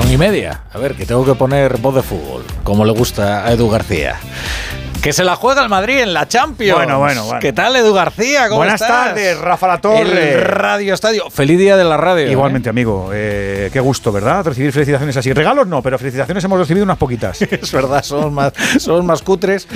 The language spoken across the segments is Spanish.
Son y media. A ver, que tengo que poner voz de fútbol, como le gusta a Edu García. Que se la juega el Madrid en la Champions. Bueno, bueno, bueno. ¿Qué tal, Edu García? ¿Cómo Buenas estás? tardes, Rafa La Torre. El Radio Estadio. Feliz día de la radio. ¿eh? Igualmente, amigo. Eh, qué gusto, ¿verdad? Recibir felicitaciones así. Regalos no, pero felicitaciones hemos recibido unas poquitas. Es verdad, somos más, somos más cutres.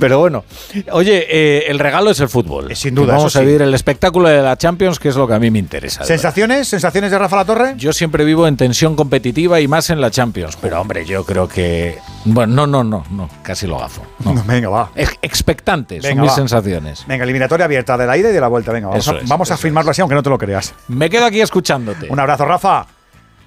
Pero bueno. Oye, eh, el regalo es el fútbol. Eh, sin duda, Vamos eso a vivir el espectáculo de la Champions, que es lo que a mí me interesa. verdad. ¿Sensaciones? ¿Sensaciones de Rafa La Torre? Yo siempre vivo en tensión competitiva y más en la Champions. Pero hombre, yo creo que. Bueno, no, no, no, no. Casi lo gafo. No. venga, va. Ex- Expectantes Venga, son mis va. sensaciones. Venga, eliminatoria abierta de la ida y de la vuelta. Venga, vamos, Eso a, es, vamos a firmarlo así, aunque no te lo creas. Me quedo aquí escuchándote. Un abrazo, Rafa.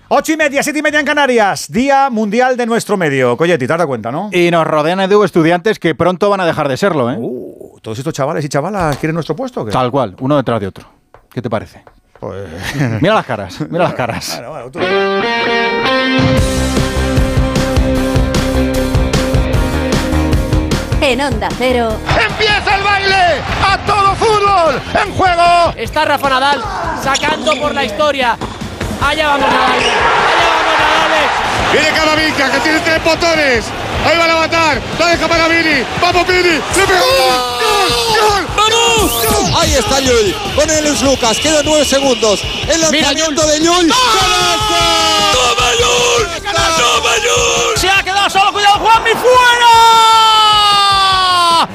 Ocho y media, siete y media en Canarias. Día mundial de nuestro medio. Coyetti, te has dado cuenta, ¿no? Y nos rodean, Edu, estudiantes que pronto van a dejar de serlo, ¿eh? Uh, todos estos chavales y chavalas quieren nuestro puesto. ¿o qué? Tal cual, uno detrás de otro. ¿Qué te parece? Pues. Mira las caras, mira las caras. Bueno, bueno, tú- En Onda Cero, ¡Empieza el baile! ¡A todo fútbol! ¡En juego! Está Rafa Nadal sacando por la historia. Allá vamos Nadal. Allá vamos Nadal. Viene Camavinga, que tiene tres botones. Ahí van a matar. La deja para Vini. ¡Vamos, Vini! ¡Le pegó! ¡Gol! ¡Vamos! Ahí está Llull con el Luis Lucas, quedan nueve segundos. El Mira, lanzamiento de Llull. ¡Toma, Llull! ¡Toma, Llull! Se ha quedado solo. Cuidado, Juanmi. ¡Fuera! ¡Eh! ¡Gol del Villamarín!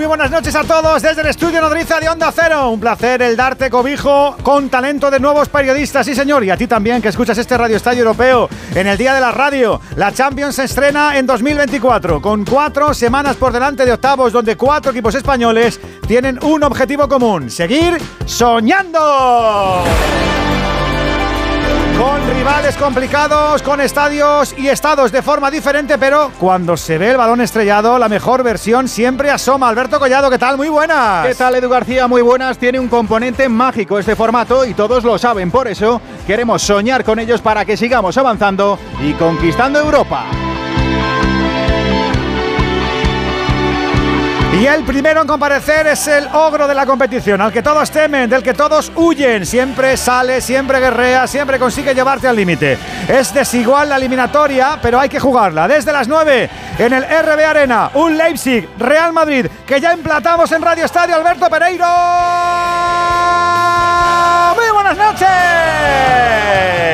Muy buenas noches a todos desde el estudio Nodriza de Onda Cero. Un placer el darte cobijo con talento de nuevos periodistas, sí señor, y a ti también que escuchas este Radio Estadio Europeo en el Día de la Radio. La Champions se estrena en 2024 con cuatro semanas por delante de octavos donde cuatro equipos españoles tienen un objetivo común, seguir soñando. Con rivales complicados, con estadios y estados de forma diferente, pero cuando se ve el balón estrellado, la mejor versión siempre asoma. Alberto Collado, ¿qué tal? Muy buenas. ¿Qué tal, Edu García? Muy buenas. Tiene un componente mágico este formato y todos lo saben. Por eso queremos soñar con ellos para que sigamos avanzando y conquistando Europa. Y el primero en comparecer es el ogro de la competición, al que todos temen, del que todos huyen. Siempre sale, siempre guerrea, siempre consigue llevarte al límite. Es desigual la eliminatoria, pero hay que jugarla. Desde las 9 en el RB Arena, un Leipzig, Real Madrid, que ya emplatamos en Radio Estadio. Alberto Pereiro. Muy buenas noches.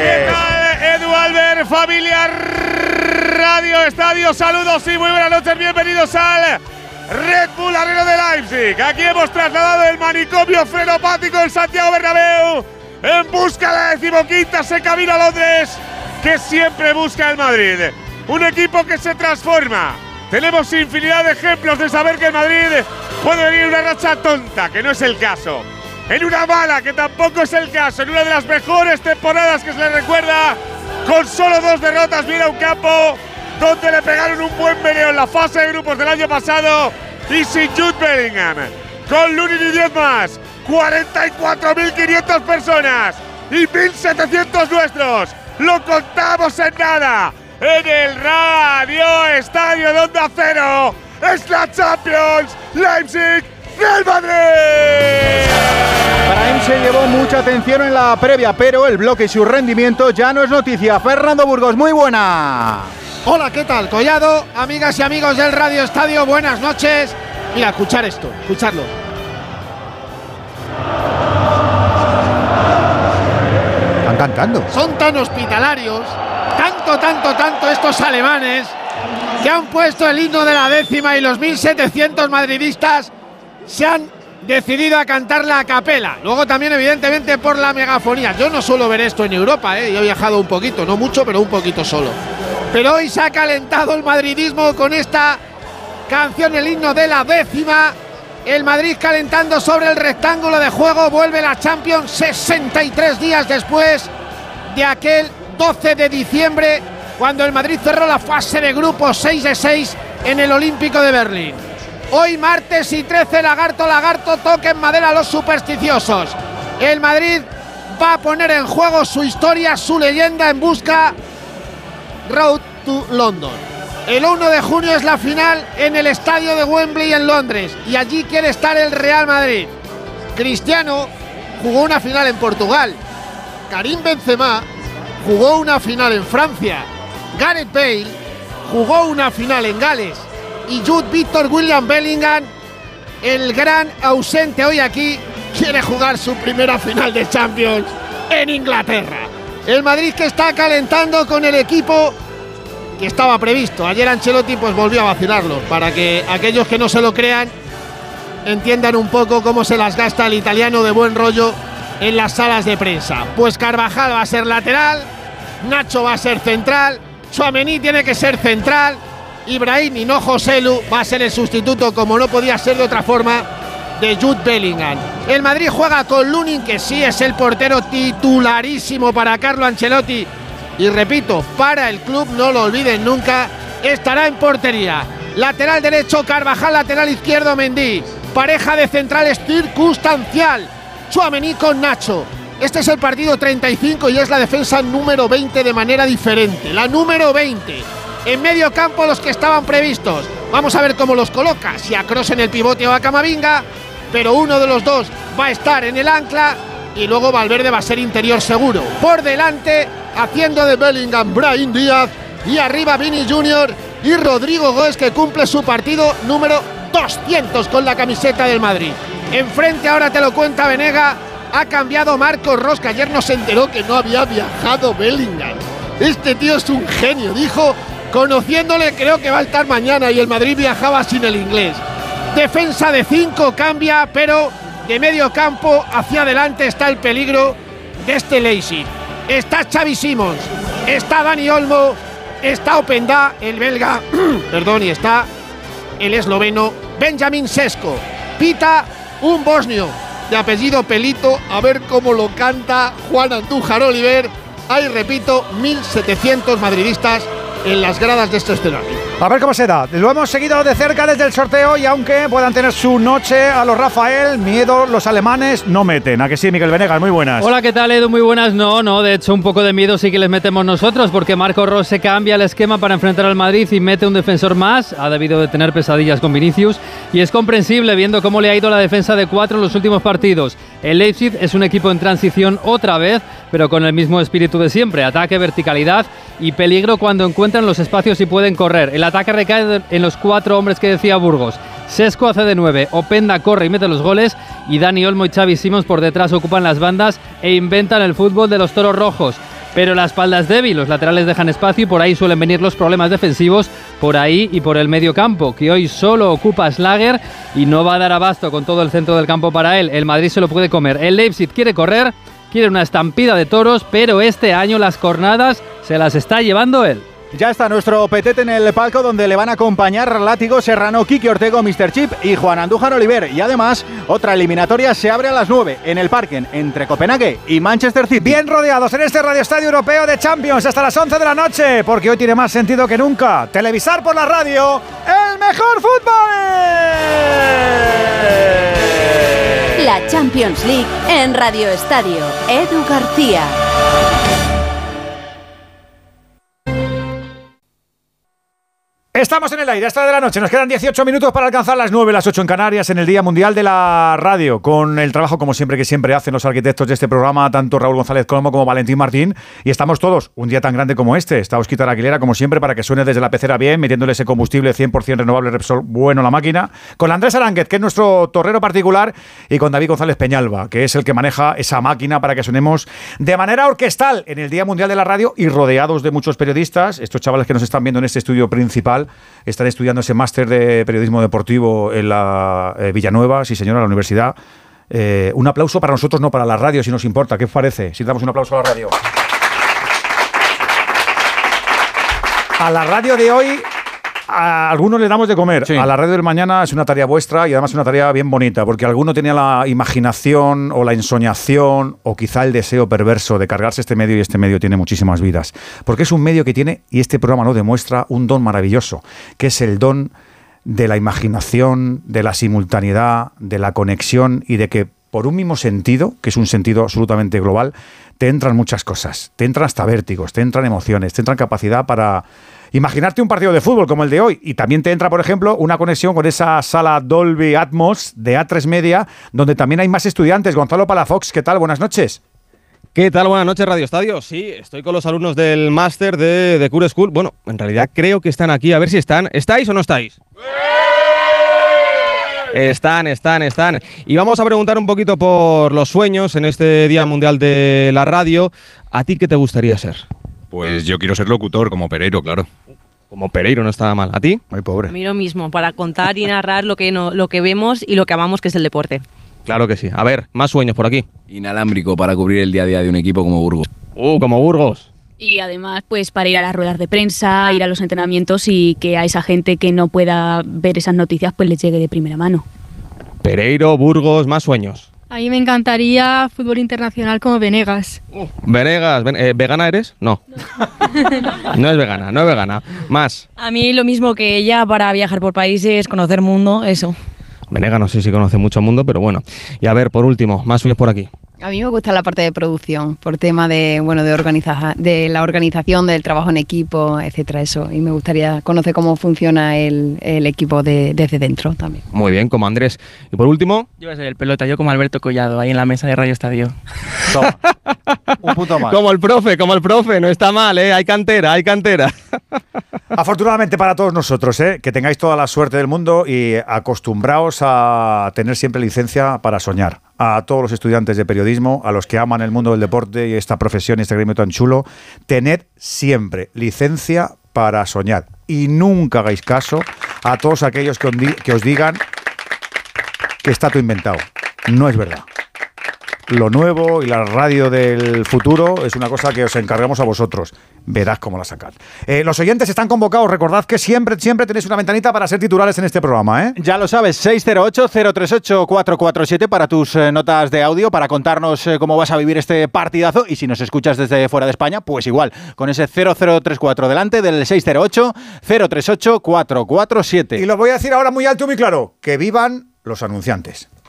¿Qué tal, Edu Albert, familia Radio Estadio? Saludos y muy buenas noches. Bienvenidos al Red Bull Arena de Leipzig. Aquí hemos trasladado el manicomio frenopático del Santiago Bernabéu en busca de la decimoquinta se camino a Londres que siempre busca el Madrid. Un equipo que se transforma. Tenemos infinidad de ejemplos de saber que el Madrid puede venir una racha tonta, que no es el caso. En una mala, que tampoco es el caso. En una de las mejores temporadas que se le recuerda, con solo dos derrotas, viene un campo donde le pegaron un buen meneo en la fase de grupos del año pasado y sin Jude Bellingham. Con Lunin y 10 más, 44.500 personas y 1.700 nuestros. Lo contamos en nada. En el Radio Estadio de Onda Cero es la Champions Leipzig Real Madrid. Prime se llevó mucha atención en la previa, pero el bloque y su rendimiento ya no es noticia. Fernando Burgos, muy buena. Hola, ¿qué tal? Collado, amigas y amigos del Radio Estadio, buenas noches. Mira, escuchar esto, escuchadlo. Están cantando. Son tan hospitalarios, tanto, tanto, tanto estos alemanes, que han puesto el himno de la décima y los 1.700 madridistas se han decidido a cantarla a capela. Luego también, evidentemente, por la megafonía. Yo no suelo ver esto en Europa, ¿eh? yo he viajado un poquito, no mucho, pero un poquito solo. Pero hoy se ha calentado el madridismo con esta canción, el himno de la décima. El Madrid calentando sobre el rectángulo de juego, vuelve la Champions 63 días después de aquel 12 de diciembre, cuando el Madrid cerró la fase de grupo 6 de 6 en el Olímpico de Berlín. Hoy martes y 13, lagarto, lagarto, toquen madera a los supersticiosos. El Madrid va a poner en juego su historia, su leyenda en busca Road to London. El 1 de junio es la final en el estadio de Wembley en Londres y allí quiere estar el Real Madrid. Cristiano jugó una final en Portugal. Karim Benzema jugó una final en Francia. Gareth Bale jugó una final en Gales. Y Jude Victor William Bellingham, el gran ausente hoy aquí, quiere jugar su primera final de Champions en Inglaterra. El Madrid que está calentando con el equipo que estaba previsto. Ayer Ancelotti pues volvió a vacilarlo para que aquellos que no se lo crean entiendan un poco cómo se las gasta el italiano de buen rollo en las salas de prensa. Pues Carvajal va a ser lateral, Nacho va a ser central, Chuamení tiene que ser central, Ibrahim y no Joselu va a ser el sustituto como no podía ser de otra forma de Jude Bellingham. El Madrid juega con Lunin que sí es el portero titularísimo para Carlo Ancelotti y repito, para el club, no lo olviden nunca, estará en portería. Lateral derecho Carvajal, lateral izquierdo Mendy. Pareja de centrales circunstancial. Chuamení con Nacho. Este es el partido 35 y es la defensa número 20 de manera diferente. La número 20. En medio campo los que estaban previstos. Vamos a ver cómo los coloca. Si a Cross en el pivote o a Camavinga. Pero uno de los dos va a estar en el ancla. Y luego Valverde va a ser interior seguro. Por delante, haciendo de Bellingham Brian Díaz. Y arriba Vini Junior y Rodrigo Góez que cumple su partido número 200 con la camiseta del Madrid. Enfrente ahora te lo cuenta Venega. Ha cambiado Marcos Rosca. Ayer nos enteró que no había viajado Bellingham. Este tío es un genio. Dijo, conociéndole creo que va a estar mañana y el Madrid viajaba sin el inglés. Defensa de 5 cambia, pero de medio campo hacia adelante está el peligro de este Leipzig. Está Xavi Simons, está Dani Olmo, está Openda, el belga, perdón, y está el esloveno Benjamin Sesko. Pita un bosnio de apellido Pelito, a ver cómo lo canta Juan Andújar Oliver. Hay, repito, 1.700 madridistas en las gradas de este escenario. A ver cómo se da. Lo hemos seguido de cerca desde el sorteo y aunque puedan tener su noche a los Rafael, miedo los alemanes no meten. ¿A que sí, Miguel Venegas? Muy buenas. Hola, ¿qué tal, Edu? Muy buenas. No, no, de hecho un poco de miedo sí que les metemos nosotros porque Marco Rose cambia el esquema para enfrentar al Madrid y mete un defensor más. Ha debido de tener pesadillas con Vinicius y es comprensible viendo cómo le ha ido la defensa de cuatro en los últimos partidos. El Leipzig es un equipo en transición otra vez, pero con el mismo espíritu de siempre. Ataque, verticalidad y peligro cuando encuentran los espacios y pueden correr. El ataque recae en los cuatro hombres que decía Burgos. Sesco hace de nueve, Openda corre y mete los goles y Dani Olmo y Xavi Simons por detrás ocupan las bandas e inventan el fútbol de los toros rojos. Pero la espalda es débil, los laterales dejan espacio y por ahí suelen venir los problemas defensivos, por ahí y por el medio campo, que hoy solo ocupa Slager y no va a dar abasto con todo el centro del campo para él. El Madrid se lo puede comer. El Leipzig quiere correr, quiere una estampida de toros, pero este año las cornadas se las está llevando él. Ya está nuestro petete en el palco donde le van a acompañar Látigo Serrano, Kiki Ortego, Mr. Chip y Juan Andújar Oliver. Y además, otra eliminatoria se abre a las 9 en el Parken entre Copenhague y Manchester City. Bien rodeados en este Radio Estadio Europeo de Champions hasta las 11 de la noche, porque hoy tiene más sentido que nunca televisar por la radio el mejor fútbol. La Champions League en Radio Estadio. Edu García. Estamos en el aire hasta de la noche. Nos quedan 18 minutos para alcanzar las 9, las 8 en Canarias, en el Día Mundial de la Radio, con el trabajo, como siempre, que siempre hacen los arquitectos de este programa, tanto Raúl González Colombo como Valentín Martín. Y estamos todos, un día tan grande como este. Está Osquita Aguilera, como siempre, para que suene desde la pecera bien, metiéndole ese combustible 100% renovable Repsol bueno la máquina. Con Andrés Aránguez, que es nuestro torrero particular, y con David González Peñalba, que es el que maneja esa máquina para que sonemos de manera orquestal en el Día Mundial de la Radio y rodeados de muchos periodistas. Estos chavales que nos están viendo en este estudio principal están estudiando ese máster de periodismo deportivo en la eh, Villanueva, sí señora, la universidad. Eh, un aplauso para nosotros, no para la radio, si nos importa. ¿Qué os parece? Si damos un aplauso a la radio. A la radio de hoy a algunos le damos de comer. A la red del mañana es una tarea vuestra y además una tarea bien bonita, porque alguno tenía la imaginación o la ensoñación o quizá el deseo perverso de cargarse este medio y este medio tiene muchísimas vidas. Porque es un medio que tiene, y este programa lo demuestra, un don maravilloso, que es el don de la imaginación, de la simultaneidad, de la conexión y de que por un mismo sentido, que es un sentido absolutamente global, te entran muchas cosas, te entran hasta vértigos, te entran emociones, te entran capacidad para imaginarte un partido de fútbol como el de hoy. Y también te entra, por ejemplo, una conexión con esa sala Dolby Atmos de A3 Media, donde también hay más estudiantes. Gonzalo Palafox, ¿qué tal? Buenas noches. ¿Qué tal? Buenas noches, Radio Estadio. Sí, estoy con los alumnos del máster de, de Cure School. Bueno, en realidad creo que están aquí. A ver si están. ¿Estáis o no estáis? Están, están, están. Y vamos a preguntar un poquito por los sueños en este Día Mundial de la Radio. ¿A ti qué te gustaría ser? Pues yo quiero ser locutor, como Pereiro, claro. Como Pereiro no estaba mal. ¿A ti? Muy pobre. A mí lo mismo, para contar y narrar lo que, no, lo que vemos y lo que amamos, que es el deporte. Claro que sí. A ver, más sueños por aquí. Inalámbrico para cubrir el día a día de un equipo como Burgos. Uh, como Burgos. Y además, pues para ir a las ruedas de prensa, ir a los entrenamientos y que a esa gente que no pueda ver esas noticias, pues les llegue de primera mano. Pereiro, Burgos, más sueños. A mí me encantaría fútbol internacional como Venegas. Venegas, ven- eh, ¿vegana eres? No. No es vegana, no es vegana. Más. A mí lo mismo que ella para viajar por países, conocer mundo, eso. Venegas no sé si conoce mucho mundo, pero bueno. Y a ver, por último, más sueños por aquí. A mí me gusta la parte de producción, por tema de, bueno, de, organiza de la organización, del trabajo en equipo, etcétera, eso. Y me gustaría conocer cómo funciona el, el equipo de- desde dentro también. Muy bien, como Andrés. Y por último, Yo voy a ser el pelota, yo como Alberto Collado, ahí en la mesa de Radio Estadio. Un punto más. como el profe, como el profe, no está mal, ¿eh? Hay cantera, hay cantera. Afortunadamente para todos nosotros, ¿eh? que tengáis toda la suerte del mundo y acostumbraos a tener siempre licencia para soñar. A todos los estudiantes de periodismo, a los que aman el mundo del deporte y esta profesión y este gremio tan chulo, tened siempre licencia para soñar. Y nunca hagáis caso a todos aquellos que que os digan que está todo inventado. No es verdad. Lo nuevo y la radio del futuro es una cosa que os encargamos a vosotros. Verás cómo la sacad. Eh, los oyentes están convocados. Recordad que siempre, siempre tenéis una ventanita para ser titulares en este programa, ¿eh? Ya lo sabes, 608-038-447 para tus eh, notas de audio, para contarnos eh, cómo vas a vivir este partidazo. Y si nos escuchas desde fuera de España, pues igual, con ese 0034 delante del 608-038-447. Y lo voy a decir ahora muy alto y muy claro. Que vivan los anunciantes.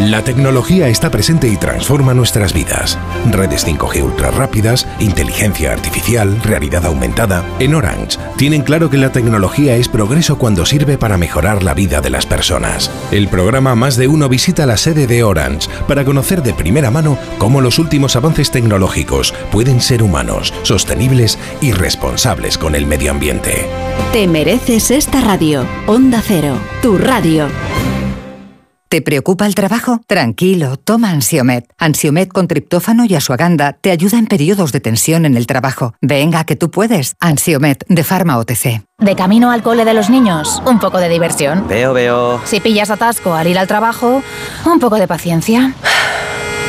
La tecnología está presente y transforma nuestras vidas. Redes 5G ultra rápidas, inteligencia artificial, realidad aumentada. En Orange tienen claro que la tecnología es progreso cuando sirve para mejorar la vida de las personas. El programa Más de Uno visita la sede de Orange para conocer de primera mano cómo los últimos avances tecnológicos pueden ser humanos, sostenibles y responsables con el medio ambiente. Te mereces esta radio. Onda Cero, tu radio. ¿Te preocupa el trabajo? Tranquilo, toma Ansiomet. Ansiomet con triptófano y asuaganda te ayuda en periodos de tensión en el trabajo. Venga, que tú puedes. Ansiomet de Pharma OTC. De camino al cole de los niños, un poco de diversión. Veo, veo. Si pillas atasco al ir al trabajo, un poco de paciencia.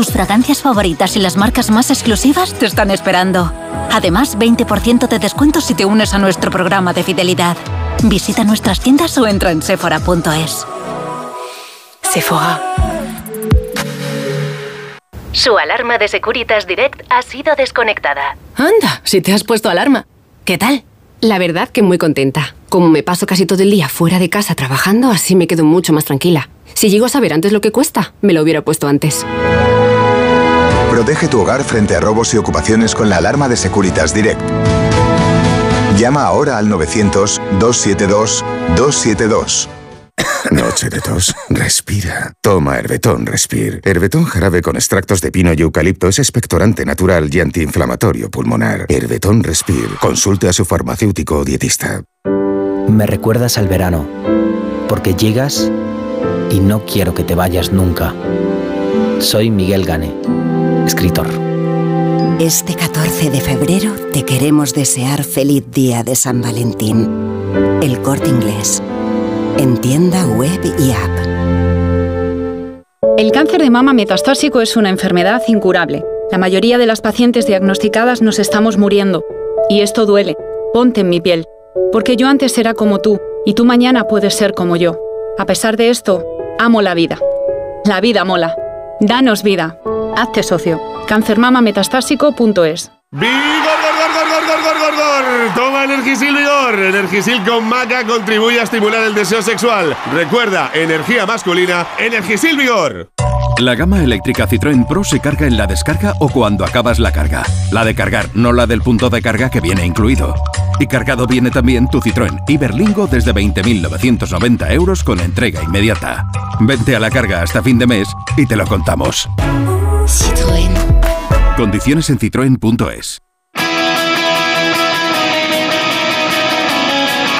Tus fragancias favoritas y las marcas más exclusivas te están esperando. Además, 20% de descuento si te unes a nuestro programa de fidelidad. Visita nuestras tiendas o entra en sephora.es. Sephora. Su alarma de Securitas Direct ha sido desconectada. Anda, si te has puesto alarma. ¿Qué tal? La verdad que muy contenta. Como me paso casi todo el día fuera de casa trabajando, así me quedo mucho más tranquila. Si llego a saber antes lo que cuesta, me lo hubiera puesto antes. Protege tu hogar frente a robos y ocupaciones con la alarma de Securitas Direct. Llama ahora al 900-272-272. Noche de tos. Respira. Toma Herbetón Respir. Herbetón jarabe con extractos de pino y eucalipto es expectorante natural y antiinflamatorio pulmonar. Herbetón Respir. Consulte a su farmacéutico o dietista. Me recuerdas al verano, porque llegas y no quiero que te vayas nunca. Soy Miguel Gane, escritor. Este 14 de febrero te queremos desear feliz día de San Valentín. El corte inglés. En tienda web y app. El cáncer de mama metastásico es una enfermedad incurable. La mayoría de las pacientes diagnosticadas nos estamos muriendo. Y esto duele. Ponte en mi piel. Porque yo antes era como tú, y tú mañana puedes ser como yo. A pesar de esto, amo la vida. La vida mola. Danos vida. Hazte socio. cancermamametastásico.es ¡Vigor, gor, gor, gor, gor, gor, gor, gor! Toma Energisil Vigor. Energisil con maca contribuye a estimular el deseo sexual. Recuerda, energía masculina, Energisil Vigor. La gama eléctrica Citroën Pro se carga en la descarga o cuando acabas la carga. La de cargar, no la del punto de carga que viene incluido. Y cargado viene también tu Citroën Iberlingo desde 20.990 euros con entrega inmediata. Vente a la carga hasta fin de mes y te lo contamos. Condiciones en citroen.es.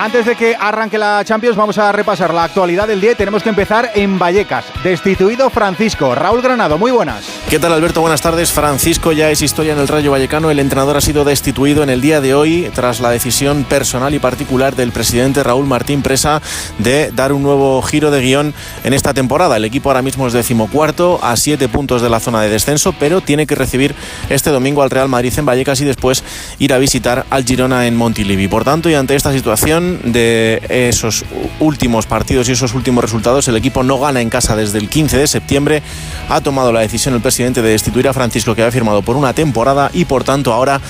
Antes de que arranque la Champions, vamos a repasar la actualidad del día y tenemos que empezar en Vallecas. Destituido Francisco. Raúl Granado, muy buenas. ¿Qué tal Alberto? Buenas tardes. Francisco ya es historia en el Rayo Vallecano. El entrenador ha sido destituido en el día de hoy tras la decisión personal y particular del presidente Raúl Martín Presa de dar un nuevo giro de guion en esta temporada. El equipo ahora mismo es decimocuarto a siete puntos de la zona de descenso, pero tiene que recibir este domingo al Real Madrid en Vallecas y después ir a visitar al Girona en Montilivi. Por tanto, y ante esta situación de esos últimos partidos y esos últimos resultados, el equipo no gana en casa desde el 15 de septiembre. Ha tomado la decisión el presidente de destituir a Francisco, que había firmado por una temporada, y por tanto ahora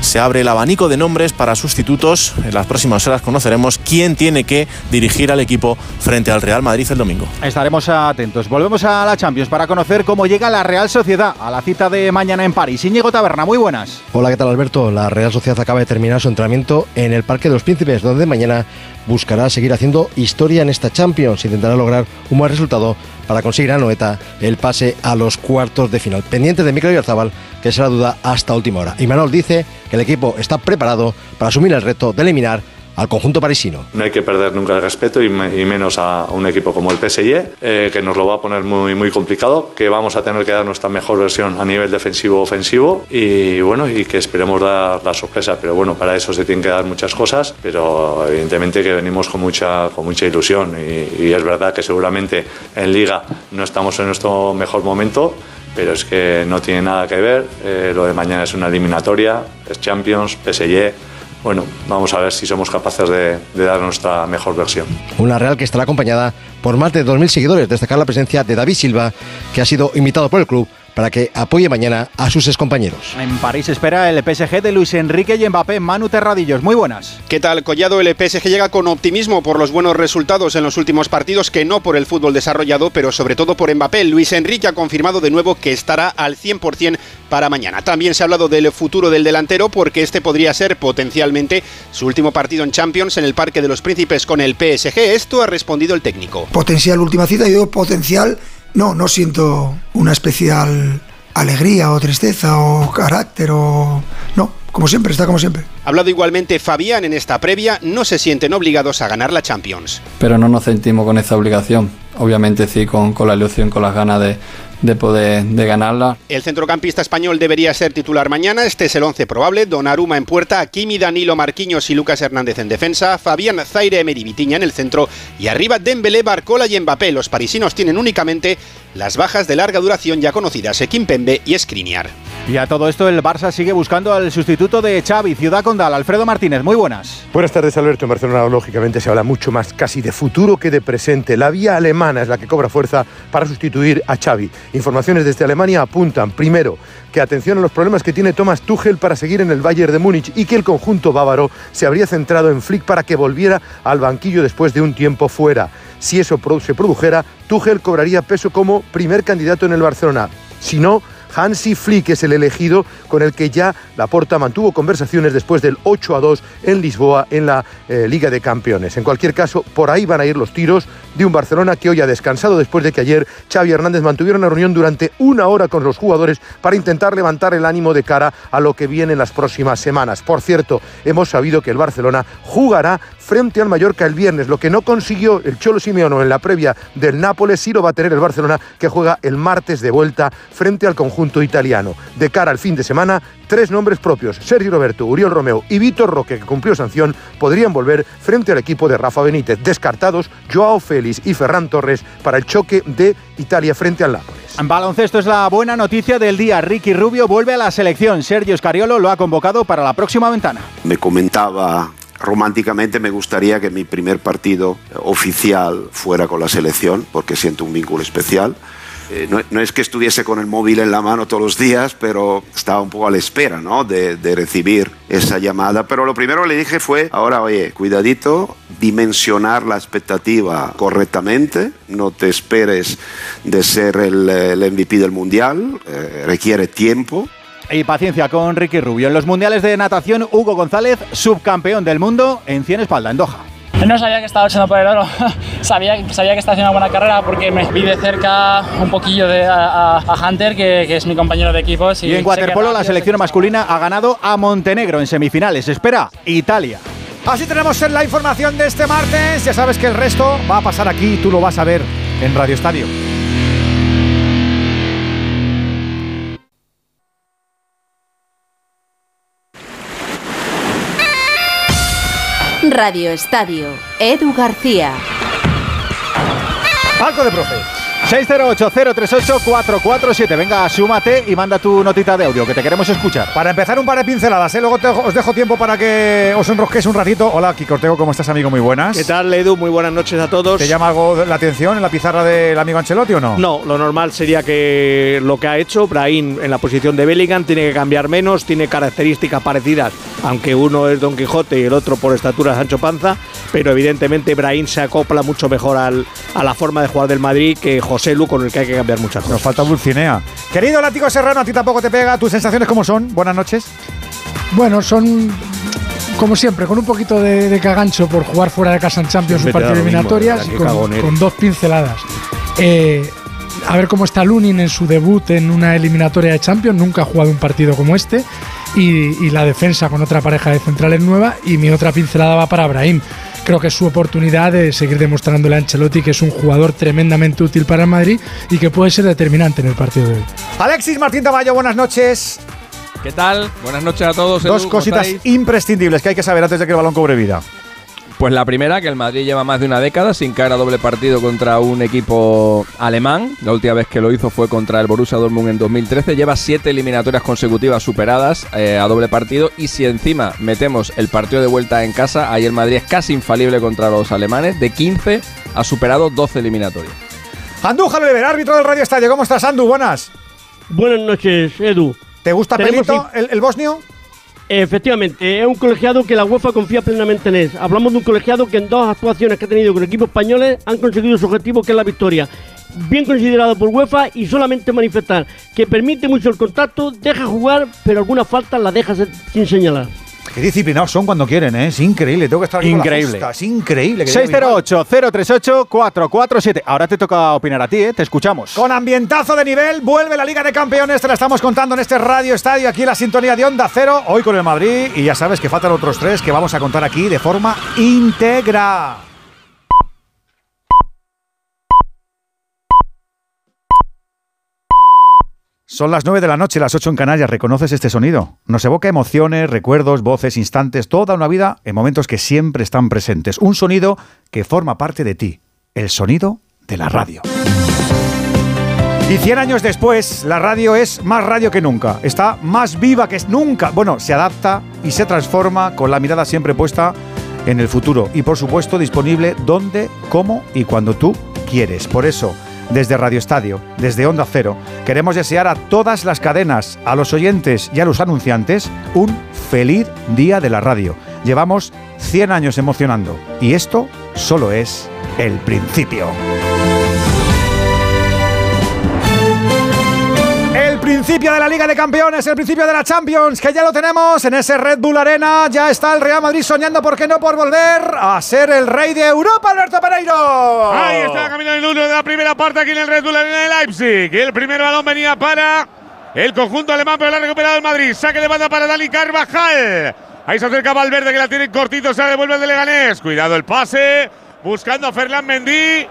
se abre el abanico de nombres para sustitutos. En las próximas horas conoceremos quién tiene que dirigir al equipo frente al Real Madrid el domingo. Estaremos atentos. Volvemos a la Champions para conocer cómo llega la Real Sociedad a la cita de mañana en París. Íñigo Taberna, muy buenas. Hola, ¿qué tal Alberto? La Real Sociedad acaba de terminar su entrenamiento en el Parque de los Príncipes, donde mañana buscará seguir haciendo historia en esta Champions. Intentará lograr un buen resultado para conseguir a Noeta el pase a los cuartos de final. Pendiente de Mikel Oyarzabal, que será duda hasta última hora. Y Manuel dice que el equipo está preparado para asumir el reto de eliminar al conjunto parisino. No hay que perder nunca el respeto y, me- y menos a un equipo como el PSG, eh, que nos lo va a poner muy, muy complicado, que vamos a tener que dar nuestra mejor versión a nivel defensivo-ofensivo y bueno, y que esperemos dar la sorpresa. Pero bueno, para eso se tienen que dar muchas cosas, pero evidentemente que venimos con mucha, con mucha ilusión y, y es verdad que seguramente en liga no estamos en nuestro mejor momento. Pero es que no tiene nada que ver. eh, lo de mañana es una eliminatoria, es Champions, PSG. Bueno, vamos a ver si somos capaces de, dar nuestra mejor versión. Una Real que estará acompañada por más de 2.000 seguidores. Destacar la presencia de David Silva, que ha sido invitado por el club para que apoye mañana a sus excompañeros. En París espera el PSG de Luis Enrique y Mbappé. Manu Terradillos, muy buenas. ¿Qué tal, Collado? El PSG llega con optimismo por los buenos resultados en los últimos partidos, que no por el fútbol desarrollado, pero sobre todo por Mbappé. Luis Enrique ha confirmado de nuevo que estará al 100% para mañana. También se ha hablado del futuro del delantero, porque este podría ser potencialmente su último partido en Champions en el Parque de los Príncipes con el PSG. Esto ha respondido el técnico. Potencial última cita, yo digo potencial, no, no siento una especial alegría o tristeza o carácter o... No, como siempre, está como siempre. Ha hablado igualmente Fabián en esta previa, no se sienten obligados a ganar la Champions. pero no nos sentimos con esa obligación. Obviamente sí, con, con la ilusión, con las ganas de, de poder de ganarla. El centrocampista español debería ser titular mañana. Este es el 11 probable. Donnarumma en puerta, Kimi, Danilo, Marquinhos y Lucas Hernández en defensa. Fabián Zaire, Emery Vitiña en el centro. Y arriba Dembélé, Barcola y Mbappé. Los parisinos tienen únicamente las bajas de larga duración ya conocidas, Kimpembe y Skriniar. Y a todo esto el Barça sigue buscando al sustituto de Xavi, Ciudad Condal, Alfredo Martínez, muy buenas. Buenas tardes, Alberto. En Barcelona, lógicamente, se habla mucho más casi de futuro que de presente. La vía alemana es la que cobra fuerza para sustituir a Xavi. Informaciones desde Alemania apuntan, primero, que atención a los problemas que tiene Thomas Tuchel para seguir en el Bayern de Múnich y que el conjunto bávaro se habría centrado en Flick para que volviera al banquillo después de un tiempo fuera. Si eso se produjera, Tuchel cobraría peso como primer candidato en el Barcelona. Si no, Hansi Flick es el elegido con el que ya Laporta mantuvo conversaciones después del 8 a 2 en Lisboa en la eh, Liga de Campeones. En cualquier caso, por ahí van a ir los tiros de un Barcelona que hoy ha descansado después de que ayer Xavi Hernández mantuviera una reunión durante una hora con los jugadores para intentar levantar el ánimo de cara a lo que viene en las próximas semanas. Por cierto, hemos sabido que el Barcelona jugará frente al Mallorca el viernes. Lo que no consiguió el Cholo Simeone en la previa del Nápoles sí lo va a tener el Barcelona que juega el martes de vuelta frente al conjunto italiano. De cara al fin de semana, tres nombres propios, Sergio Roberto, Uriol Romeo y Víctor Roque, que cumplió sanción, podrían volver frente al equipo de Rafa Benítez. Descartados Joao Félix y Ferran Torres para el choque de Italia frente al Nápoles. En baloncesto es la buena noticia del día. Ricky Rubio vuelve a la selección. Sergio Scariolo lo ha convocado para la próxima ventana. Me comentaba románticamente me gustaría que mi primer partido oficial fuera con la selección, porque siento un vínculo especial. Eh, no, es que estuviese con el móvil en la mano todos los días, pero estaba un poco a la espera ¿no? de, recibir esa llamada. Pero lo primero que le dije fue, ahora oye, cuidadito, dimensionar la expectativa correctamente, no te esperes de ser el, el MVP del Mundial, eh, requiere tiempo. Y paciencia con Ricky Rubio. En los mundiales de natación, Hugo González, subcampeón del mundo en 100 espalda, en Doha. No sabía que estaba echando por el oro, sabía, sabía que estaba haciendo una buena carrera porque me vi de cerca un poquillo de, a, a Hunter, que, que, es mi compañero de equipos. Y, y en waterpolo la selección masculina ha ganado a Montenegro en semifinales. Espera, Italia. Así tenemos la información de este martes. Ya sabes que el resto va a pasar aquí, tú lo vas a ver en Radio Estadio. Radio Estadio, Edu García. Palco de profe. 608-038-447. Venga, súmate y manda tu notita de audio, que te queremos escuchar. Para empezar, un par de pinceladas, ¿eh? luego te, os dejo tiempo para que os enrosquéis un ratito. Hola, Kiko Ortego, ¿cómo estás, amigo? Muy buenas. ¿Qué tal, Edu? Muy buenas noches a todos. ¿Te llama algo la atención en la pizarra del amigo Ancelotti o no? No, lo normal sería que lo que ha hecho Brahim en la posición de Bellingham tiene que cambiar menos, tiene características parecidas, aunque uno es Don Quijote y el otro por estatura Sancho Panza, pero evidentemente Brahim se acopla mucho mejor al, a la forma de jugar del Madrid que José Lu, con el que hay que cambiar muchas cosas. Nos falta Dulcinea. Querido Látigo Serrano, a ti tampoco te pega. ¿Tus sensaciones cómo son? Buenas noches. Bueno, son como siempre, con un poquito de, de cagancho por jugar fuera de casa en Champions, un partido de eliminatorias, y con, con, dos pinceladas. Eh, a ver cómo está Lunin en su debut en una eliminatoria de Champions. Nunca ha jugado un partido como este. Y, y la defensa con otra pareja de centrales nueva. Y mi otra pincelada va para Brahim creo que es su oportunidad de seguir demostrándole a Ancelotti que es un jugador tremendamente útil para el Madrid y que puede ser determinante en el partido de hoy. Alexis Martín Tamayo, buenas noches. ¿Qué tal? Buenas noches a todos. Dos Edu, cositas imprescindibles que hay que saber antes de que el balón cobre vida. Pues la primera, que el Madrid lleva más de una década sin caer a doble partido contra un equipo alemán. La última vez que lo hizo fue contra el Borussia Dortmund en 2013. Lleva siete eliminatorias consecutivas superadas eh, a doble partido. Y si encima metemos el partido de vuelta en casa, ahí el Madrid es casi infalible contra los alemanes. De 15 ha superado 12 eliminatorias. Andújar Oliver, árbitro del Radio Estadio. ¿Cómo estás, Andu? Buenas. Buenas noches, Edu. ¿Te gusta Pelito, el, el bosnio? Efectivamente, es un colegiado que la UEFA confía plenamente en él. Hablamos de un colegiado que en dos actuaciones que ha tenido con equipos españoles han conseguido su objetivo, que es la victoria. Bien considerado por UEFA y solamente manifestar que permite mucho el contacto, deja jugar, pero algunas faltas las deja sin señalar. Qué disciplinados son cuando quieren, ¿eh? Es increíble. Tengo que estar aquí Increíble. Con la es increíble. 608-038-447. Ahora te toca opinar a ti, ¿eh? Te escuchamos. Con ambientazo de nivel, vuelve la Liga de Campeones. Te la estamos contando en este Radio Estadio, aquí en la sintonía de Onda Cero. Hoy con el Madrid. Y ya sabes que faltan otros tres que vamos a contar aquí de forma íntegra. Son las 9 de la noche, las 8 en Canarias. ¿Reconoces este sonido? Nos evoca emociones, recuerdos, voces, instantes, toda una vida en momentos que siempre están presentes. Un sonido que forma parte de ti. El sonido de la radio. Y 100 años después, la radio es más radio que nunca. Está más viva que nunca. Bueno, se adapta y se transforma con la mirada siempre puesta en el futuro. Y por supuesto disponible donde, cómo y cuando tú quieres. Por eso desde Radio Estadio, desde Onda Cero, queremos desear a todas las cadenas, a los oyentes y a los anunciantes un feliz día de la radio. Llevamos 100 años emocionando y esto solo es el principio. Principio de la Liga de Campeones, el principio de la Champions, que ya lo tenemos en ese Red Bull Arena. Ya está el Real Madrid soñando, ¿por qué no?, por volver a ser el rey de Europa, Alberto Pereiro. Ahí está caminando el uno de la primera parte aquí en el Red Bull Arena de Leipzig. El primer balón venía para el conjunto alemán, pero lo ha recuperado el Madrid. Saque de banda para Dani Carvajal. Ahí se acerca Valverde, que la tiene cortito, se la devuelve el de Leganés. Cuidado el pase, buscando a Ferland Mendy.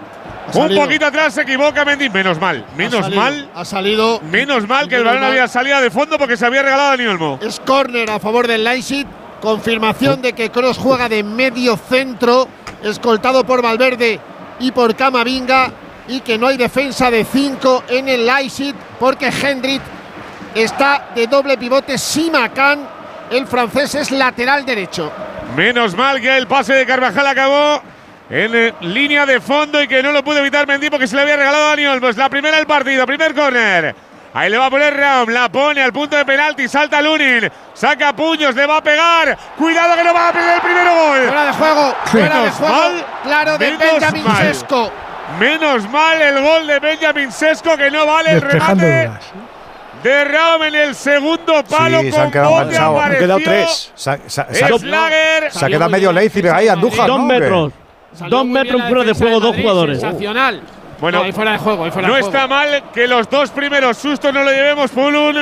Un poquito atrás se equivoca Mendy. Menos mal, menos mal. Ha salido. Menos mal que el balón había salido de fondo porque se había regalado a Dani Olmo. Es córner a favor del Leipzig. Confirmación de que Cross juega de medio centro, escoltado por Valverde y por Camavinga. Y que no hay defensa de 5 en el Leipzig porque Hendrik está de doble pivote. Simacan, el francés, es lateral derecho. Menos mal que el pase de Carvajal acabó en eh, línea de fondo y que no lo pudo evitar Mendy porque se le había regalado a Dani Olmos. La primera del partido, primer córner. Ahí le va a poner Raum, la pone al punto de penalti, salta Lunin, saca puños, le va a pegar. Cuidado que no va a perder el primer gol. Fuera de juego, fuera de juego. mal, claro, de menos Benjamin mal. Menos mal el gol de Benjamin Sesco que no vale el Despejando remate de Raum en el segundo palo Sí, se han con quedado bote. Han quedado tres. Se, ha- se ha- se ha- quedado medio Leipzig ahí, Andújar. Dos ¿no? ¿O qué? Dos metros fuera de juego, dos jugadores. Sensacional. Bueno, No, ahí fuera de juego, ahí fuera no de juego. está mal que los dos primeros sustos no lo llevemos Pulun.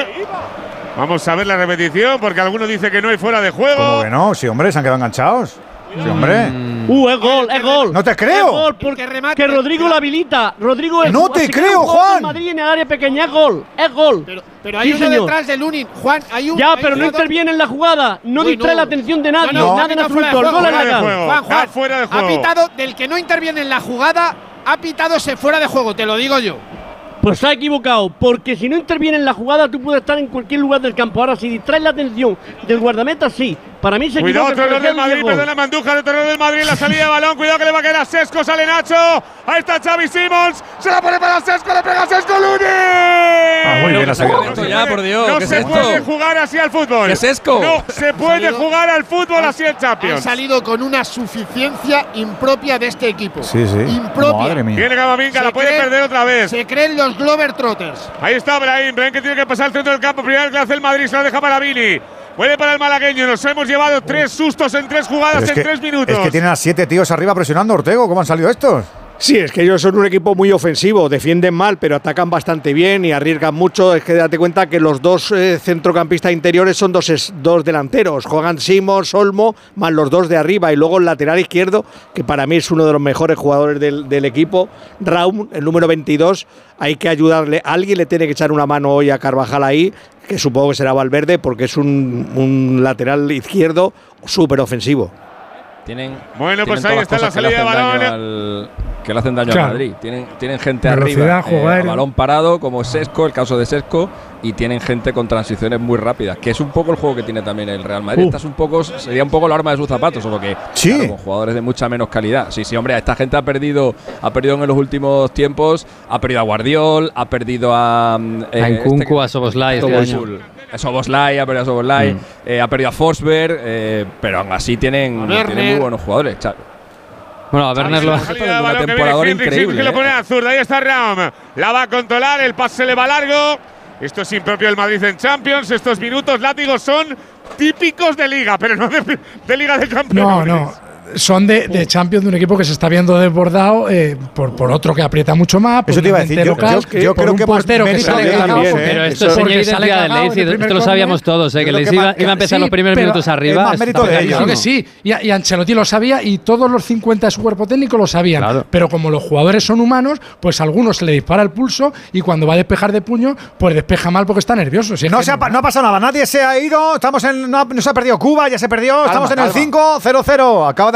Vamos a ver la repetición porque alguno dice que no hay fuera de ¿Cómo juego. que no? Sí, hombre, se han quedado enganchados. Sí, hombre. Uh, es gol, es gol. No te Es creo. gol porque que Rodrigo lo habilita. Rodrigo es No te creo, Juan. Madrid en el área pequeña es gol, es gol. Pero, pero hay Sí, uno señor. detrás de Lunin. Juan, hay un. Ya, hay pero un no interviene en la jugada, no distrae la atención de nadie, No, no, nada ha en absoluto. El gol es legal. Juan, Juan, fuera de ha juego. pitado del que no interviene en la jugada, ha pitado ese fuera de juego, te lo digo yo. Pues se ha equivocado, porque si no interviene en la jugada, tú puedes estar en cualquier lugar del campo. Ahora, si distraes la atención del guardameta, sí. Para mí se Cuidado, equivoca. otro error del Madrid, es perdona Mandújar, otro error del Madrid la salida de balón. Cuidado que le va a caer a Sesco, sale Nacho. Ahí está Xavi Simons, se la pone para Sesco, le pega a Sesco Lunin. Ah, muy bien, ha sacado. esto ya, por Dios, No ¿qué es se esto? puede jugar así al fútbol. ¿Qué es esto? No se puede jugar al fútbol así Han Champions. salido con una suficiencia impropia de este equipo. Sí, sí. Impropia. Madre mía. Viene Camavinga, la Se puede creen- perder otra vez. Se creen los Glover Trotters. Ahí está Brahim, Brahim que tiene que pasar al centro del campo. Primero que hace el Madrid, se la deja para Vini. Puede para el malagueño. Nos hemos llevado tres sustos en tres jugadas es en que, tres minutos. es que tienen a siete tíos arriba presionando, Ortego. ¿Cómo han salido estos? Sí, es que ellos son un equipo muy ofensivo, defienden mal, pero atacan bastante bien y arriesgan mucho. Es que date cuenta que los dos eh, centrocampistas interiores son dos, dos delanteros. Juegan Simons, Olmo, más los dos de arriba. Y luego el lateral izquierdo, que para mí es uno de los mejores jugadores del, del equipo, Raum, el número 22. Hay que ayudarle. Alguien le tiene que echar una mano hoy a Carvajal ahí, que supongo que será Valverde, porque es un, un lateral izquierdo súper ofensivo. Tienen, Bueno, tienen pues todas ahí las está la salida de balón. al- que le hacen daño Claro. al Madrid. Tienen, tienen gente Velocidad, arriba, juego eh, a balón parado, como Sesco, el caso de Sesco, y tienen gente con transiciones muy rápidas, que es un poco el juego que tiene también el Real Madrid. Uh. Esta es un poco, sería un poco la arma de sus zapatos, solo que Sí. claro, con jugadores de mucha menos calidad. Sí, sí, hombre, esta gente ha perdido, ha perdido en los últimos tiempos, ha perdido a Guardiol, ha perdido a mm, eh, A Nkunku, este a Soboslai este Soboslai. año. A Soboslai, ha perdido a Soboslai, Mm. eh, ha perdido a Forsberg, eh, pero aún así tienen, tienen muy buenos jugadores. Cha- Bueno, a Werner lo La ha salida de Una Hendrix, increíble, lo eh. pone a zurda. Ahí está Raum. La va a controlar. El pase le va largo. Esto es impropio del Madrid en Champions. Estos minutos látigos son típicos de liga, pero no de, de liga de No, campeones. no. Son de, de Champions de un equipo que se está viendo desbordado eh, por, por otro que aprieta mucho más. Eso te iba a un decir, ente yo- local, yo- yo por creo un que por portero que sale cagado, también, porque- Pero esto es señal de Leipzig. Esto lo córner. sabíamos todos, ¿eh? Que que iba, más- iba a empezar Sí, los primeros minutos es arriba. más está mérito de ellos. Claro que sí, y, y Ancelotti lo sabía y todos los 50 de su cuerpo técnico lo sabían. Claro. Pero como los jugadores son humanos, pues a algunos se le dispara el pulso y cuando va a despejar de puño, pues despeja mal porque está nervioso. Si es No, se ha, no ha pasado nada, nadie se ha ido, estamos en, no, ha- no se ha perdido Cuba, ya se perdió, estamos en el 5-0-0. Acaba de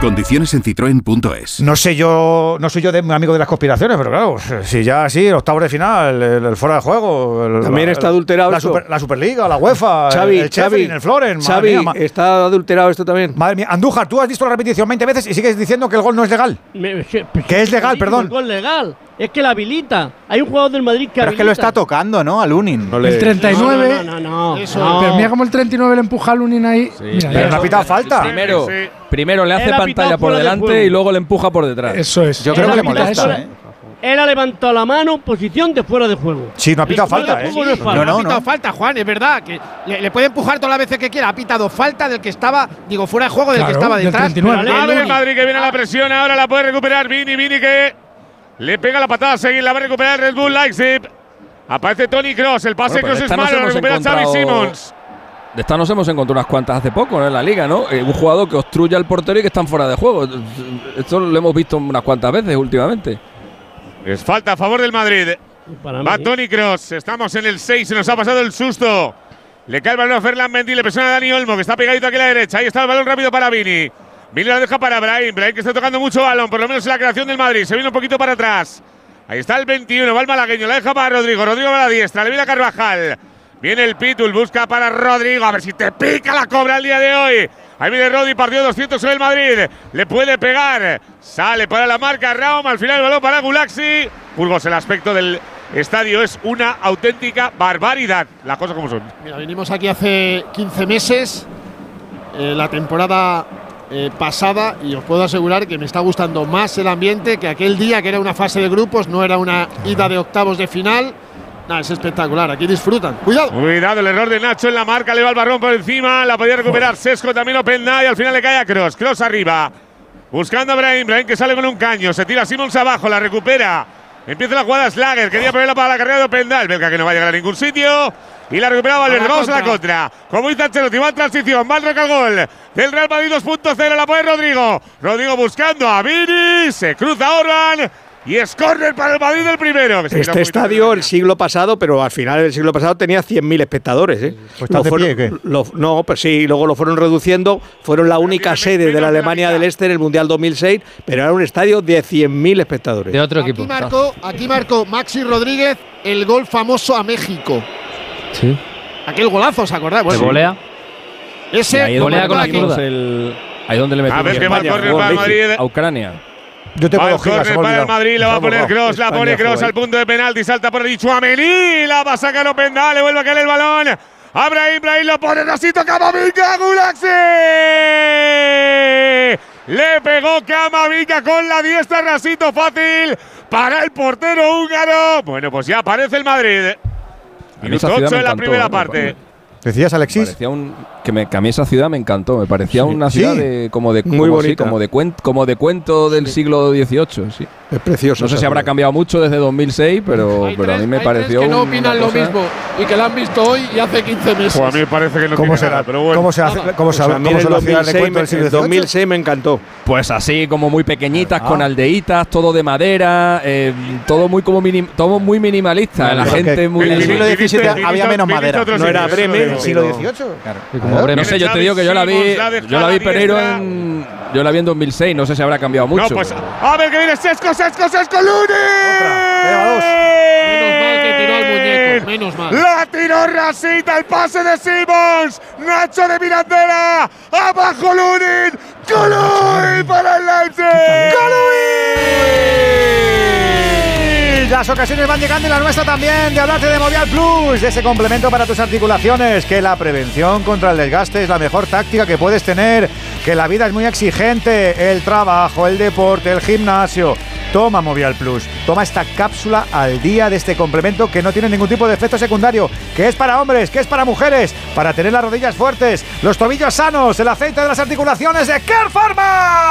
Condiciones en citroen.es. No sé yo, no soy yo de, amigo de las conspiraciones, pero claro, si ya así, el octavo de final, el, el fuera de juego. el- También la- está adulterado La, esto. super- la Superliga, la UEFA, Xavi, el, el el Floren. madre Xavi, mía, está adulterado esto también. Madre mía, Andújar, tú has visto la repetición 20 veces y sigues diciendo que el gol no es legal. Me- que- Que es legal, el perdón. gol legal. Es que la habilita. Hay un jugador del Madrid que Pero es que lo está tocando, ¿no? A Lunin. El 39. No, no, no. no. Eso. No. Pero mira cómo el 39 le empuja a Lunin ahí. Mira, Pero no ha pitado falta. Primero, primero le hace Él ha pantalla por fuera de delante juego. y luego le empuja por detrás. Eso es. Yo creo que le molesta, eso. ¿eh? Él ha levantado la mano, posición de fuera de juego. Sí, no ha pitado falta, ¿eh? juego no es Sí, falta. no, no, ha pitado no. falta, Juan, es verdad. que le, le puede empujar todas las veces que quiera. Ha pitado falta del que estaba, digo, fuera de juego del que estaba del detrás. 39. pero A ver el Lunin. Madrid que viene a la presión, ahora la puede recuperar Vini, Vini que le pega la patada a seguir, la va a recuperar el Red Bull Leipzig. Aparece Tony Cross, el pase Bueno, Cross es malo, recupera Xavi Simons. De esta nos hemos encontrado unas cuantas hace poco ¿no? en la liga, ¿no? Eh, un jugador que obstruye al portero y que están fuera de juego. Esto lo hemos visto unas cuantas veces últimamente. Es falta a favor del Madrid. Para Va mí. Tony Cross, estamos en el 6, se nos ha pasado el susto. Le cae el balón a Ferland Mendy, le presiona a Dani Olmo, que está pegadito aquí a la derecha. Ahí está el balón rápido para Vini. Vini la deja para Brahim. Brahim que está tocando mucho balón, por lo menos en la creación del Madrid. Se viene un poquito para atrás. Ahí está el 21, va el malagueño, la deja para Rodrigo. Rodrigo va a la diestra, le viene a Carvajal. Viene el Pitul, busca para Rodrigo, a ver si te pica la cobra el día de hoy. Ahí viene Rodri, partió 200 sobre el Madrid. Le puede pegar. Sale para la marca Raum. Al final el balón para Gulaxi. Burgos, el aspecto del estadio es una auténtica barbaridad. Las cosas como son. Mira, vinimos aquí hace 15 meses, eh, la temporada eh, pasada, y os puedo asegurar que me está gustando más el ambiente que aquel día, que era una fase de grupos, no era una ida de octavos de final. Nada, es espectacular, aquí disfrutan. ¡Cuidado! Cuidado, el error de Nacho en la marca. Le va el barrón por encima. La podía recuperar Sesco, también Openda. Y al final le cae a Cross. Cross arriba. Buscando a Brahim. Brahim que sale con un caño. Se tira Simons abajo. La recupera. Empieza la jugada Slager. Quería ponerla para la carrera de Openda. El belga que no va a llegar a ningún sitio. Y la recupera Valverde. Vamos a la contra. contra. Como dice Ancelotti, va en transición. Va el Roca al gol. Del Real Madrid 2.0. La pone Rodrigo. Rodrigo buscando a Vini. Se cruza Orban. Y es córner para el Madrid del primero. Este estadio el siglo pasado, pero al final del siglo pasado tenía 100.000 espectadores. ¿eh? Pues está Lo fueron- pie, ¿qué? lo- no, pues sí, luego lo fueron reduciendo. Fueron la única sede de la Alemania del Este en el Mundial 2006, pero era un estadio de 100.000 espectadores. De otro equipo. Aquí marcó, aquí marcó Maxi Rodríguez el gol famoso a México. Sí. Aquel golazo, ¿os acordáis? De Bueno, volea. ese Volea con la marcó el, ahí donde le A metimos ver qué va el México, Madrid. A Ucrania. Yo tengo Va el gigas, para el. Madrid, la va a poner. Cross, la pone Cross al punto de penalti, salta por el Chuamení, la va a sacar Openda, le vuelve a caer el balón. Abrahim, Brahim lo pone, Rasito Camavinga, Gulaxi. Le pegó Camavinga con la diestra, Rasito fácil para el portero húngaro. Bueno, pues ya aparece el Madrid. Minuto ciudad 8 me en la primera ¿eh? parte. ¿Decías, Alexis? Parecía un, que, me, que a mí esa ciudad me encantó. Me parecía una Sí. ciudad de, como de Muy como, sí, bonita. como de cuen- como de cuento del siglo XVIII. Sí. Es precioso. No sé si habrá cambiado mucho desde 2006, pero, Hay pero a tres- mí me hay pareció tres que no una opinan lo cosa- mismo y que la han visto hoy y hace 15 meses. Pues a mí me parece que no ¿Cómo será? nada, pero bueno. ¿Cómo se hace? ¿Cómo O sea, se a mí cómo ciudades de 2006 cuento del siglo en XVIII? 2006 me encantó. Pues así, como muy pequeñitas, Ah. con aldeitas, todo de madera, eh, todo muy como minim- todo muy minimalista. la gente muy. En el siglo XVII había menos madera. No era Bremen, ¿Siglo. XVIII? Claro. Bremen. No sé, yo te digo que yo la vi, yo la vi Pereiro en, yo la vi en 2006. No sé si habrá cambiado mucho. No, pues a ver que viene Sesco, Sesco, Sesco, dos. Menos mal que tiró al muñeco, menos mal. La tiró Rasita, el pase de Simons. Nacho de Mirandela. Abajo Lunin. Colui para el Leipzig. Colui. Las ocasiones van llegando y la nuestra también de hablarte de Movial Plus, de ese complemento para tus articulaciones, que la prevención contra el desgaste es la mejor táctica que puedes tener, que la vida es muy exigente, el trabajo, el deporte, el gimnasio. Toma Movial Plus, toma esta cápsula al día de este complemento que no tiene ningún tipo de efecto secundario, que es para hombres, que es para mujeres, para tener las rodillas fuertes, los tobillos sanos, el aceite de las articulaciones de Care Pharma.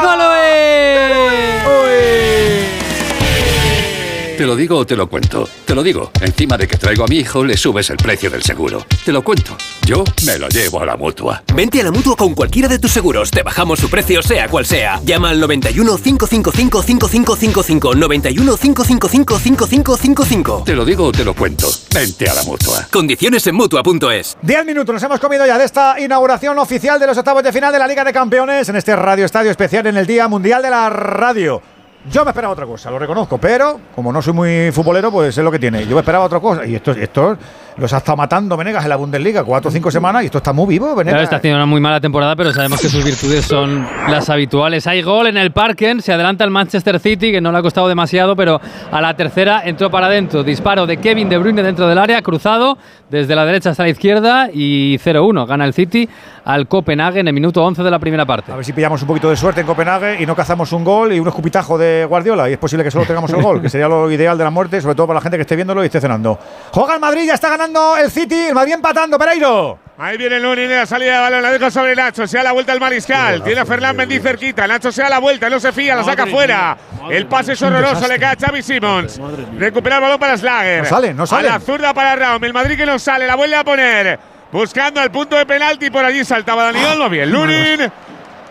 Te lo digo o te lo cuento. Te lo digo. Encima de que traigo a mi hijo, le subes el precio del seguro. Te lo cuento. Yo me lo llevo a la mutua. Vente a la mutua con cualquiera de tus seguros. Te bajamos su precio, sea cual sea. Llama al 91 555 5555. 91 555 5555. Te lo digo o te lo cuento. Vente a la mutua. Condiciones en mutua.es. 10 minutos nos hemos comido ya de esta inauguración oficial de los octavos de final de la Liga de Campeones en este Radio Estadio Especial en el Día Mundial de la Radio. Yo me esperaba otra cosa, lo reconozco, pero como no soy muy futbolero, pues es lo que tiene. Yo me esperaba otra cosa. Y esto, esto los ha estado matando Venegas en la Bundesliga cuatro o cinco semanas y esto está muy vivo, Venegas. Claro, está haciendo una muy mala temporada, pero sabemos que sus virtudes son las habituales. Hay gol en el Parken, se adelanta el Manchester City, que no le ha costado demasiado, pero a la tercera entró para adentro. Disparo de Kevin De Bruyne dentro del área, cruzado desde la derecha hasta la izquierda y 0-1. Gana el City al Copenhague en el minuto 11 de la primera parte. A ver si pillamos un poquito de suerte en Copenhague y no cazamos un gol y un escupitajo de Guardiola y es posible que solo tengamos el gol, que sería lo ideal de la muerte, sobre todo para la gente que esté viéndolo y esté cenando. Juega el Madrid, ya está ganando el City, el Madrid empatando, Pereiro. Ahí viene Lunin, la salida de balón, la deja sobre Nacho, se da la vuelta el mariscal, tiene a Fernán Mendy cerquita, Nacho se da la vuelta, no se fía, la saca fuera. El pase es horroroso, le cae a Xavi Simons. Recupera el balón para Slager. No sale, no sale. A la zurda para Raum, el Madrid que no sale, la vuelve a poner. Buscando el punto de penalti, por allí saltaba Dani Olmo, bien Lunin.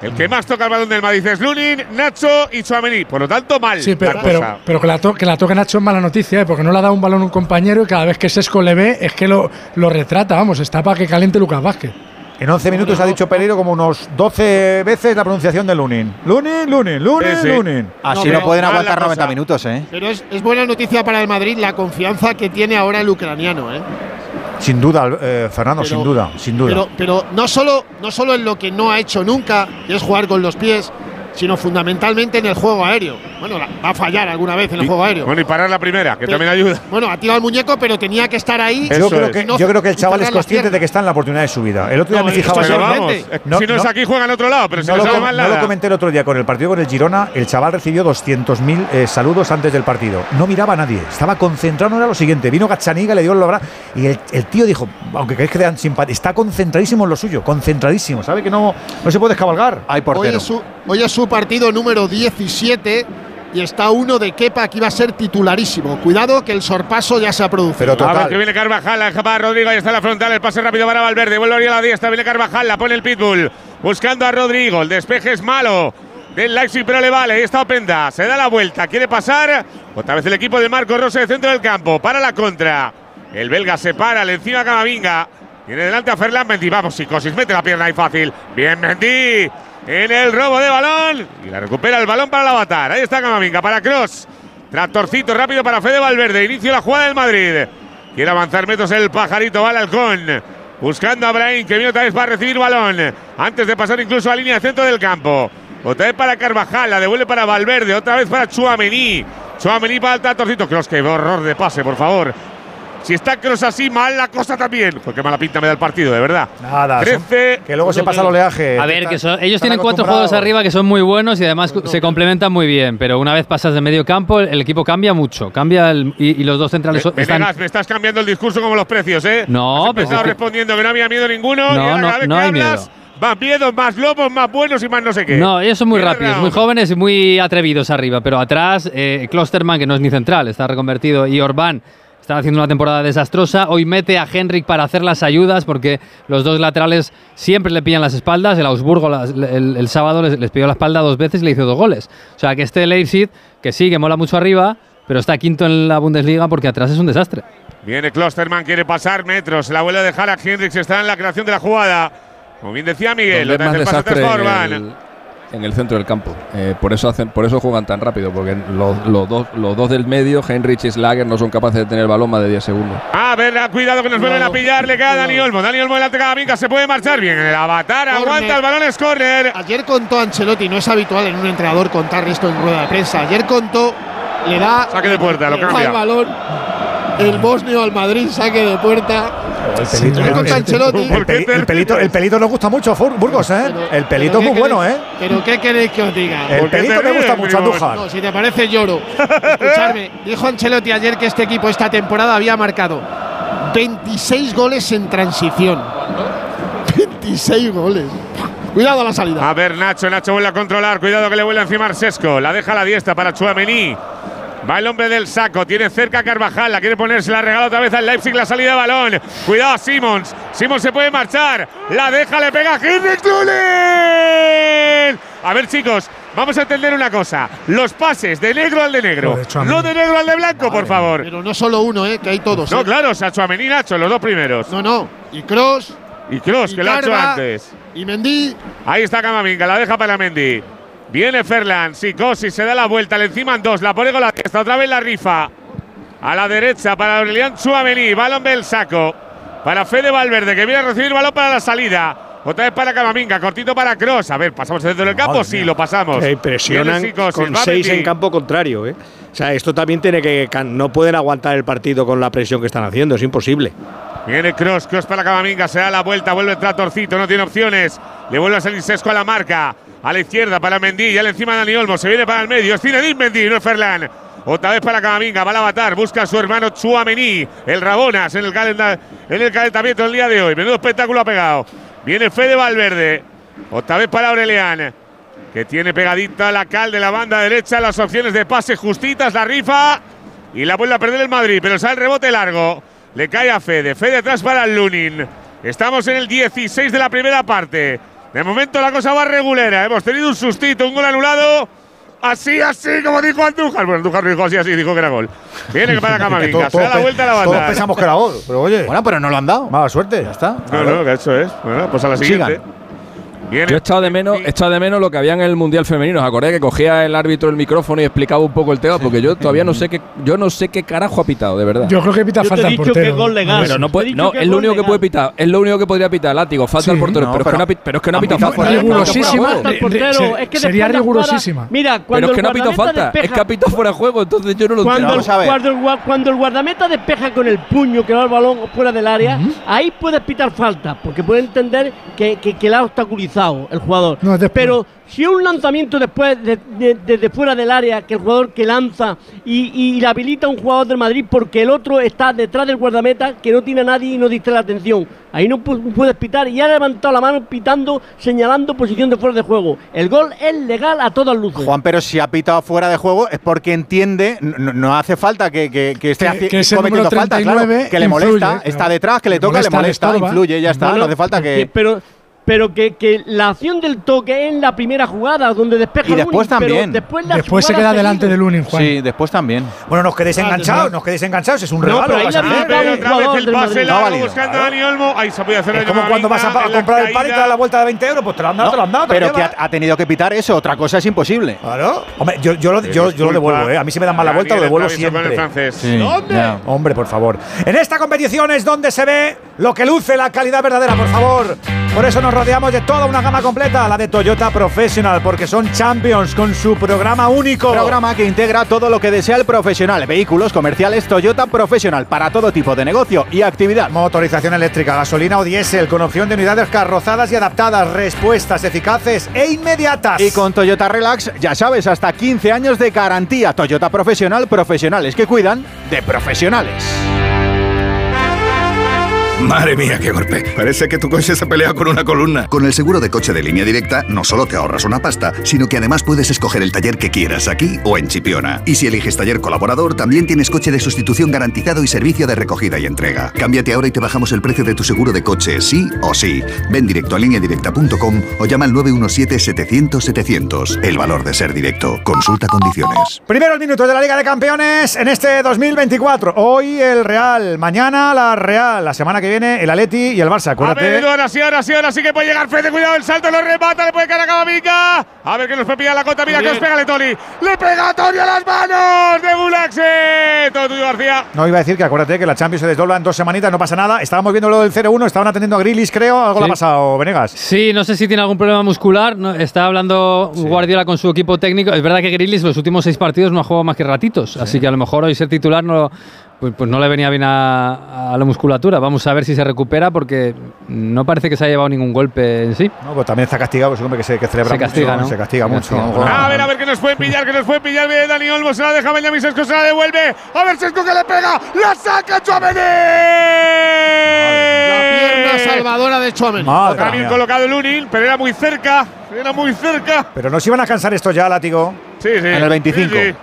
El que más toca el balón del Madrid es Lunin, Nacho y Chuamení. Por lo tanto, mal. Sí, pero, la pero, cosa. pero que, la que la toque Nacho es mala noticia, ¿eh? porque no le ha dado un balón a un compañero y cada vez que Sesco le ve es que lo, lo retrata, vamos, está para que caliente Lucas Vázquez. En 11 minutos ha dicho Pereiro como unos 12 veces la pronunciación de Lunin. Lunin, Lunin, Lunin, Sí, sí. Lunin. Así no, pueden aguantar 90 minutos, ¿eh? Pero es, es buena noticia para el Madrid la confianza que tiene ahora el ucraniano, ¿eh? Sin duda, eh, Fernando, Pero- sin duda, sin duda. Pero, pero no, solo, no solo en lo que no ha hecho nunca, que es jugar con los pies, sino fundamentalmente en el juego aéreo. Bueno, va a fallar alguna vez en el juego aéreo. Bueno, y parar la primera, que Pero- también ayuda. Bueno, ha tirado al muñeco, pero tenía que estar ahí. yo, creo que, no- yo creo que el chaval es consciente de que está en la oportunidad de su vida. El otro día No, me fijaba es yo- evidente. si no es aquí, juega en otro lado, pero si no, no, lo, sabe no lo comenté el otro día con el partido con el Girona. El chaval recibió 200.000 eh, saludos antes del partido. No miraba a nadie. Estaba concentrado. No era lo siguiente. Vino Gachaniga, le dio el abrazo. Y el, el tío dijo: Aunque creéis que dan simpatía, está concentradísimo en lo suyo. Concentradísimo. Sabe que no, no se puede descabalgar. Hay Hoy es, su, hoy es su partido número 17 y está uno de Kepa que iba a ser titularísimo. Cuidado que el sorpaso ya se ha producido. A ver que viene Carvajal, la deja para Rodrigo, ahí está la frontal, el pase rápido para Valverde, vuelve a la diestra, viene Carvajal, la pone el Pitbull, buscando a Rodrigo, el despeje es malo del Leipzig, pero le vale, ahí está Openda, se da la vuelta, quiere pasar, otra vez el equipo de Marco Rose de centro del campo, para la contra, el belga se para, le encima a Camavinga, tiene delante a Ferland Mendy, vamos Psicosis, mete la pierna ahí fácil, bien Mendy, en el robo de balón, y la recupera el balón para el avatar, ahí está Camavinga, para Cross, Tractorcito rápido para Fede Valverde. Inicio la jugada del Madrid. Quiere avanzar metros el pajarito. Va al. Buscando a Brahim, que viene otra vez para recibir balón. Antes de pasar incluso a línea de centro del campo. Otra vez para Carvajal. La devuelve para Valverde. Otra vez para Chuamení. Chuamení para el Tractorcito. Cross, que horror de pase, por favor. Si está Cross así, mal la cosa también. Joder, qué mala pinta me da el partido, de verdad. Nada. son- 13. que luego se pasa el oleaje. A ver, que son- ellos tienen cuatro juegos arriba que son muy buenos y además se complementan muy bien, pero una vez pasas de medio campo, el equipo cambia mucho. Cambia el- y, y los dos centrales son- están. Me estás cambiando el discurso como los precios, ¿eh? No, Has pero empezado es que- respondiendo que no había miedo ninguno. No, y no, no hay hablas, Más miedos, más lobos, más buenos y más no sé qué. No, ellos son muy rápidos, muy jóvenes y muy atrevidos arriba, pero atrás, eh, Klosterman, que no es ni central, está reconvertido, y Orbán están haciendo una temporada desastrosa. Hoy mete a Henrik para hacer las ayudas, porque los dos laterales siempre le pillan las espaldas. El Augsburgo las- el, el sábado les, les pidió la espalda dos veces y le hizo dos goles. O sea que este Leipzig, que sí, que mola mucho arriba, pero está quinto en la Bundesliga porque atrás es un desastre. Viene Klosterman, quiere pasar metros. La vuelve a dejar a Hendricks. Está en la creación de la jugada. Como bien decía Miguel, otra más desastre el, en el centro del campo. Eh, por eso hacen, por eso juegan tan rápido, porque los, los dos, los dos del medio, Heinrich y Slager, no son capaces de tener el balón más de 10 segundos. A ver, cuidado que nos vuelven a pillar. Le queda a Dani Olmo. Dani Olmo delante de Camavinga. Se puede marchar bien. El avatar aguanta. El balón es córner. Ayer contó Ancelotti, no es habitual en un entrenador contar esto en rueda de prensa. Ayer contó, le da. Saque de puerta, lo le da cambia. el balón. El bosnio al Madrid, saque de puerta. El pelito, Ayer contó Ancelotti. el, peli- el pelito, el pelito nos gusta mucho, Burgos, ¿eh? el pelito ¿Pero es muy bueno, ¿eh? Pero ¿qué queréis que os diga? El ¿Por qué pelito me gusta mucho? Andújar. No, si te parece lloro. Escuchadme, dijo Ancelotti ayer que este equipo esta temporada había marcado 26 goles en transición. 26 goles. Cuidado a la salida. A ver, Nacho. Nacho vuelve a controlar. Cuidado que le vuelve encima Arsesco. La deja a la diestra para Chuamení. Va el hombre del saco, tiene cerca a Carvajal, la quiere ponerse, la regala otra vez al Leipzig, la salida de balón. Cuidado a Simons, Simons se puede marchar, la deja, le pega a Henrik A ver chicos, vamos a entender una cosa, los pases de negro al de negro, no de negro al de blanco, por favor. Pero no solo uno, eh, que hay todos. No, eh. claro, Sachuamení y Nacho, los dos primeros. No, no, y Cross. Y Cross, que lo ha hecho antes. Y Mendy. Ahí está Camavinga, la deja para Mendy. Viene Ferland, Sicosi se da la vuelta, le enciman dos, la pone con la testa, otra vez la rifa. A la derecha para Aurelian Chuamení, balón del saco. Para Fede Valverde, que viene a recibir balón para la salida. Otra vez para Camavinga, cortito para Cross. A ver, ¿pasamos dentro del campo? Sí, lo pasamos. Que presionan Viene Sicosis, con seis en campo contrario, ¿eh? O sea, esto también tiene que. No pueden aguantar el partido con la presión que están haciendo, es imposible. Viene Cross, Cross para Camavinga, se da la vuelta, vuelve a entrar Torcito, no tiene opciones. Le vuelve a salir Sesco a la marca. A la izquierda para Mendy, ya le encima Dani Olmo, se viene para el medio. Es Zinedine Mendy, no es Ferland. Otra vez para Camavinga, va a avatar, busca a su hermano Chuamení, el Rabonas en el, en el calentamiento del día de hoy. Menudo espectáculo ha pegado. Viene Fede Valverde, otra vez para Aurelian, que tiene pegadita la cal de la banda derecha, las opciones de pase justitas, la rifa y la vuelve a perder el Madrid, pero sale el rebote largo. Le cae a Fede, Fede atrás para Lunin. Estamos en el 16 de la primera parte. De momento la cosa va regulera. Hemos tenido un sustito, un gol anulado. Así, así, como dijo Andújar. Bueno, Andújar no dijo así, así, dijo que era gol. Viene para Camavinga, se da la vuelta a la banda. Todos pensamos que era gol, pero oye. Bueno, pero no lo han dado. Mala suerte, ya está. No, no, que eso es. Bueno, pues a la siguiente. Yo he echado de menos, he echado de menos lo que había en el Mundial Femenino. ¿Os acordáis que cogía el árbitro el micrófono y explicaba un poco el tema? Porque yo todavía no sé qué, yo no sé qué carajo ha pitado, de verdad. Yo creo que pita Yo te falta al portero. que gol legal. Pero no, Te he puede, dicho no que es lo único que puede pitar. Es lo único que podría pitar, látigo. Falta Sí, al portero. no, pero, es que pero no pero es que no ha pitado falta. rigurosísima. portero. Sería rigurosísima. Mira, Pero cuando es que no ha el pitado falta. Es que ha pitado fuera de juego. Entonces yo no lo Cuando, entiendo. Cuando el, gua- cuando el guardameta despeja con el puño que va el balón fuera del área, ahí puedes pitar falta, porque puede entender que, que, que la ha obstaculizado el jugador. No, después. Pero si un lanzamiento después de- de- desde fuera del área, que el jugador que lanza y, y le habilita a un jugador del Madrid porque el otro está detrás del guardameta, que no tiene a nadie y no distrae la atención. Ahí no pu- puedes pitar y ha levantado la mano pitando, señalando posición de fuera de juego. El gol es legal a todas luces. Juan, pero si ha pitado fuera de juego es porque entiende, no, no hace falta que, que, que esté Que- que cometiendo falta, claro, 39 que le influye, molesta, claro. está detrás, que le Le toca, le molesta, le molesta, influye, ya está, Bueno, no hace falta que- que… pero pero que, que la acción del toque es en la primera jugada, donde despeja Y después Lunin, pero también. Después, la Después se queda delante seguido. de Lunin, Juan. Sí, después también. Bueno, no os quedéis Ah, enganchados, no. no os quedéis enganchados, es un No, regalo. pero ahí Pero otra vez el del pase largo buscando a Dani Olmo. Ahí se puede hacer Es como cuando vas a, comprar el par y te caída. da la vuelta de 20 euros, pues te lo han dado, te lo han dado. Pero que ha, ha tenido que pitar eso, otra cosa es imposible. Claro. Hombre, yo, yo, lo, yo, yo lo devuelvo, ¿eh? A mí si me dan mal la vuelta, lo devuelvo siempre. Hombre, por favor. En esta competición es donde se ve lo que luce la calidad verdadera, por favor. Por eso nos rodeamos de toda una gama completa, la de Toyota Professional, porque son champions con su programa único. Programa que integra todo lo que desea el profesional. Vehículos comerciales Toyota Professional para todo tipo de negocio y actividad. Motorización eléctrica, gasolina o diésel, con opción de unidades carrozadas y adaptadas, respuestas eficaces e inmediatas. Y con Toyota Relax, ya sabes, hasta 15 años de garantía. Toyota Profesional, profesionales que cuidan de profesionales. Madre mía, qué golpe. Parece que tu coche se pelea con una columna. Con el seguro de coche de línea directa no solo te ahorras una pasta, sino que además puedes escoger el taller que quieras aquí o en Chipiona. Y si eliges taller colaborador, también tienes coche de sustitución garantizado y servicio de recogida y entrega. Cámbiate ahora y te bajamos el precio de tu seguro de coche, sí o sí. Ven directo a lineadirecta.com o llama al 917-700-700. El valor de ser directo. Consulta condiciones. Primeros minutos de la Liga de Campeones en este 2024. Hoy el Real, mañana la Real, la semana que viene el Atleti y el Barça. A ver, Acuérdate. Ahora sí, ahora sí, ahora sí que puede llegar Fede. Cuidado, el salto, lo remata, le puede caer a Camavinga. A ver que nos puede pillar la cota. Mira que os pega le Tony. Le pega a Tony a las manos de Gulaxe. Todo tuyo, García. No iba a decir que acuérdate que la Champions se desdobla en dos semanitas, no pasa nada. Estábamos viendo lo del 0-1, estaban atendiendo a Grilis, creo. Algo le ha Sí. pasado, Venegas. Sí, no sé si tiene algún problema muscular. no- está hablando Guardiola con su equipo técnico. Es verdad que Grealish los últimos seis partidos no ha jugado más que ratitos. Así que a lo mejor hoy ser titular no, pues, pues no le venía bien a, a la musculatura. Vamos a ver si se recupera porque no parece que se haya llevado ningún golpe en sí. No, pues también está castigado, pues un hombre que se que celebra Se castiga, mucho, ¿no? se castiga Se mucho. castiga. A ver, a ver que nos pueden pillar, que nos pueden pillar. Viene Dani Olmo, se la deja Benjamín Sesco, se la devuelve. A ver, Sesco que le pega. La saca Chouameni. La pierna salvadora de Chouameni. Madre Otra bien colocado Lunin, pero era muy cerca. Era muy cerca. Pero no se iban a cansar estos ya, látigo. Sí, sí. En el 25. Sí, sí.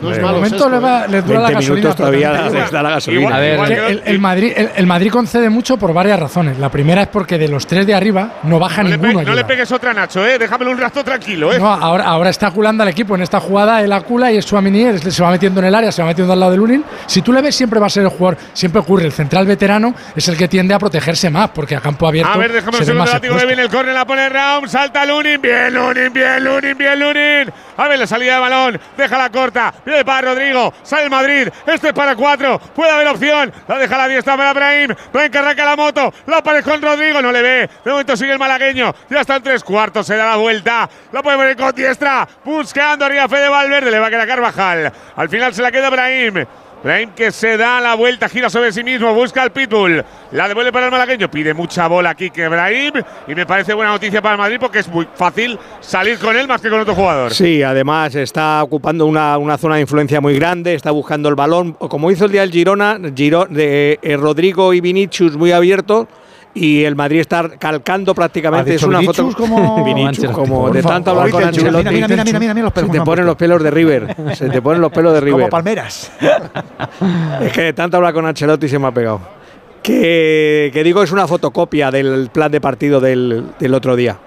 No es De momento le, va, ¿eh? le dura la 20 gasolina. minutos todavía totalmente. les da la gasolina. Igual- A ver, igual Que que el, el Madrid, el, el Madrid concede mucho por varias razones. La primera es porque de los tres de arriba no baja no, le ninguno. no le pegues otra Nacho, ¿eh? Déjamelo un rato tranquilo, ¿eh? No, ahora, ahora está culando al equipo. En esta jugada él acula y es Suamini, él se va metiendo en el área, se va metiendo al lado de Lunin. Si tú le ves, siempre va a ser el jugador. Siempre ocurre. El central veterano es el que tiende a protegerse más, porque a campo abierto. A ver, déjame un segundo que viene el córner, la pone Raum, salta Lunin, bien Lunin, bien Lunin, bien Lunin. A ver la salida de balón, deja la corta, viene para Rodrigo, sale Madrid, este es para cuatro, puede haber opción, la deja la diestra para Brahim, Brahim que la moto, la pone con Rodrigo, no le ve, de momento sigue el malagueño, ya están tres cuartos, se da la vuelta, la puede poner con diestra, buscando arriba Fede Valverde, le va a quedar Carvajal, al final se la queda Brahim. Brahim que se da la vuelta, gira sobre sí mismo, busca al Pitbull, la devuelve para el malagueño, pide mucha bola aquí que Brahim y me parece buena noticia para el Madrid porque es muy fácil salir con él más que con otro jugador. Sí, además está ocupando una, una zona de influencia muy grande, está buscando el balón, como hizo el día del Girona, Giro- de, eh, Rodrigo y Vinicius muy abiertos. Y el Madrid está calcando prácticamente. ¿Ha Es una Vinicius foto como- Vinicius, como de tanto hablar con Ancelotti. mira, mira, mira, mira, los pelos Se te ponen los pelos de River. Se te ponen los pelos de River. Como palmeras. Es que de tanto hablar con Ancelotti se me ha pegado. Que, que digo, es una fotocopia del plan de partido del, del otro día.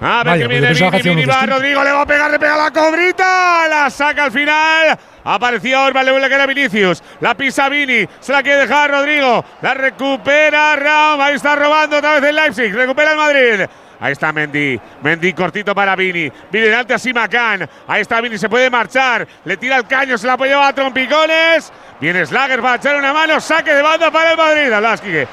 A ver Vaya, que viene que Vini, Vini va. Rodrigo, le va a pegar, le pega la cobrita, la saca al final. Apareció Orban, le vuelve a quedar Vinicius, la pisa Vini, se la quiere dejar Rodrigo, la recupera Raum, ahí está robando otra vez el Leipzig, recupera el Madrid. Ahí está Mendy, Mendy cortito para Vini, Vini delante a Simacán, ahí está Vini, se puede marchar, le tira el caño, se la llevar a trompicones, viene Slager para echar una mano, saque de banda para el Madrid, Hablas, Quique.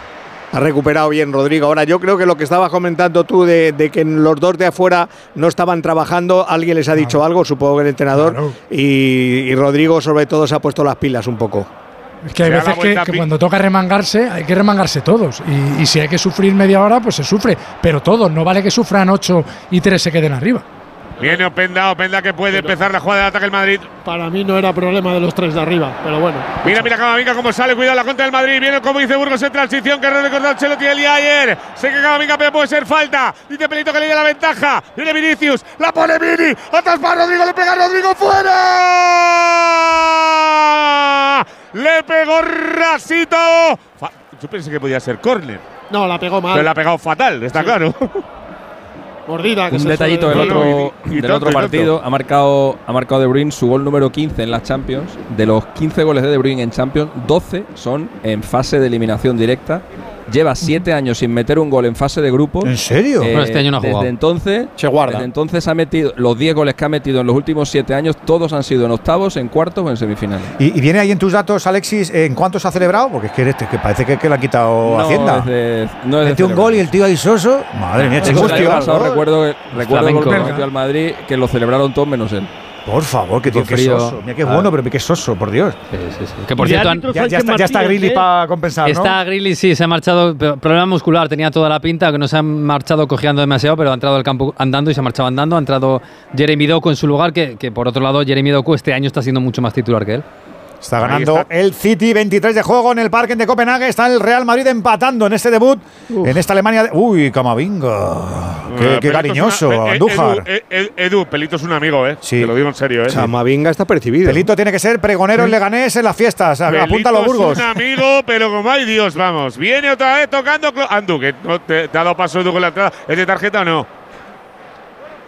Ha recuperado bien Rodrigo. Ahora yo creo que lo que estabas comentando tú de, de que los dos de afuera no estaban trabajando, alguien les ha dicho algo, supongo que el entrenador, y, y Rodrigo sobre todo se ha puesto las pilas un poco. Es que hay veces que, cuando toca remangarse, hay que remangarse todos. Y, y si hay que sufrir media hora, pues se sufre. Pero todos, no vale que sufran ocho y tres se queden arriba. Viene Openda, Openda que puede empezar la jugada de ataque el Madrid. Para mí no era problema de los tres de arriba, pero bueno. Mira, mira Camavinga cómo sale, cuidado la contra del Madrid. Viene como dice Burgos en transición, que recordó Ancelotti el día ayer. Sé que Camavinga pero puede ser falta. Dice Pelito que le dé la ventaja. Viene Vinicius, la pone Vini. Atrás para Rodrigo, le pega Rodrigo fuera. Le pegó Rasito. Yo pensé que podía ser córner. No, la pegó mal. Pero la ha pegado fatal, está claro. Mordida. que Un detallito del otro, y- y del otro partido. Ha marcado, ha marcado De Bruyne su gol número 15 en las Champions. De los 15 goles de De Bruyne en Champions, 12 son en fase de eliminación directa. Lleva 7 años sin meter un gol en fase de grupo. ¿En serio? Eh, Bueno, este año no ha desde jugado. entonces, Se guarda. desde entonces ha metido los 10 goles que ha metido en los últimos 7 años, todos han sido en octavos, en cuartos o en semifinales. ¿Y, y viene ahí en tus datos, Alexis, en cuántos ha celebrado? Porque es que, este, que parece que, que le ha quitado No Hacienda. es de- no es Mete un gol y el tío ahí soso. Madre mía, chicos, recuerdo, recuerdo el gol que metió al Madrid que lo celebraron todos menos él. Por favor, que tío, qué frío. soso. Mira qué Ah. bueno, pero qué soso, por Dios. Sí, sí, sí. Que por cierto, han- Ya, está, ya está Grilly ¿eh? para compensar, ¿no? Está Grilly, sí, se ha marchado. Problema muscular, tenía toda la pinta, que no se ha marchado cojeando demasiado, pero ha entrado al campo andando y se ha marchado andando. Ha entrado Jeremy Doku en su lugar, que, que por otro lado, Jeremy Doku este año está siendo mucho más titular que él. Está ganando está. el City, 23 de juego en el Parque de Copenhague. Está el Real Madrid empatando en este debut en esta Alemania. de- Uy, Camavinga. Qué, Eh, qué es cariñoso, una- eh, eh, Andújar. Edu, eh, Edu, Pelito es un amigo, ¿eh? Sí. Te lo digo en serio, ¿eh? Chamavinga está percibido. Pelito tiene que ser pregonero en Leganés en las fiestas. Pelito Apunta a los Burgos. Es un amigo, pero como ay Dios, vamos. Viene otra vez tocando. Andu, que no te, te ha dado paso Edu con la entrada. ¿Es de tarjeta o no?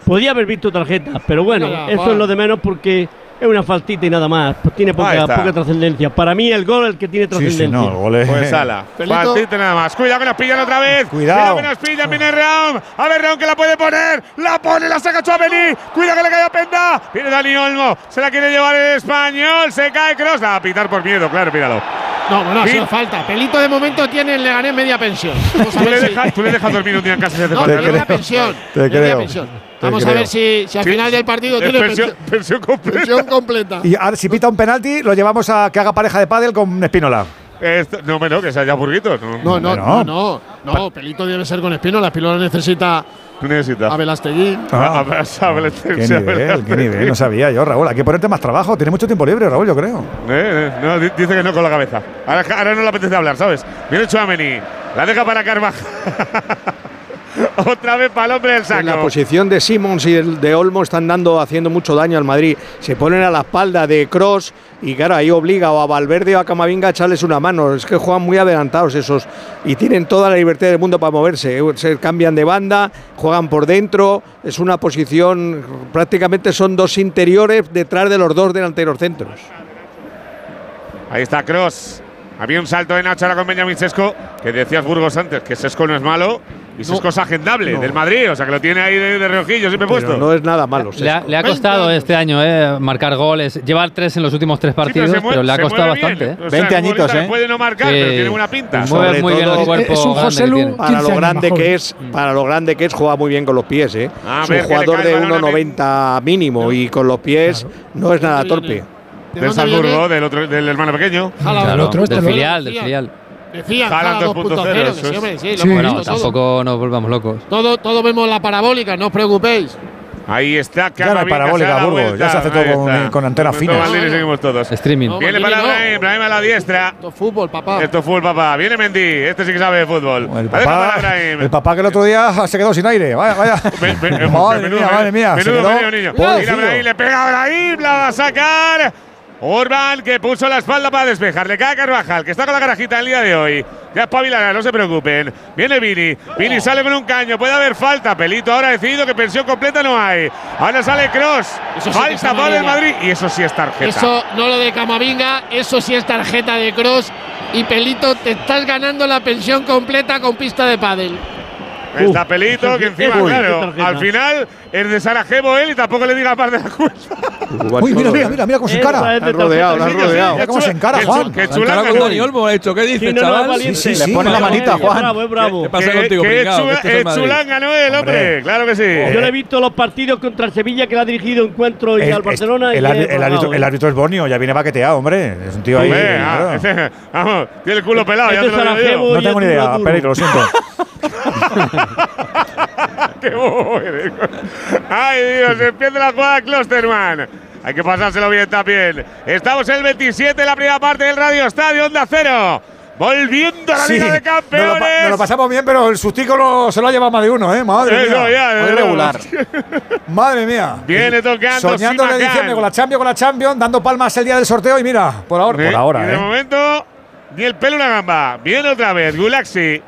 Podía haber visto tarjeta, pero bueno, Venga, eso va. es lo de menos porque es una faltita y nada más. Tiene poca, poca trascendencia. Para mí el gol es el que tiene Sí, trascendencia. sí, no, el gol es- Pues ala. Pelito. Faltita nada más. Cuidado que nos pillan otra vez. Cuidado. que nos pillan. Viene Raúl. A ver, Raúl que la puede poner. La pone, la saca Chouameni. Cuidado que le cae a Penda. Viene Dani Olmo. Se la quiere llevar el español. Se cae Cross. La va a pitar por miedo, claro, míralo. No, bueno, ha Sí. sido falta. Pelito de momento tiene el Leganés media pensión. Vamos a Tú le, ver si- dejas, tú le dejas dormir un día en casa si hace No, falta, media ¿no? pensión. Te media creo. pensión. Vamos a creo. ver si, si al Sí. final del partido tiene pensión, pensión, completa. pensión completa. Y ahora, si pita un penalti, lo llevamos a que haga pareja de pádel con Espínola. Esto- no, bueno, que sea ya burguitos. No, No, no, Bueno. no, no, no. Pelito debe ser con Espinola. Espinola necesita Tú necesitas. a Velastegui. Ah, a Qué nivel, qué nivel. No sabía yo, Raúl. Hay que ponerte más trabajo. Tiene mucho tiempo libre, Raúl, yo creo. Eh, eh, no, di- dice que no con la cabeza. Ahora, ahora no le apetece hablar, ¿sabes? Viene Chuameni. La deja para Carvajal. Otra vez para el hombre del saco. En la posición de Simons y el de Olmo están dando, haciendo mucho daño al Madrid. Se ponen a la espalda de Cross y claro, ahí obliga o a Valverde o a Camavinga a echarles una mano. Es que juegan muy adelantados esos y tienen toda la libertad del mundo para moverse. Se cambian de banda, juegan por dentro. Es una posición, prácticamente son dos interiores detrás de los dos delanteros centros. Ahí está Cross. Había un salto de Nacho ahora con Benjamín Sesco, que decías Burgos antes, que Sesco no es malo. Y Sesco es agendable del Madrid, o sea que lo tiene ahí de, de reojillo siempre Pero puesto. no es nada malo. Le ha, le ha costado este año eh, marcar goles. Llevar tres en los últimos tres partidos, se mueve- pero le ha costado bastante. ¿eh? O sea, 20 añitos, ¿eh? Puede no marcar, pero tiene buena pinta. Mueve Sobre muy bien todo- el cuerpo. Es un José Lu para lo grande que es, para lo grande que es, juega muy bien con los pies, ¿eh? A es un jugador de el balón a 1.90 mínimo y con los pies no es nada torpe. Del Salzburgo, del, otro, del hermano pequeño. Claro, del filial, del filial. Decían Haaland Jala 2.0, 2.0, que eso sí, hombre, sí, Sí. Bueno, visto todo. tampoco nos volvamos locos. Todo, todo vemos la parabólica, no os preocupéis. Ahí está Ya no hay Camavinga, parabólica, Burgos, ya se hace todo con- con antena fina. Maldini, seguimos todos. Streaming. No, Viene para. Brahim, Brahim a la diestra. Esto es fútbol, papá. Esto es fútbol, papá. Viene Mendy, este sí que sabe de fútbol. El papá, el papá que el otro día se quedó sin aire. Vaya, vaya. Madre menudo mía, madre mía. Se Menudo quedó menú, niño. Mira Brahim, le pega a Brahim, la va a sacar. Orban que puso la espalda para despejar. Le cae a Carvajal, que está con la carajita el día de hoy. Ya espabilará, no se preocupen. Viene Vini. Vini sale con un caño. Puede haber falta. Pelito ahora ha decidido que pensión completa no hay. Ahora sale Cross. Eso sí falta para el. Madrid. Y eso sí es tarjeta. Eso, no lo de Camavinga, eso sí es tarjeta de cross. Y Pelito, te estás ganando la pensión completa con pista de pádel. Está Pelito, que sí- encima, sí claro, al final es de Sarajevo él y tampoco le diga parte de la culpa. Uy, mira, mira, mira, mira cómo se Esa encara. Han rodeado, han rodeado. Mira cómo se encara, Qué Juan. qué La encara chulanga, con ¿no? Dani Olmo, ha hecho. ¿Qué dices, chaval? Sí, sí, Le pone la manita, Juan. ¿Qué pasa contigo, el eh, chulanga, ¿no? El hombre, claro que sí. Yo le he visto los partidos contra el Sevilla que le ha dirigido encuentro y El, al Barcelona. el, y árbitro- es el ¿eh? el árbitro es Bonio, ya viene baqueteado, hombre. Es un tío ahí. Ah, vamos, tiene el culo pelado, ya Este te lo digo. No tengo ni y idea, Perico, lo siento. Qué bobo eres. Ay, Dios, empieza la jugada Klosterman. Hay que pasárselo bien también. Estamos en el 27, la primera parte del Radio Estadio Onda Cero. Volviendo a la Sí, Liga de nos lo, pa- Campeones. nos lo pasamos bien, pero el sustico lo- se lo ha llevado más de uno, ¿eh? Madre Eso mía. ya, Muy regular. Madre mía. Viene tocando Soñando Simakan. diciembre con la Champions, con la Champions, dando palmas el día del sorteo y mira, por ahora, Sí, por ahora, y de ¿eh? momento, ni el pelo una gamba. Viene otra vez, Gulaxi.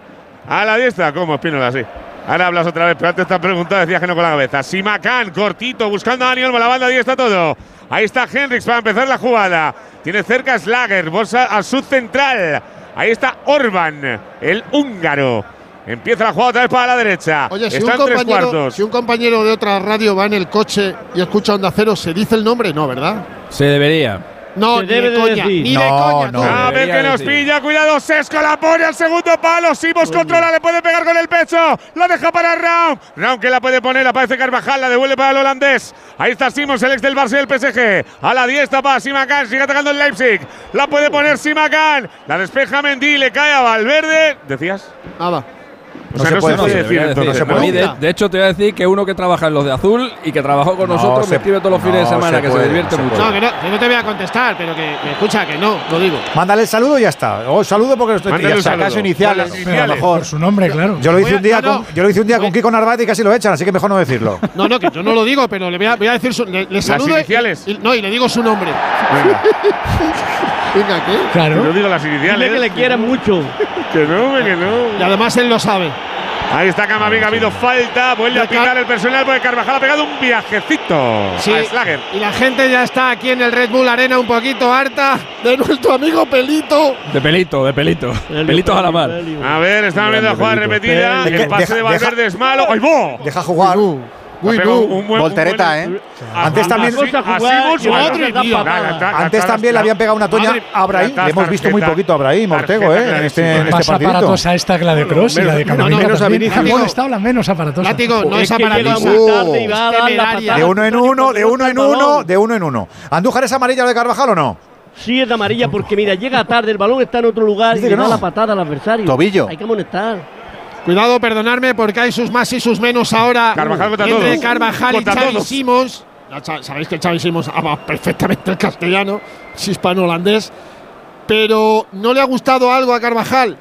A la diestra, ¿cómo Espínola? Sí. Ahora hablas otra vez, pero antes te han preguntado, decías que no con la cabeza. Simacan, cortito, buscando a Dani Olmo, la banda, ahí está todo. Ahí está Henrix para empezar la jugada. Tiene cerca Slager, bolsa al sud central. Ahí está Orban, el húngaro. Empieza la jugada otra vez para la derecha. Oye, si un, Están tres compañero, cuartos. si un compañero de otra radio va en el coche y escucha Onda Cero, ¿se dice el nombre? No, ¿verdad? Se debería. No, Se ni debe de de coña, decir. ni de No, coña. no. A ver que nos decir. pilla, cuidado, Sesco la pone al segundo palo, Simos controla, le puede pegar con el pecho, la deja para Raum, Raum que la puede poner, aparece Carvajal, la devuelve para el holandés, ahí está Simons, el ex del Barça y del PSG, a la diestra para Simacan, sigue atacando el Leipzig, la puede poner Simacan, la despeja Mendy, le cae a Valverde, ¿decías? Nada. O No sea, se no puede se puede decir, decir, Debería entonces, decir. no se de, de hecho, te voy a decir que uno que trabaja en los de azul y que trabajó con No nosotros se- me escribe todos los fines de semana se que puede, se divierte se mucho. No, que no, que no te voy a contestar, pero que, que escucha, que no, lo digo. Mándale el saludo y ya está. O saludo porque estoy Mándale ya un está. saludo. pero a lo mejor. Por su nombre, claro. Yo lo hice un día no, con, yo lo hice un día con Kiko Narváez y casi lo echan, así que mejor no decirlo. No, no, que yo no lo digo, pero le voy a, voy a decir su. Le, le saludo y- iniciales. y- no, y le digo su nombre. Venga, ¿qué? Yo Claro. digo las Dile iniciales. que le quieren mucho. Que no, que no. Y además él lo sabe. Ahí está Camavinga, ha habido falta, vuelve a picar el personal porque Carvajal ha pegado un viajecito Sí, a Slager. y la gente ya está aquí en el Red Bull Arena un poquito harta de nuestro amigo Pelito. De pelito, de pelito. Pelitos a la mar. A ver, estamos viendo la jugada repetida. Pelito. El pase Deja- de Valverde deja- es malo. ¡Ay, bo! Deja jugar. Voltereta, un buen- ¿eh? Antes también- Antes también le habían pegado una toña a Brahim. la- Le hemos visto muy poquito a Brahim, Ortego, ¿eh? En este, en este aparatosa esta que la de Cross y la de menos- Camavinga menos a también. Vinicius. Me ha molestado la menos aparatosa. Látigo, no es, Es aparatosa. De uno en uno, de uno en uno, de uno en uno. ¿Andújar es amarilla lo de Carvajal o no? Sí, es de amarilla porque mira, llega tarde, el balón está en otro lugar y le da no. la patada al adversario. Tobillo. Hay que amonestar. Cuidado, perdonadme, porque hay sus más y sus menos ahora. Carvajal contra entre todos. Carvajal Contra y Xavi todos. Simons. Sabéis que Xavi Simons habla perfectamente el castellano, es hispano-holandés. Pero no le ha gustado algo a Carvajal.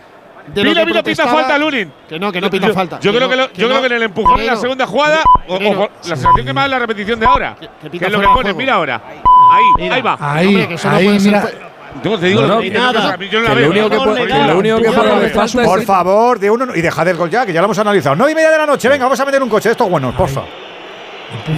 de lo Mira, que mira, pita falta Lunin. Que no, que no pita Yo- falta. Yo Que creo no, que, lo- que yo no. creo que en el empujón en la segunda jugada, o- la sensación que me da es la repetición de ahora. Que, pita es lo que pone, mira ahora. Ahí, ahí va. Ahí, Hombre, que eso no ahí, puede mira. Yo te digo, No, no, que nada. Que lo único que, lo único Por es. favor, de uno y dejad el gol ya, que ya lo hemos analizado. 9 y media de la noche, venga, vamos a meter un coche, estos buenos, porfa.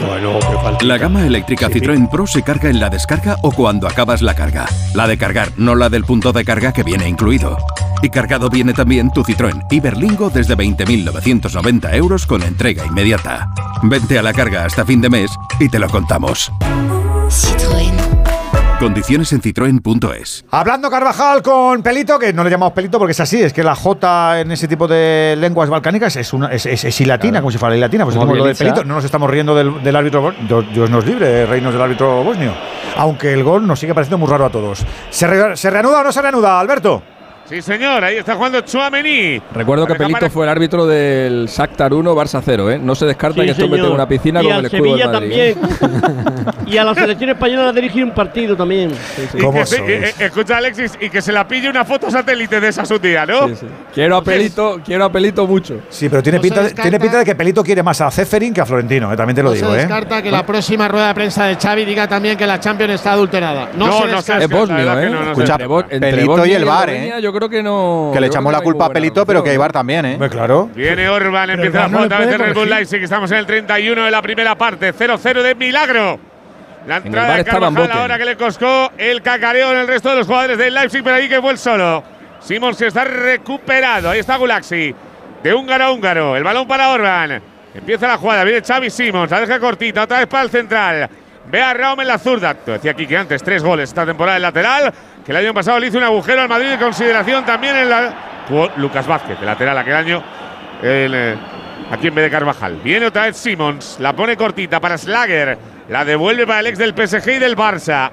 Bueno, qué falta. La gama eléctrica Citroën Pro se carga en la descarga o cuando acabas la carga. La de cargar, no la del punto de carga que viene incluido. Y cargado viene también tu Citroën Iberlingo desde 20.990 euros con entrega inmediata. Vente a la carga hasta fin de mes y te lo contamos. Condiciones en citroen.es. Hablando Carvajal con Pelito, que no le llamamos Pelito porque es así, es que la J en ese tipo de lenguas balcánicas es una es, es, es ilatina, como si fuera latina, pues lo de. Pelito. No nos estamos riendo del, del árbitro, Dios, Dios nos libre, reinos del árbitro bosnio. Aunque el gol nos sigue pareciendo muy raro a todos. ¿Se, re- ¿se reanuda o no se reanuda, Alberto? Sí, señor, ahí está jugando Chouameni. Recuerdo que Pelito fue el árbitro del Shakhtar 1 Barça 0, ¿eh? No se descarta Sí, que esto mete en una piscina y con al el escudo del Sevilla Madrid. ¿eh? también. y a la selección española dirigir un partido también. Y que se- eh, eh, escucha Alexis y que se la pille una foto satélite de esa su tía, ¿no? Sí, sí. Quiero a Pelito, quiero a Pelito mucho. Sí, pero tiene, No pinta, descarta- tiene pinta de que Pelito quiere más a Ceferin que a Florentino, eh, también te lo No digo, se ¿eh? descarta que la próxima rueda de prensa de Xavi diga también que la Champions está adulterada. No, No, se descarta. Es bosnio, ¿eh? Escucha, entre Bo- entre Pelito Bosnia y el VAR, ¿eh? Creo que no. Que le echamos la culpa a Pelito, pero que. VAR también, ¿eh? Hombre, claro. Viene Orban, empieza la jugada de Red Bull. Leipzig. Estamos en el 31 de la primera parte. 0-0 de milagro. La entrada VAR de Carvajal ahora que le coscó el cacareo en el resto de los jugadores del Leipzig, pero ahí que fue el solo. Simons que está recuperado. Ahí está Gulaxi. De húngaro a húngaro. El balón para Orban. Empieza la jugada. Viene Xavi Simons. La deja cortita. Otra vez para el central. Ve a Raum en la zurda. Te decía aquí que antes tres goles esta temporada en lateral. Que el año pasado le hizo un agujero al Madrid de consideración también en la. Lucas Vázquez, de lateral aquel año. eh, aquí en vez de Carvajal. Viene otra vez Simons. La pone cortita para Slager. La devuelve para el ex del PSG y del Barça.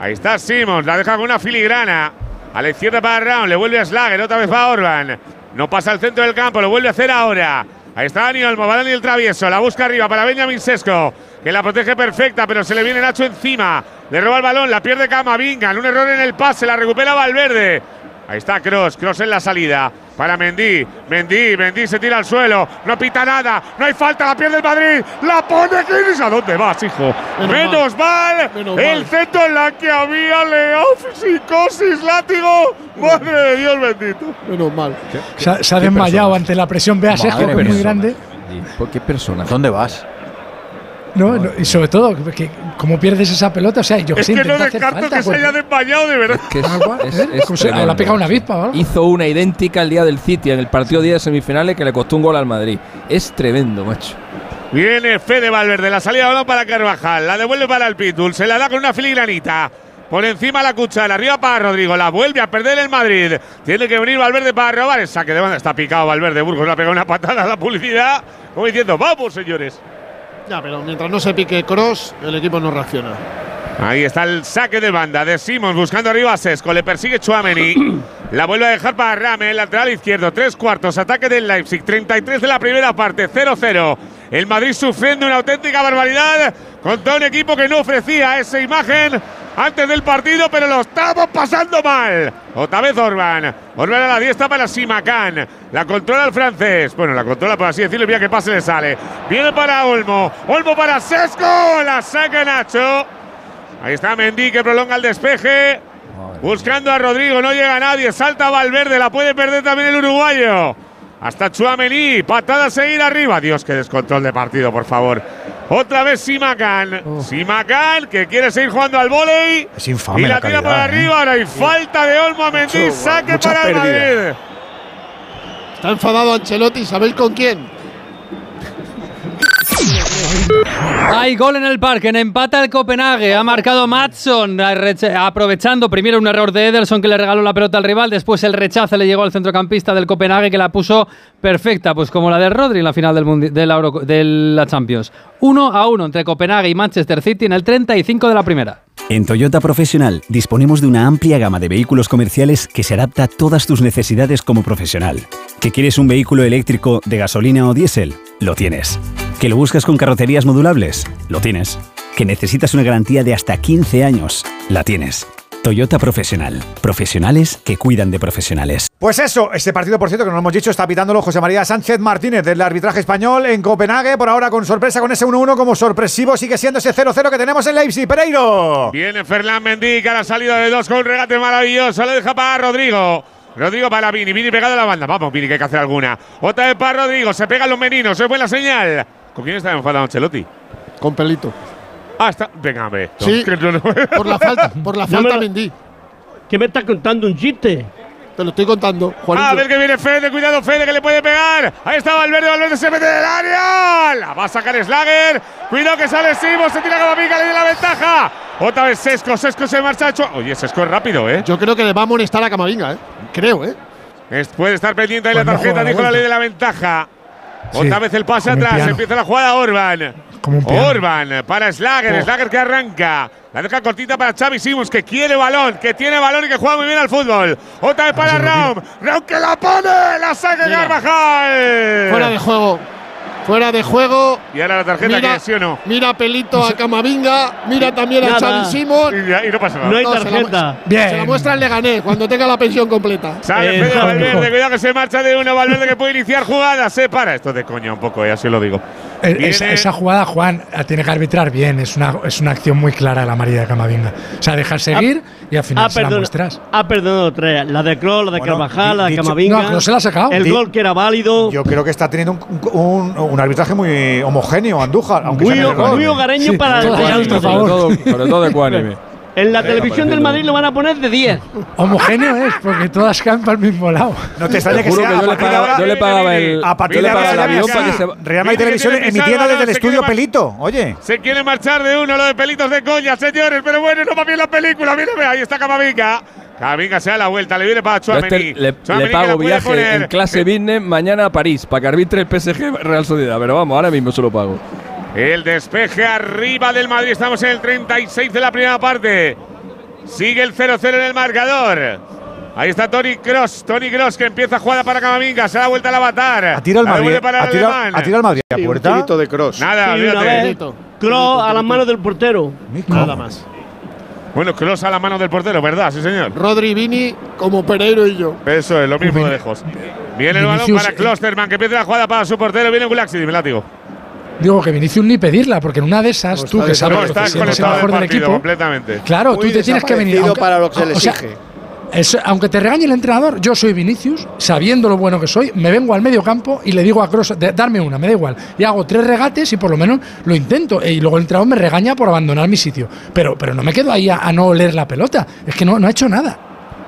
Ahí está Simons. La deja con una filigrana. A la izquierda para Raum. Le vuelve a Slager. Otra vez para Orban. No pasa al centro del campo. Lo vuelve a hacer ahora. Ahí está Dani Olmo. Va Dani el travieso. La busca arriba para Benjamin Sesco. Que la protege perfecta. Pero se le viene Nacho encima. Le roba el balón. La pierde Camavinga. Un error en el pase. La recupera Valverde. Ahí está Cross, Cross en la salida. Para Mendy, Mendy, Mendy se tira al suelo. No pita nada, no hay falta, la pierde el Madrid. La pone Kiris. ¿A dónde vas, hijo? Menos Menos, mal. Menos el centro en la que había Leao, psicosis, látigo. Madre de Dios bendito. Menos mal. Se ha, se ha desmayado ante la presión. Ve a Sesco, que es muy grande. Y, ¿por ¿Qué persona? ¿Dónde vas? No, no, y sobre todo, que como pierdes esa pelota, o sea, yo Es que no descarto falta, que se pues, haya desmayado de verdad. Que es, Agua, es- ¿eh? es o ha tremendo. pegado una avispa. Hizo una idéntica el día del City en el partido día de semifinales que le costó un gol al Madrid. Es tremendo, macho. Viene Fede Valverde, la salida de balón para Carvajal, la devuelve para el Pitbull, se la da con una filigranita. Por encima la cuchara, arriba para Rodrigo, la vuelve a perder el Madrid. Tiene que venir Valverde para robar el saque de banda. Está picado Valverde, Burgos le ha pegado una patada a la publicidad. Como diciendo, vamos señores. Ya, pero mientras no se pique Cross, el equipo no reacciona. Ahí está el saque de banda de Simons buscando arriba a Sesco. Le persigue Chuameni. la vuelve a dejar para Rame, lateral izquierdo. Tres cuartos, ataque del Leipzig. 33 de la primera parte, 0-0. El Madrid sufriendo una auténtica barbaridad contra un equipo que no ofrecía esa imagen antes del partido, pero lo estamos pasando mal. Otra vez Orban. Orban a la diestra para Simacan. La controla el francés. Bueno, la controla por así decirlo. Mira qué pase le sale. Viene para Olmo. Olmo para Sesco. La saca Nacho. Ahí está Mendy que prolonga el despeje. Buscando a Rodrigo, no llega nadie. Salta Valverde, la puede perder también el uruguayo. Hasta Chuamení, patada seguida arriba. Dios, qué descontrol de partido, por favor. Otra vez Simacan. Simacan que quiere seguir jugando al volei. Es infame Y la, la tira por calidad, ¿eh? arriba. Ahora hay falta de Olmo a Mendy. Mucho, Saque mucha para el. Madrid. Está enfadado Ancelotti, ¿sabéis con quién? Hay gol en el parque, en empata el Copenhague. Ha marcado Matson, aprovechando primero un error de Ederson que le regaló la pelota al rival. Después el rechazo le llegó al centrocampista del Copenhague que la puso perfecta, pues como la de Rodri en la final del de, la de la Champions. 1 a 1 entre Copenhague y Manchester City en el 35 de la primera. En Toyota Profesional disponemos de una amplia gama de vehículos comerciales que se adapta a todas tus necesidades como profesional. ¿Que quieres un vehículo eléctrico de gasolina o diésel? Lo tienes. ¿Que lo buscas con carrocerías Lo tienes. ¿Que necesitas una garantía de hasta 15 años? La tienes. Toyota Profesional. Profesionales que cuidan de profesionales. Pues eso, este partido, por cierto, que no lo hemos dicho, está pitándolo José María Sánchez Martínez del arbitraje español en Copenhague. Por ahora, con sorpresa, con ese 1-1 como sorpresivo, sigue siendo ese 0-0 que tenemos en Leipzig. Pereiro. Viene Fernán Mendy, a la salida de dos con un regate maravilloso. Lo deja para Rodrigo. Rodrigo para Vini, Vini pegado a la banda. Vamos, Vini, que hay que hacer alguna. Otra vez para Rodrigo, se pegan los meninos, es buena señal. ¿Con quién está enfadado Ancelotti? Con Pelito. Ah, está. Venga, ve. Sí, por la falta, por la falta Mendy. ¿Qué me estás contando? ¿Un chiste? Te lo estoy contando, Juanito. A ver que viene Fede, cuidado Fede que le puede pegar. Ahí está Valverde, Valverde se mete del área. La va a sacar Slager. Cuidado que sale Simo, se tira Camavinga, le dio la ventaja. Otra vez Sesco, Sesco se marcha. Oye, Sesco es rápido, ¿eh? Yo creo que le va a molestar a Camavinga, ¿eh? Creo, ¿eh? puede estar pendiente ahí la pues tarjeta, dijo la ley de la ventaja. Otra vez el pase atrás, empieza la jugada Orban. Orban para Slager, oh. Slager que arranca. La deja cortita para Xavi Simons, que quiere balón, que tiene balón y que juega muy bien al fútbol. Otra vez para Raum. Raum que la pone, la saca Carvajal. Fuera de juego. Fuera de juego. Y ahora la tarjeta mira, que sí o no. Mira pelito a Camavinga, mira también a Xavi Simons. Y, no pasa nada. No hay tarjeta. Se la, Se la muestra el Leganés cuando tenga la pensión completa. Sale Pedro Valverde, cuidado que se marcha de uno. Valverde que puede iniciar jugadas. Se para. Esto de coña un poco, ya eh, se lo digo. Esa, jugada, Juan, tiene que arbitrar bien. Es una, es una acción muy clara de la María de Camavinga. O sea, dejar seguir y al final se la muestras. Ha perdonado tres. La de Kroos, la de Carvajal, la de Camavinga. No, se la ha sacado. El gol que era válido. Yo creo que está teniendo un, un arbitraje muy homogéneo, Andújar. Aunque muy, muy hogareño para el por favor. Sobre todo de En la televisión del Madrid lo van a poner de 10. Homogéneo es, porque todas caen para el mismo lado. No te extraña que sea. yo, le pagaba, yo le pagaba el, a partir de ahora el avión para que se. Real Madrid Televisión emitiendo desde el estudio Pelito. Oye. Se quiere marchar de uno, lo de pelitos de coña, señores. Pero bueno, no va bien la película. Mírame, ahí está Camavinga. Camavinga se da la vuelta, le viene para Chuamení. Este le, le, pago viaje en clase business mañana a París para que arbitre el PSG Real Sociedad. Pero vamos, ahora mismo se lo pago. El despeje arriba del Madrid. Estamos en el 36 de la primera parte. Sigue el 0-0 en el marcador. Ahí está Tony Cross. Tony Cross que empieza jugada para Camavinga. Se da vuelta al avatar. Atira el Madrid. Atira el Madrid a puerta. Un de Cross. Nada, sí, Cross a las manos del portero. Nada más. Bueno, Cross a la mano del portero, ¿verdad? Sí, señor. Rodri Vini como Pereiro y yo. Eso es, lo mismo de lejos. Viene el balón para Klosterman, que empieza la jugada para su portero. Viene Gulaxi, dime látigo. Digo que Vinicius ni pedirla, porque en una de esas, tú que sabes que es el mejor del equipo. Completamente. Claro, tú te tienes que venir. para lo que se le exige aunque te regañe el entrenador, yo soy Vinicius, sabiendo lo bueno que soy, me vengo al medio campo y le digo a Cross, darme una, me da igual. Y hago tres regates y por lo menos lo intento. Y luego el entrenador me regaña por abandonar mi sitio. Pero, pero no me quedo ahí a, no oler la pelota. Es que no, no ha hecho nada.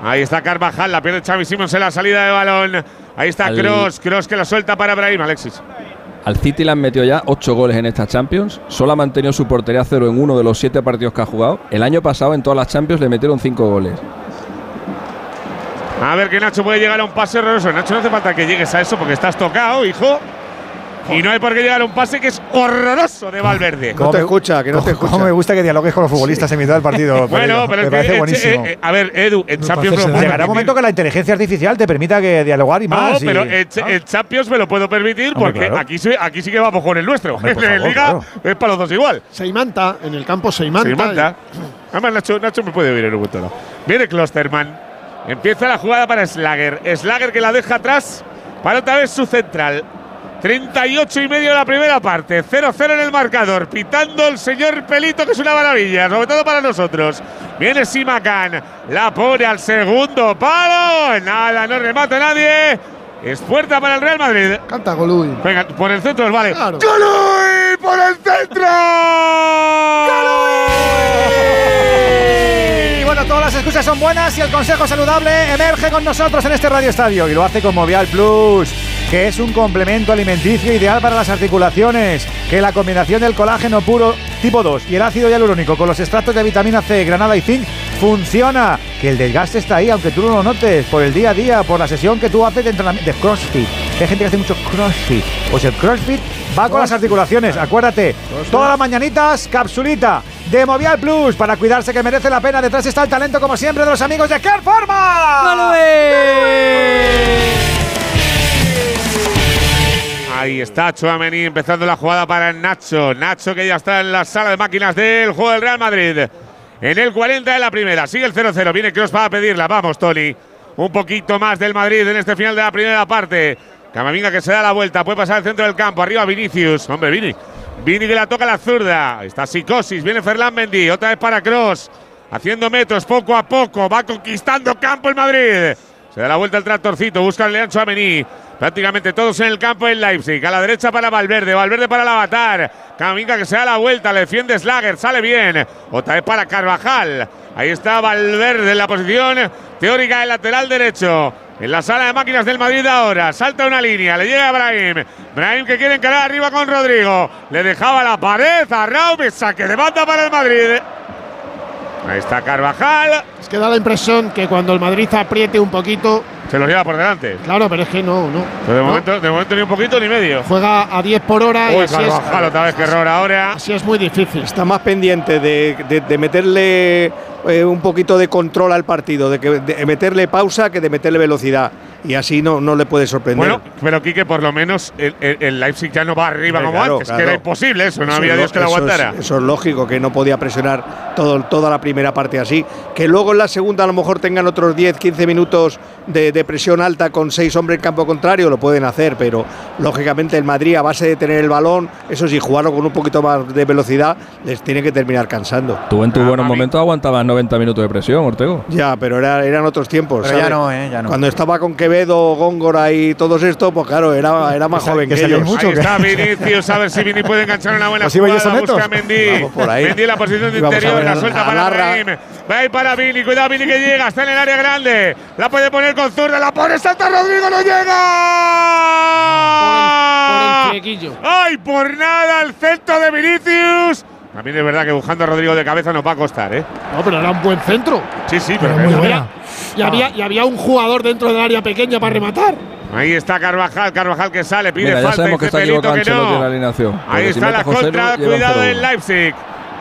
Ahí está Carvajal, la pierde Xavi Simons en la salida de balón. Ahí está Cross, Cross que la suelta para Brahim, Alexis. Al City le han metido ya ocho goles en esta Champions. Solo ha mantenido su portería cero en uno de los siete partidos que ha jugado. El año pasado en todas las Champions le metieron cinco goles. A ver que Nacho puede llegar a un pase horroroso. Nacho, no hace falta que llegues a eso porque estás tocado, hijo. Y no hay por qué llegar a un pase que es horroroso de Valverde. No te escucha, que no te escucha. Cómo me gusta que dialogues con los futbolistas en mitad del partido. bueno, pero me parece buenísimo. Eh, a ver, Edu, en Champions lo Llegará un momento que la inteligencia artificial te permita que dialogar y más. No, pero en, Champions me lo puedo permitir porque aquí, aquí sí que vamos con el nuestro. en Liga es para los dos igual. Seimanta, en el campo Seimanta. Seimanta. Además, Nacho, Nacho me puede oír en un momento. Viene Klosterman. Empieza la jugada para Slager. Slager que la deja atrás para otra vez su central. 38 y medio de la primera parte. 0-0 en el marcador. Pitando el señor Pelito, que es una maravilla, sobre todo para nosotros. Viene Simacan. La pone al segundo palo. Nada, no remata nadie. Es puerta para el Real Madrid. Canta Golui. Venga, por el centro, vale. Claro. ¡Golui! ¡Por el centro! bueno, todas las excusas son buenas y el consejo saludable emerge con nosotros en este Radio Estadio y lo hace con Movial Plus que es un complemento alimenticio ideal para las articulaciones, que la combinación del colágeno puro tipo 2 y el ácido hialurónico con los extractos de vitamina C, granada y zinc funciona, que el desgaste está ahí, aunque tú no lo notes, por el día a día, por la sesión que tú haces de entrenamiento de CrossFit. Hay gente que hace mucho CrossFit. Pues el CrossFit va con las articulaciones, acuérdate. Todas las mañanitas, capsulita de Movial Plus para cuidarse que merece la pena. Detrás está el talento, como siempre, de los amigos de Care Forma. Ahí está Chuamení empezando la jugada para Nacho. Nacho que ya está en la sala de máquinas del juego del Real Madrid. En el 40 de la primera. Sigue el 0-0. Viene Cross para pedirla. Vamos, Tony. un poquito más del Madrid en este final de la primera parte. Camavinga que se da la vuelta, puede pasar al centro del campo, arriba Vinicius. Hombre, Vini. Vini que la toca la zurda. Está psicosis, viene Ferland Mendy, otra vez para Cross. Haciendo metros poco a poco, va conquistando campo el Madrid. Se da la vuelta el tractorcito, busca el Leancho Amení. Prácticamente todos en el campo en Leipzig. A la derecha para Valverde, Valverde para el Avatar. Camavinga que se da la vuelta, le defiende Slager, sale bien. Otra vez para Carvajal. Ahí está Valverde en la posición teórica del lateral derecho. En la sala de máquinas del Madrid ahora. Salta una línea. Le llega a Brahim. Brahim que quiere encarar arriba con Rodrigo. Le dejaba la pared a Raúl. Saque de banda para el Madrid. Ahí está Carvajal. Es que da la impresión que cuando el Madrid apriete un poquito. Se lo lleva por delante. Claro, pero es que no, no. de, Momento, de momento ni un poquito ni medio. Juega a 10 por hora. Uy, y Carvajal, otra vez que error ahora. Así es muy difícil. Está más pendiente de, de, meterle eh, un poquito de control al partido, de, que, de meterle pausa que de meterle velocidad y así no, no le puede sorprender. Bueno, pero Quique, por lo menos el, Leipzig ya no va arriba como antes, que era imposible eso, no había Dios que lo aguantara. eso es lógico, que no podía presionar todo, toda la primera parte así. Que luego en la segunda a lo mejor tengan otros 10, 15 minutos de, presión alta con seis hombres en campo contrario, lo pueden hacer, pero lógicamente el Madrid, a base de tener el balón, eso sí, jugarlo con un poquito más de velocidad, les tiene que terminar cansando. Tú en tu buenos momentos aguantabas 90 minutos de presión, Ortego. Ya, pero era, eran otros tiempos. Pero ya no, ¿eh? Ya no. Cuando estaba con Quevedo, Góngora y todos esto, pues claro, era, era más joven que, que ellos. Mucho, Ahí está Vinicius, a ver si Vini puede enganchar una buena jugada. Busca Mendy. Mendy en la posición de interior, la suelta para Brahim. Va ahí para Vini, cuidado Vini que llega, está en el área grande. La puede poner con zurda, la pone, salta Rodrigo, no llega. Por el, por ¡Ay, por nada! El centro de Vinicius. También es verdad que buscando a Rodrigo de cabeza nos va a costar, ¿eh? No, pero era un buen centro. Sí, sí, pero, muy buena. Y, había, y había un jugador dentro del área pequeña para rematar. Ahí está Carvajal, Carvajal que sale, pide Mira, falta. sabemos que está que no. la alineación. Ahí está la contra, cuidado en Leipzig.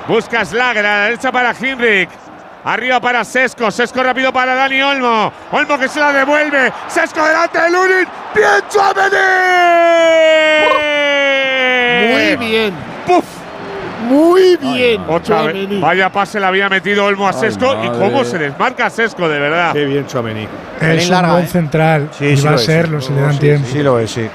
Busca Slager a la derecha para Hinrich. Arriba para Sesco, Sesco rápido para Dani Olmo. Olmo que se la devuelve. Sesco delante de Lunin. ¡Bien, Muy bien. ¡Puf! Muy bien. Otra vez. Vaya pase le había metido Olmo a Sesco. y cómo se desmarca Sesco, de verdad. Qué bien, Chouameni. Es un buen central. Sí, sí va a serlo, si le dan tiempo. Sí, lo es, sí.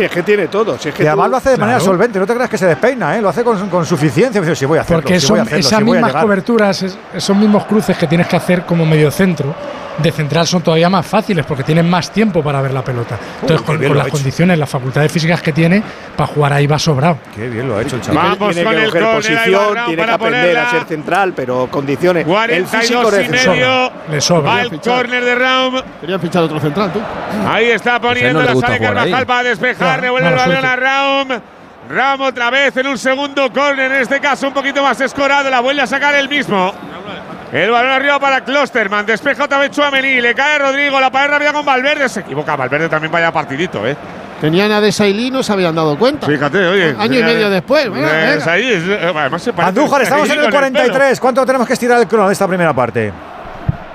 es que tiene todo. Si es que y además lo hace de manera solvente, no te creas que se despeina, ¿eh? lo hace con, con suficiencia. Si voy a hacerlo, Porque si son voy a hacerlo, esas si mismas coberturas, esos mismos cruces que tienes que hacer como medio centro de central son todavía más fáciles porque tienen más tiempo para ver la pelota. Entonces, con, las condiciones, las facultades físicas que tiene, para jugar ahí va sobrado. Qué bien lo ha hecho el chaval. Vamos tiene con que el coger posición, tiene que aprender a ser central, pero condiciones. el físico y medio. Le sobra. Va el córner de Raum. Quería fichar otro central, tú. Ahí está poniendo no la sale Carvajal para despejar. Revuelve el balón a Raum. Raum otra vez en un segundo córner, en este caso un poquito más escorado. La vuelve a sacar el mismo. El balón arriba para Klosterman. Despeja otra vez Chuamení. Le cae Rodrigo. La pared rápida con Valverde. Se equivoca. Valverde también vaya partidito, ¿eh? Tenían a Desailly no se habían dado cuenta. Fíjate, oye. Año y medio después. Venga, es ahí, es, además se parece Andújar, estamos en el 43. ¿Cuánto tenemos que estirar el crono de esta primera parte?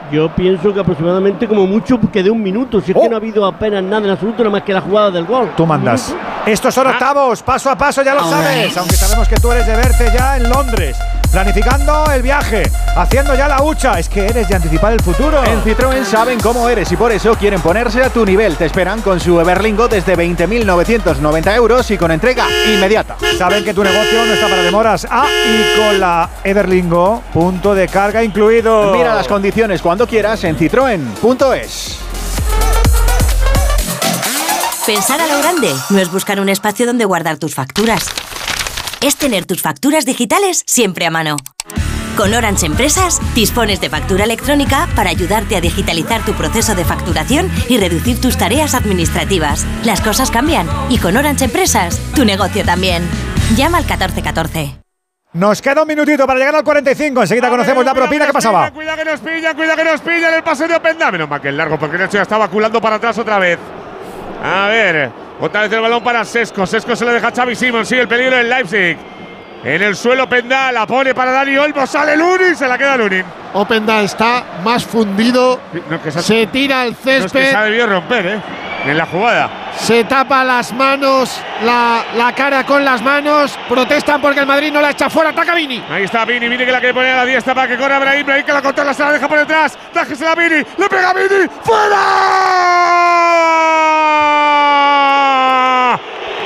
Yo pienso que aproximadamente como mucho quede un minuto. Si es que no ha habido apenas nada en absoluto, nada más que la jugada del gol. Tú mandas. Estos son octavos, paso a paso, ya lo sabes. Aunque sabemos que tú eres de verte ya en Londres. Planificando el viaje, haciendo ya la hucha. Es que eres de anticipar el futuro. En Citroën saben cómo eres y por eso quieren ponerse a tu nivel. Te esperan con su Everlingo desde 20.990 euros y con entrega inmediata. Saben que tu negocio no está para demoras. Ah, y con la Everlingo, punto de carga incluido. Mira las condiciones cuando quieras en citroen.es. Pensar a lo grande no es buscar un espacio donde guardar tus facturas. Es tener tus facturas digitales siempre a mano. Con Orange Empresas dispones de factura electrónica para ayudarte a digitalizar tu proceso de facturación y reducir tus tareas administrativas. Las cosas cambian y con Orange Empresas tu negocio también. Llama al 1414. Nos queda un minutito para llegar al 45. Enseguida conocemos la propina. ¿Qué pasaba? Cuida que nos pilla, cuida que nos pilla en el pase de Openda. Menos mal que el largo, porque Nacho ya estaba culando para atrás otra vez. A ver, otra vez el balón para Sesco. Sesco se le deja a Xavi Simon. Sigue el peligro en Leipzig. En el suelo Openda la pone para Dani Olmo. Sale Lunin, se la queda Lunin. Openda está más fundido. No, que se, se tira al no, es que césped. se ha debido romper, ¿eh? En la jugada. Se tapa las manos, la, la, cara con las manos. Protestan porque el Madrid no la echa fuera. Ataca Vini. Ahí está Vini. Vini que la quiere poner a la diestra para que corra Brahim. Brahim que la controla, se la deja por detrás. Déjese la Vini. Le pega a Vini. ¡Fuera!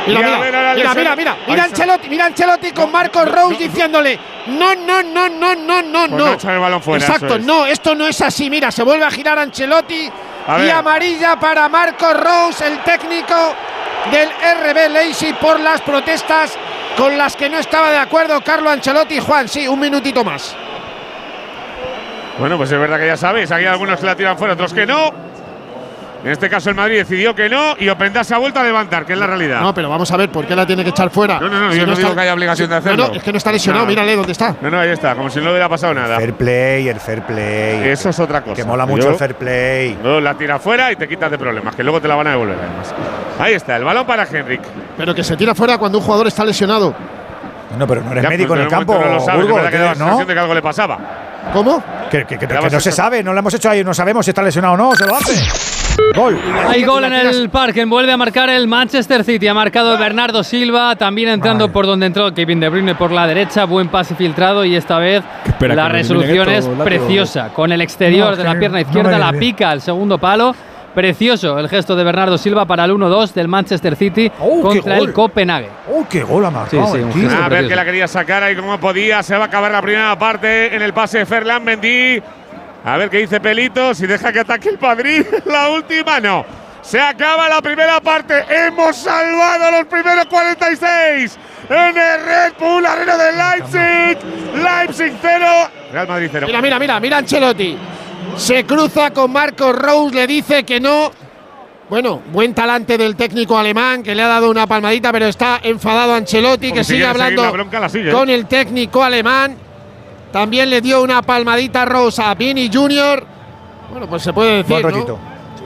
Mira, mira, mira, mira, mira, mira, Ancelotti, mira Ancelotti con Marcos Rose diciéndole no, no, no, no, no, no, pues no. el balón fuera, Exacto, no, esto no es así. Mira, se vuelve a girar Ancelotti y amarilla para Marcos Rose, el técnico del RB Leipzig por las protestas con las que no estaba de acuerdo Carlo Ancelotti. Juan, sí, un minutito más. Bueno, pues es verdad que ya sabéis, aquí hay algunos que la tiran fuera, otros que no. En este caso el Madrid decidió que no y Openda se ha vuelto a levantar, que es la realidad. No, pero vamos a ver por qué la tiene que echar fuera. No, no, no, yo no, digo que haya obligación de hacerlo. No, no, es que no está lesionado, mírale dónde está. No, no, ahí está, como si no le hubiera pasado nada. Fair play, el fair play. Eso es otra cosa. Que mola mucho el fair play. No, la tira fuera y te quitas de problemas, que luego te la van a devolver además. Ahí está, el balón para Henrik. Pero que se tira fuera cuando un jugador está lesionado. No, pero no eres médico en el campo. No lo sabes, Burgos, que da ¿no? de que algo le pasaba. ¿Cómo? Que, que, que, que no se sabe, no lo hemos hecho ahí, no sabemos si está lesionado o no, se lo hace. Gol. Hay gol en el parque. Vuelve a marcar el Manchester City. Ha marcado Bernardo Silva. También entrando por donde entró Kevin De Bruyne por la derecha. Buen pase filtrado. Y esta vez la resolución es preciosa. Con el exterior de la pierna izquierda la pica al segundo palo. Precioso el gesto de Bernardo Silva para el 1-2 del Manchester City oh, contra el Copenhague. ¡Oh, qué gol ha marcado! Sí, sí, a ver que la quería sacar ahí como podía. Se va a acabar la primera parte en el pase de Ferland Mendy. A ver qué dice Pelito. Si deja que ataque el Madrid. la última no. Se acaba la primera parte. Hemos salvado los primeros 46 en el Red Bull Arena de Leipzig. Leipzig 0. Real Madrid 0. Mira, mira, mira, mira Ancelotti. Se cruza con Marcos Rose, le dice que no. Bueno, buen talante del técnico alemán que le ha dado una palmadita, pero está enfadado Ancelotti, que sigue hablando ¿eh? con el técnico alemán. También le dio una palmadita Rose a Vini Junior. Bueno, pues se puede decir, ¿no?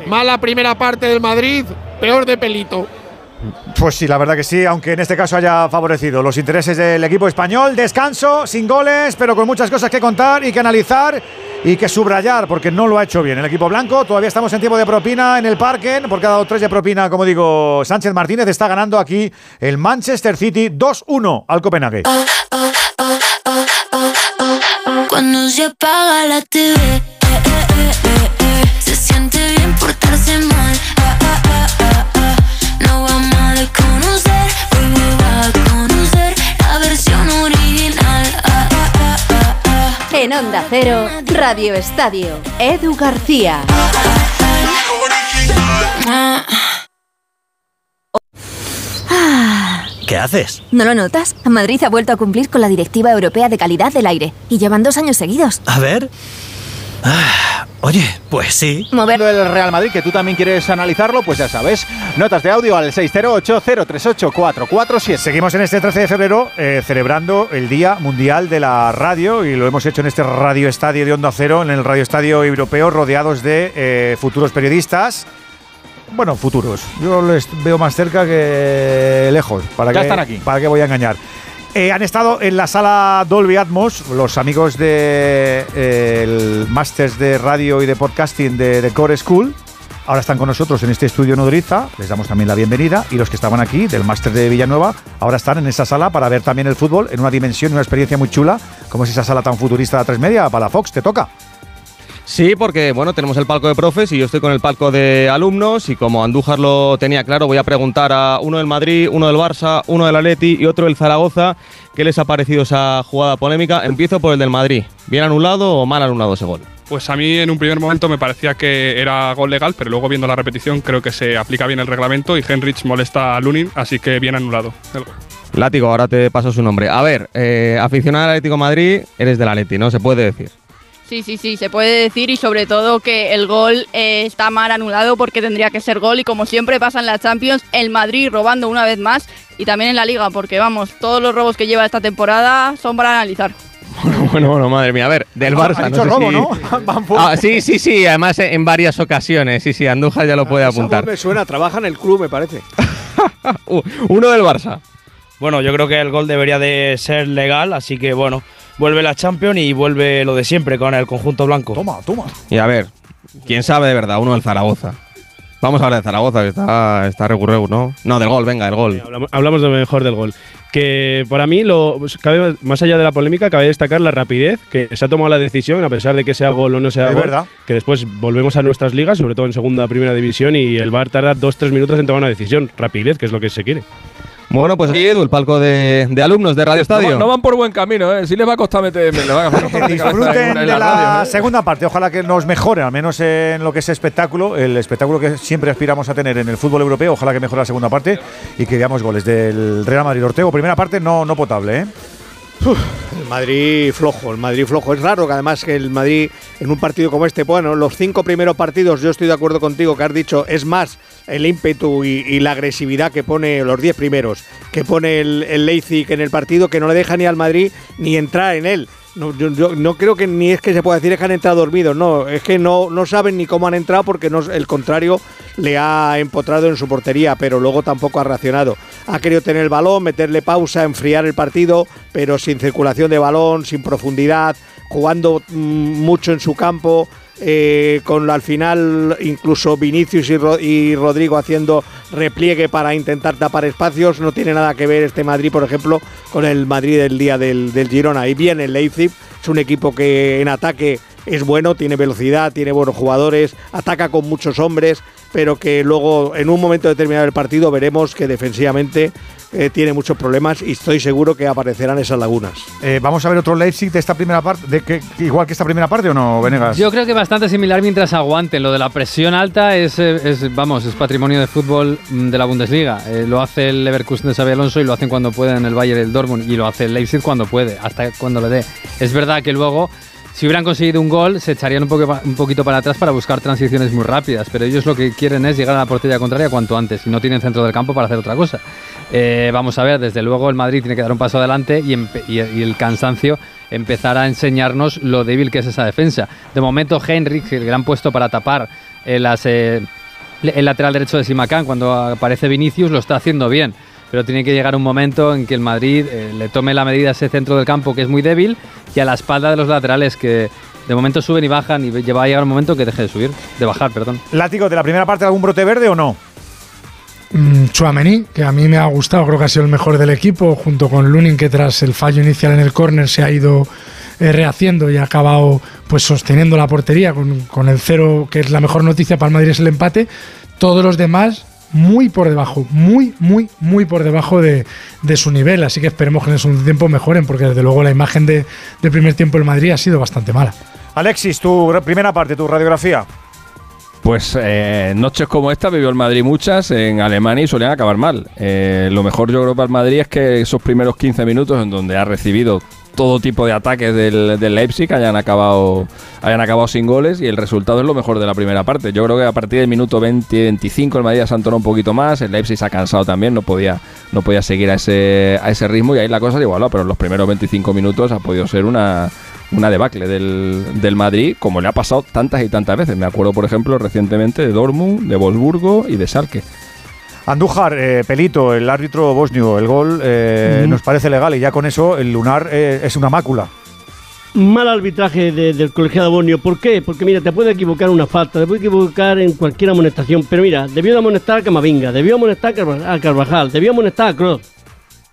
Mala primera parte del Madrid, peor de pelito. Pues sí, la verdad que sí, aunque en este caso haya favorecido los intereses del equipo español. Descanso, sin goles, pero con muchas cosas que contar y que analizar y que subrayar, porque no lo ha hecho bien el equipo blanco. Todavía estamos en tiempo de propina en el parque, porque ha dado tres de propina, como digo, Sánchez Martínez. Está ganando aquí el Manchester City 2-1 al Copenhague. Cuando se apaga la TV, se siente bien portarse mal. No vamos a desconocer, hoy va a conocer la versión original. En Onda Cero, Radio Estadio, Edu García. ¿Qué haces? ¿No lo notas? Madrid ha vuelto a cumplir con la Directiva Europea de Calidad del Aire y llevan dos años seguidos. A ver. Ah, oye, pues sí. Moviendo el Real Madrid, que tú también quieres analizarlo, pues ya sabes. Notas de audio al 608-038-447. Seguimos en este 13 de febrero eh, celebrando el Día Mundial de la Radio y lo hemos hecho en este Radio Estadio de Onda Cero, en el Radio Estadio Europeo, rodeados de eh, futuros periodistas bueno, futuros. Yo les veo más cerca que lejos. ¿Para ya qué, están aquí. ¿Para qué voy a engañar? Eh, han estado en la sala Dolby Atmos, los amigos del de, Masters de Radio y de Podcasting de, de, Core School. Ahora están con nosotros en este estudio Nodriza, les damos también la bienvenida. Y los que estaban aquí del Máster de Villanueva, ahora están en esa sala para ver también el fútbol en una dimensión y una experiencia muy chula, como es esa sala tan futurista de tres media. Para la Fox, te toca. Sí, porque bueno, tenemos el palco de profes y yo estoy con el palco de alumnos y como Andújar lo tenía claro, voy a preguntar a uno del Madrid, uno del Barça, uno del Atleti y otro del Zaragoza qué les ha parecido esa jugada polémica. Empiezo por el del Madrid. ¿Bien anulado o mal anulado ese gol? Pues a mí en un primer momento me parecía que era gol legal, pero luego viendo la repetición creo que se aplica bien el reglamento y Henrich molesta a Lunin, así que bien anulado el gol. Látigo, ahora te paso su nombre. A ver, eh, aficionado al Atlético Madrid, eres del Atleti, ¿no? Se puede decir. Sí, sí, sí, se puede decir y sobre todo que el gol eh, está mal anulado porque tendría que ser gol y como siempre pasa en la Champions, el Madrid robando una vez más y también en la Liga porque vamos, todos los robos que lleva esta temporada son para analizar. Bueno, bueno, bueno, madre mía. A ver, del Barça. no sé robo, si... ¿no? ah, sí, sí, sí. Además, en varias ocasiones. Sí, sí, Andújar ya lo puede apuntar. me suena, trabaja en el club, me parece. Uno del Barça. Bueno, yo creo que el gol debería de ser legal, así que bueno, vuelve la Champions y vuelve lo de siempre con el conjunto blanco. Toma, toma. Y a ver, quién sabe de verdad, uno del Zaragoza. Vamos a hablar de Zaragoza, que está, está recurreu, ¿no? No, del gol, venga, del gol. Hablamos, hablamos de lo mejor del gol. Que para mí, lo, cabe- más allá de la polémica, cabe destacar la rapidez que se ha tomado la decisión, a pesar de que sea gol o no sea Es gol. verdad. Que después volvemos a nuestras ligas, sobre todo en segunda primera división, y el VAR tarda dos tres minutos en tomar una decisión. Rapidez, que es lo que se quiere. Bueno, pues aquí Edu, el palco de, de alumnos de Radio No, Estadio. van- no van por buen camino, ¿eh? Sí les va a costar meter. le van a costar meter cabeza en Disfruten de la, radio, ¿eh? segunda parte. Ojalá que nos mejore, al menos en lo que es espectáculo, el espectáculo que siempre aspiramos a tener en el fútbol europeo. Ojalá que mejore la segunda parte y que veamos goles del Real Madrid Ortego. Primera parte no, no potable, ¿eh? El Madrid flojo, el Madrid flojo. Es raro que además que el Madrid en un partido como este, bueno, los cinco primeros partidos, yo estoy de acuerdo contigo que has dicho, es más el ímpetu y, la agresividad que pone los diez primeros, que pone el, el Leipzig en el partido, que no le deja ni al Madrid ni entrar en él. No, yo, no creo que ni es que se pueda decir que han entrado dormidos, no, es que no, no saben ni cómo han entrado porque no, el contrario le ha empotrado en su portería, pero luego tampoco ha reaccionado. Ha querido tener el balón, meterle pausa, enfriar el partido, pero sin circulación de balón, sin profundidad, jugando mm, mucho en su campo. Eh, con al final incluso Vinicius y, y Rodrigo haciendo repliegue para intentar tapar espacios. No tiene nada que ver este Madrid, por ejemplo, con el Madrid del día del, del Girona. Y bien el Leipzig, es un equipo que en ataque es bueno, tiene velocidad, tiene buenos jugadores, ataca con muchos hombres, pero que luego en un momento determinado del partido veremos que defensivamente eh, tiene muchos problemas y estoy seguro que aparecerán esas lagunas. Eh, Vamos a ver otro Leipzig de esta primera parte, de que, igual que esta primera parte o no, Venegas. Yo creo que bastante similar mientras aguanten. Lo de la presión alta es, eh, es, vamos, es patrimonio de fútbol mm, de la Bundesliga. Eh, lo hace el Leverkusen de Xabi Alonso y lo hacen cuando puede en el Bayern y el Dortmund y lo hace el Leipzig cuando puede, hasta cuando le dé. Es verdad que luego si hubieran conseguido un gol, se echarían un, poco, un poquito para atrás para buscar transiciones muy rápidas, pero ellos lo que quieren es llegar a la portería contraria cuanto antes y no tienen centro del campo para hacer otra cosa. Eh, vamos a ver, desde luego el Madrid tiene que dar un paso adelante y, el cansancio empezar a enseñarnos lo débil que es esa defensa. De momento, Henrik, el gran puesto para tapar eh, eh, el lateral derecho de Simacán cuando aparece Vinicius, lo está haciendo bien. Pero tiene que llegar un momento en que el Madrid eh, le tome la medida a ese centro del campo que es muy débil y a la espalda de los laterales que de momento suben y bajan y va a llegar un momento que deje de subir, de bajar, perdón. Látigo, de la primera parte, ¿algún brote verde o no? Mm, Tchouaméni, que a mí me ha gustado, creo que ha sido el mejor del equipo, junto con Lunin, que tras el fallo inicial en el córner se ha ido eh, rehaciendo y ha acabado pues sosteniendo la portería con, con el cero, que es la mejor noticia para el Madrid, es el empate. Todos los demás muy por debajo, muy, muy, muy por debajo de, de su nivel. Así que esperemos que en el segundo tiempo mejoren, porque desde luego la imagen de, del primer tiempo del Madrid ha sido bastante mala. Alexis, tu ra- primera parte, tu radiografía. Pues eh, noches como esta vivió el Madrid muchas en Alemania y solían acabar mal. Eh, lo mejor yo creo para el Madrid es que esos primeros 15 minutos en donde ha recibido todo tipo de ataques del, del Leipzig hayan acabado, hayan acabado sin goles y el resultado es lo mejor de la primera parte. Yo creo que a partir del minuto 20-25 el Madrid se entonado un poquito más, el Leipzig se ha cansado también, no podía, no podía seguir a ese, a ese ritmo y ahí la cosa se igualó, pero en los primeros 25 minutos ha podido ser una, una debacle del, del Madrid, como le ha pasado tantas y tantas veces. Me acuerdo, por ejemplo, recientemente de Dortmund, de Wolfsburgo y de Schalke. Andújar, eh, Pelito, el árbitro bosnio, el gol eh, nos parece legal y ya con eso el lunar eh, es una mácula. Mal arbitraje de- del colegiado Borneo. ¿Por qué? Porque mira, te puede equivocar una falta, te puede equivocar en cualquier amonestación. Pero mira, debió de amonestar a Camavinga, debió amonestar a Carva- a Carvajal, debió amonestar a Kroos.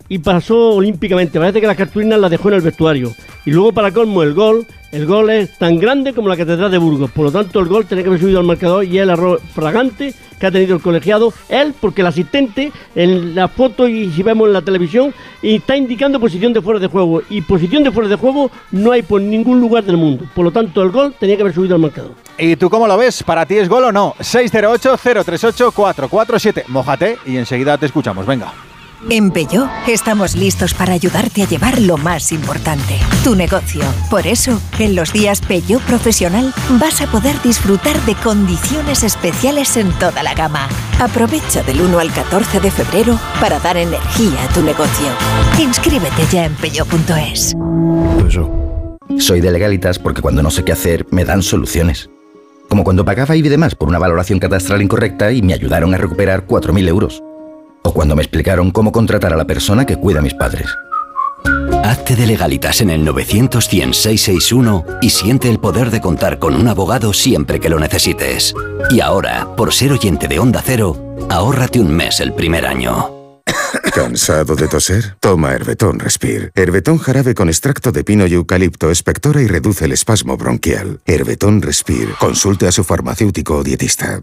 Y pasó olímpicamente. Parece que las cartulinas las dejó en el vestuario. Y luego, para colmo, el gol. El gol es tan grande como la Catedral de Burgos. Por lo tanto, el gol tiene que haber subido al marcador y el error fragante que ha tenido el colegiado. Él, porque el asistente, en la foto y si vemos en la televisión, está indicando posición de fuera de juego. Y posición de fuera de juego no hay por ningún lugar del mundo. Por lo tanto, el gol tenía que haber subido al marcador. ¿Y tú cómo lo ves? ¿Para ti es gol o no? 608-038-447. Mójate y enseguida te escuchamos. Venga. En Peugeot estamos listos para ayudarte a llevar lo más importante, tu negocio. Por eso, en los días Peugeot Profesional vas a poder disfrutar de condiciones especiales en toda la gama. Aprovecha del 1 al 14 de febrero para dar energía a tu negocio. Inscríbete ya en peugeot.es. Soy de legalitas porque cuando no sé qué hacer me dan soluciones. Como cuando pagaba IBI de más por una valoración catastral incorrecta y me ayudaron a recuperar 4.000 euros. O cuando me explicaron cómo contratar a la persona que cuida a mis padres. Hazte de legalitas en el 900 661 y siente el poder de contar con un abogado siempre que lo necesites. Y ahora, por ser oyente de Onda Cero, ahórrate un mes el primer año. ¿Cansado de toser? Toma Herbetón Respire. Herbetón jarabe con extracto de pino y eucalipto espectora y reduce el espasmo bronquial. Herbetón Respire. Consulte a su farmacéutico o dietista.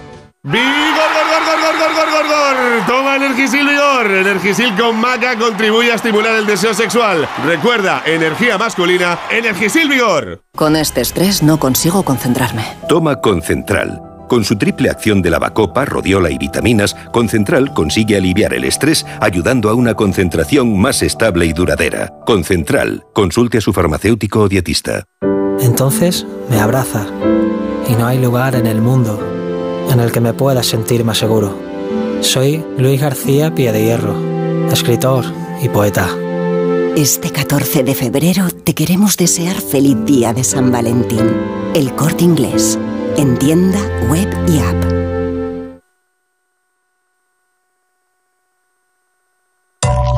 ¡Vigor, gor, gor, gor, gor, gor, gor, gor! Toma Energisil Vigor. Energisil con maca contribuye a estimular el deseo sexual. Recuerda, energía masculina, Energisil Vigor. Con este estrés no consigo concentrarme. Toma Concentral. Con su triple acción de lavacopa, rodiola y vitaminas, Concentral consigue aliviar el estrés ayudando a una concentración más estable y duradera. Concentral. Consulte a su farmacéutico o dietista. Entonces me abraza y no hay lugar en el mundo en el que me pueda sentir más seguro. Soy Luis García Pie de Hierro, escritor y poeta. Este 14 de febrero te queremos desear feliz día de San Valentín. El corte inglés. En tienda, web y app.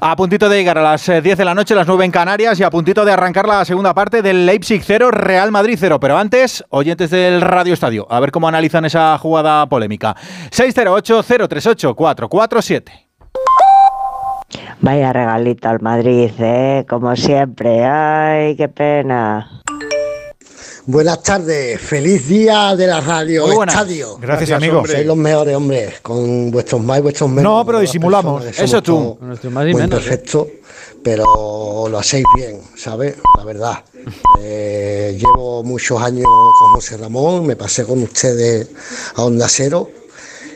A puntito de llegar a las eh, 10 de la noche, las 9 en Canarias, y a puntito de arrancar la segunda parte del Leipzig 0, Real Madrid 0. Pero antes, oyentes del Radio Estadio, a ver cómo analizan esa jugada polémica. 608-038-447. Vaya regalito al Madrid, ¿eh? Como siempre. Ay, qué pena. Buenas tardes, feliz día de la radio estadio. Gracias, amigo. hombre. Sois los mejores, hombre, con vuestros más y vuestros menos. No, pero disimulamos. Eso tú. todos Con nuestros más y muy menos, ¿eh? perfecto, pero lo hacéis bien, ¿sabes? La verdad. Eh, llevo muchos años con José Ramón, me pasé con ustedes a Onda Cero.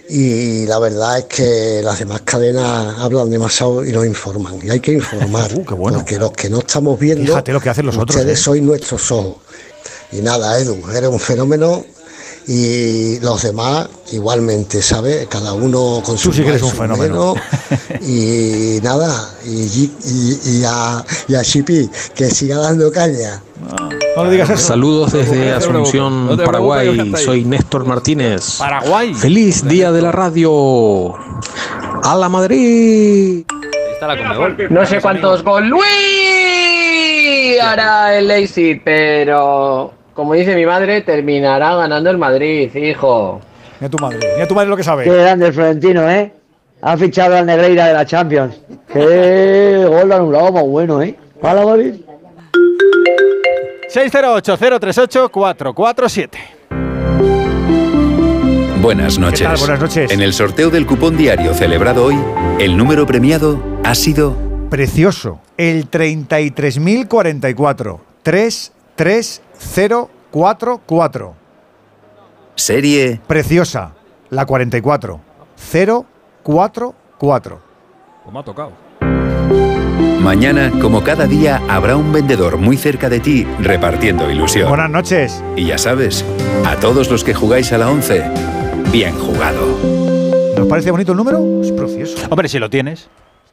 Y la verdad es que las demás cadenas hablan demasiado y nos informan. Y hay que informar. Porque los que no estamos viendo, Uh, Fíjate lo que hacen los otros, ustedes ¿eh? sois nuestros ojos. Y nada, Edu, eres un fenómeno y los demás igualmente, ¿sabes? Cada uno con su sí que eres un fenómeno. y nada, y, y, y a, y a que siga dando caña. No le digas eso. Saludos desde Asunción, No Paraguay. Soy Néstor Martínez. Paraguay. Feliz día de la radio. ¡A la Madrid! Está la Conmebol. No sé cuántos gol Luis hará el Leipzig, pero como dice mi madre, terminará ganando el Madrid, hijo. Mira tu madre, mira tu madre lo que sabe. Qué grande el Florentino, ¿eh? Ha fichado al Negreira de la Champions. Qué gol anulado más bueno, ¿eh? Para Madrid. 608-038-447. Buenas noches. tal? Buenas noches. En el sorteo del cupón diario celebrado hoy, el número premiado ha sido Precioso. El 33.044. 33044. serie Preciosa. La 44. 044. Pues me ha tocado. Mañana, como cada día, habrá un vendedor muy cerca de ti repartiendo ilusión. Buenas noches. Y ya sabes, a todos los que jugáis a la 11, bien jugado. ¿Nos parece bonito el número? Es precioso. Hombre, si lo tienes.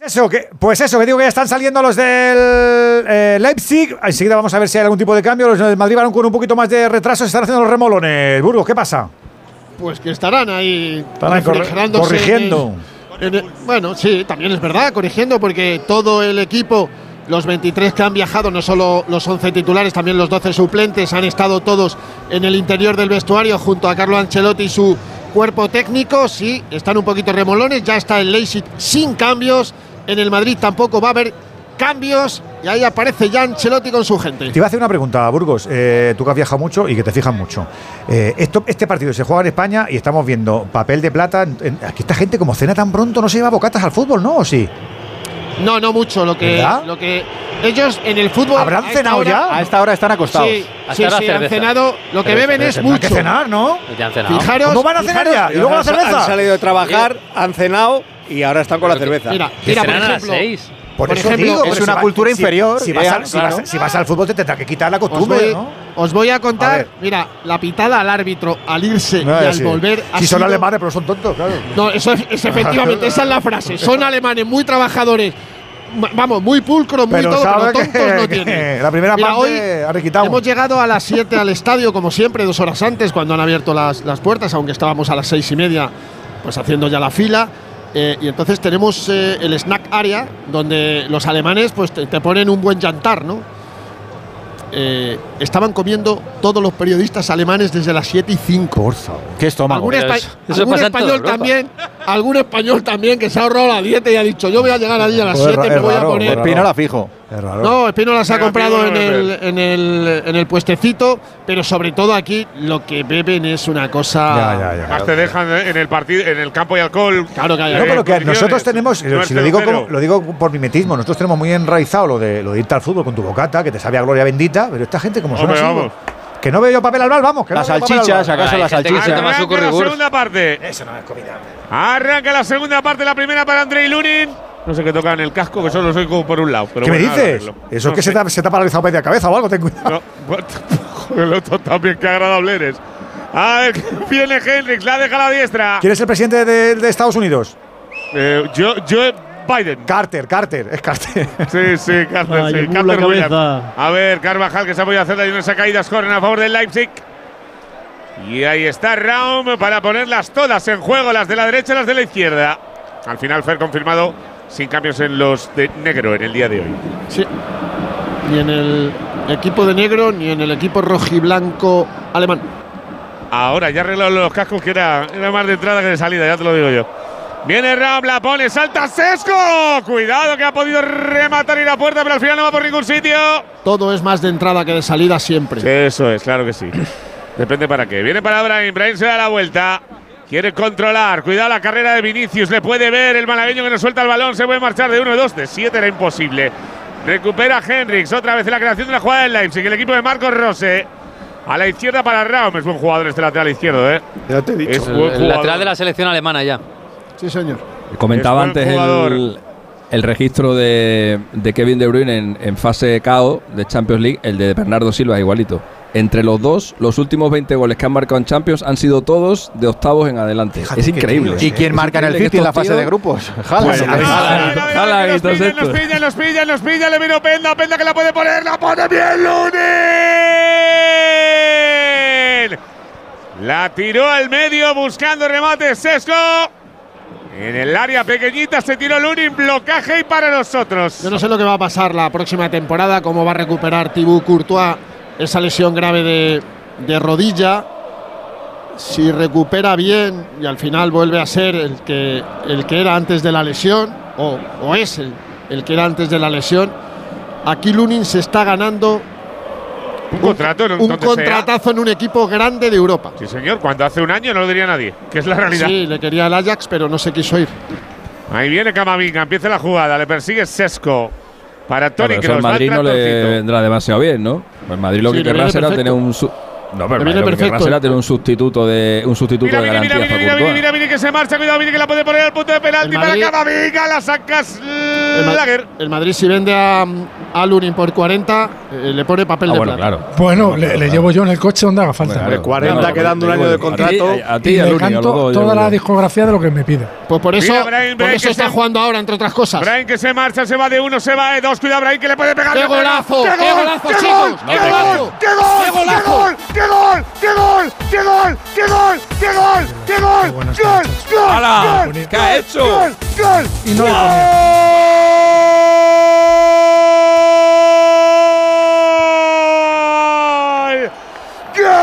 Eso, que, pues eso, que digo que ya están saliendo los del eh, Leipzig. Enseguida vamos a ver si hay algún tipo de cambio. Los del Madrid van con un poquito más de retraso. Se están haciendo los remolones. Burgos, ¿qué pasa? Pues que estarán ahí, refrigerándose corrigiendo. en el- en el- bueno, sí, también es verdad, corrigiendo, porque todo el equipo, los 23 que han viajado, no solo los 11 titulares, también los 12 suplentes, han estado todos en el interior del vestuario junto a Carlo Ancelotti y su cuerpo técnico, sí, están un poquito remolones, ya está el Leipzig sin cambios, en el Madrid tampoco va a haber cambios y ahí aparece ya Ancelotti con su gente. Te iba a hacer una pregunta, Burgos, eh, tú que has viajado mucho y que te fijas mucho. Eh, esto, este partido se juega en España y estamos viendo papel de plata. en- en- aquí esta gente como cena tan pronto no se lleva bocatas al fútbol, ¿no? ¿O sí? No, no mucho, lo que, ¿Verdad? lo que ellos en el fútbol... ¿Habrán cenado hora- ya? A esta hora están acostados. Sí, sí, sí, han cenado, lo que Cerveza, beben es Tendrán que mucho. cenar, ¿no? Ya han cenado. Fijaros, ¿Cómo van a cenar ya? ¿Y luego la cerveza? Han salido de trabajar, han cenado y ahora están con la cerveza. Mira, mira, por a ejemplo, seis. Por, Por eso ejemplo, digo, es una si va- cultura si- inferior, Si, vas, ya, al, si, claro. vas, si vas al fútbol te tendrá que quitar la os costumbre, voy, ¿no? os voy a A contar, ver. mira, la pitada al árbitro al irse No, y al sí. volver Si son sido- alemanes, pero son tontos, claro. No, eso es, es efectivamente, esa es la frase. Son alemanes muy trabajadores, vamos, muy pulcros, muy Pero todo, pero tontos que- no tienen. la primera Mira, parte hoy. Hemos llegado a las 7 al estadio, como siempre, dos horas antes, cuando han abierto las, las puertas, aunque estábamos a las seis y media, pues haciendo ya la fila. Eh, y entonces tenemos eh, el snack area, donde los alemanes pues te, te ponen un buen jantar, ¿no? Eh, estaban comiendo todos los periodistas alemanes desde las 7 y 5. Por favor. ¿Qué estómago? Algún, espa- eso- español también, algún español también que se ha ahorrado la dieta y ha dicho yo voy a llegar allí a las Pues 7 es me voy raro, a poner. Espinola fijo. Es raro. No, Espinola se ha comprado en el, en, el, en el puestecito, pero sobre todo aquí lo que beben es una cosa. Ya, ya, ya. Más te dejan en el partido, en el campo y alcohol. Claro que hay. No, pero que nosotros tenemos, No es si lo digo, como- lo digo por mimetismo, nosotros tenemos muy enraizado lo de, lo de irte al fútbol con tu bocata, que te sabe a gloria bendita, pero esta gente como son así, vamos. que no veo yo papel al bar, vamos. Que Las no salchichas, bar. acaso las salchichas. Arranca la segunda parte. Eso no es comida. Arranca la segunda parte, la primera para Andrei Lunin. No sé qué toca en el casco, que solo soy como por un lado. Pero ¿Qué me bueno, dices? Eso No es que se te, ha- se te ha paralizado media cabeza o algo, ten cuidado. No, joder, otro también, qué agradable eres. A ver, viene Henrix, la deja a la diestra. ¿Quién es el presidente de, de Estados Unidos? Eh, yo, Joe Biden. Carter, Carter, es Carter. Sí, sí, Carter, Ay, sí, Carter Williams. A ver, Carvajal que se ha podido hacer de unas caídas, corren a favor del Leipzig. Y ahí está Raum para ponerlas todas en juego, las de la derecha y las de la izquierda. Al final, Fer confirmado sin cambios en los de negro en el día de hoy. Sí. Ni en el equipo de negro ni en el equipo rojiblanco alemán. Ahora ya arreglado los cascos que era, era más de entrada que de salida, ya te lo digo yo. Viene Raum, la pone, salta Sesco. Cuidado que ha podido rematar y la puerta, pero al final no va por ningún sitio. Todo es más de entrada que de salida siempre. Eso es, claro que sí. Depende para qué. Viene para Brahim. Brahim se da la vuelta. Quiere controlar. Cuidado la carrera de Vinicius. Le puede ver el malagueño que no suelta el balón. Se puede marchar de uno, de dos, de siete. Era imposible. Recupera Henrix. Otra vez en la creación de la jugada del Leipzig. El equipo de Marcos Rose. A la izquierda para Raum. Es buen jugador este lateral izquierdo, ¿eh? Ya te he dicho. Es El, buen el jugador. lateral de la selección alemana ya. Sí, señor. Comentaba antes jugador. el, el registro de, de Kevin De Bruyne en, en fase KO de Champions League, el de Bernardo Silva, igualito. Entre los dos, los últimos 20 goles que han marcado en Champions han sido todos de octavos en adelante. Fíjate es increíble. ¿Y quién marca en el City en la fase de grupos? Pues. Los Haaland y todos pillan, los pillan, los pillan, los pillan. Le vino Penda. Penda que la puede poner. La pone bien Lunin. La tiró al medio buscando remate Sesco. En el área pequeñita se tiró Lunin. Blocaje y para nosotros. Yo no sé lo que va a pasar la próxima temporada, cómo va a recuperar Thibaut Courtois esa lesión grave de, de rodilla. Si recupera bien y al final vuelve a ser el que, el que era antes de la lesión, o, o es el, el que era antes de la lesión, aquí Lunin se está ganando Un contrato en un sea. contratazo en un equipo grande de Europa. Sí, señor. Cuando hace un año no lo diría nadie. Que es la realidad. Sí, le quería el Ajax, pero no se quiso ir. Ahí viene Camavinga. Empieza la jugada. Le persigue Sesco. Para Tony Claro, al Kroos. Va Madrid no le vendrá demasiado bien, ¿no? El Madrid lo Sí, que le querrá será perfecto. tener un. No, pero viene Madrid perfecto. será tener un sustituto de un sustituto Mira, de mira, mira, garantía mira, mira, mira, mira, que se marcha. Cuidado, mira que la puede poner al punto de penalti El para Madrid- Camavinga. La sacas El, Ma- Lager. el Madrid si vende a, a Lunin por 40, eh, le pone papel Ah, de bueno, plata. claro. Bueno, le, le llevo yo en el coche donde haga falta. Claro, 40 claro, quedando un año de contrato. A ti, y a canto dos, toda la discografía de lo que me pida. Pues por eso, Mira, Brian, por Brian, eso que está se- jugando ahora, entre otras cosas. Brian que se marcha, se va de uno, se va de dos. Cuidado, Brian que le puede pegar. ¡Qué golazo! ¡Qué ¡Qué gol! golazo, ¡Qué chicos! gol! ¡Qué ¡Qué gol! golazo! ¡Qué gol! ¡Qué golazo! gol! ¡Qué gol! ¡Qué gol! ¡Qué gol! ¡Qué gol! ¡Qué gol! ¡Qué gol! ¡Gol! ¡Gol! ¡Gol! ¿Qué ha hecho? ¡Gol! ¡Gol! Y no ¡Gol! ¡Gol!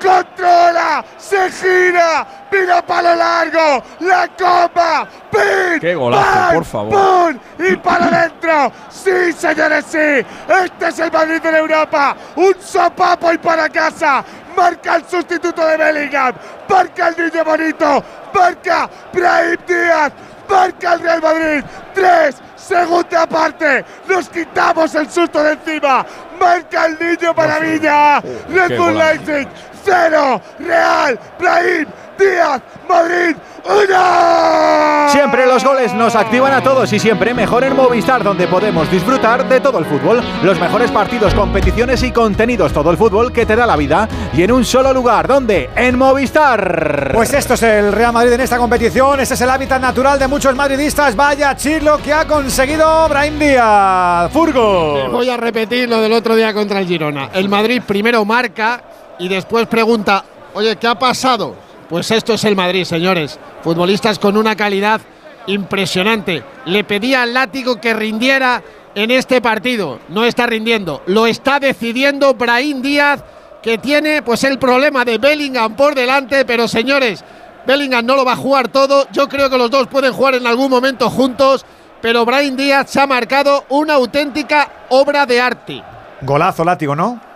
¡Controla! ¡Se gira! Tira palo largo, la copa, pin, Qué golazo, por favor. ¡pum! y para adentro. Sí, señores, sí. Este es el Madrid de Europa. Un sopapo y para casa. Marca el sustituto de Bellingham. Marca el niño bonito. Marca Brahim Díaz. Marca el Real Madrid. Tres. Segunda parte. Nos quitamos el susto de encima. Marca el niño maravilla. Red Qué Bull. Leipzig. Cero. Real. Brahim Díaz. Madrid. ¡Uno! Siempre los goles nos activan a todos y siempre mejor en Movistar, donde podemos disfrutar de todo el fútbol. Los mejores partidos, competiciones y contenidos, todo el fútbol que te da la vida. Y en un solo lugar, ¿dónde? En Movistar. Pues esto es el Real Madrid en esta competición. Este es el hábitat natural de muchos madridistas. Vaya chilo que ha conseguido Brahim Díaz. Furgo. Voy a repetir lo del otro día contra el Girona. El Madrid primero marca y después pregunta, oye, ¿qué ha pasado? Pues esto es el Madrid, señores. Futbolistas con una calidad impresionante. Le pedía al látigo que rindiera en este partido. No está rindiendo. Lo está decidiendo Brahim Díaz, que tiene pues el problema de Bellingham por delante. Pero señores, Bellingham no lo va a jugar todo. Yo creo que los dos pueden jugar en algún momento juntos. Pero Brahim Díaz se ha marcado una auténtica obra de arte. Golazo, látigo, ¿no?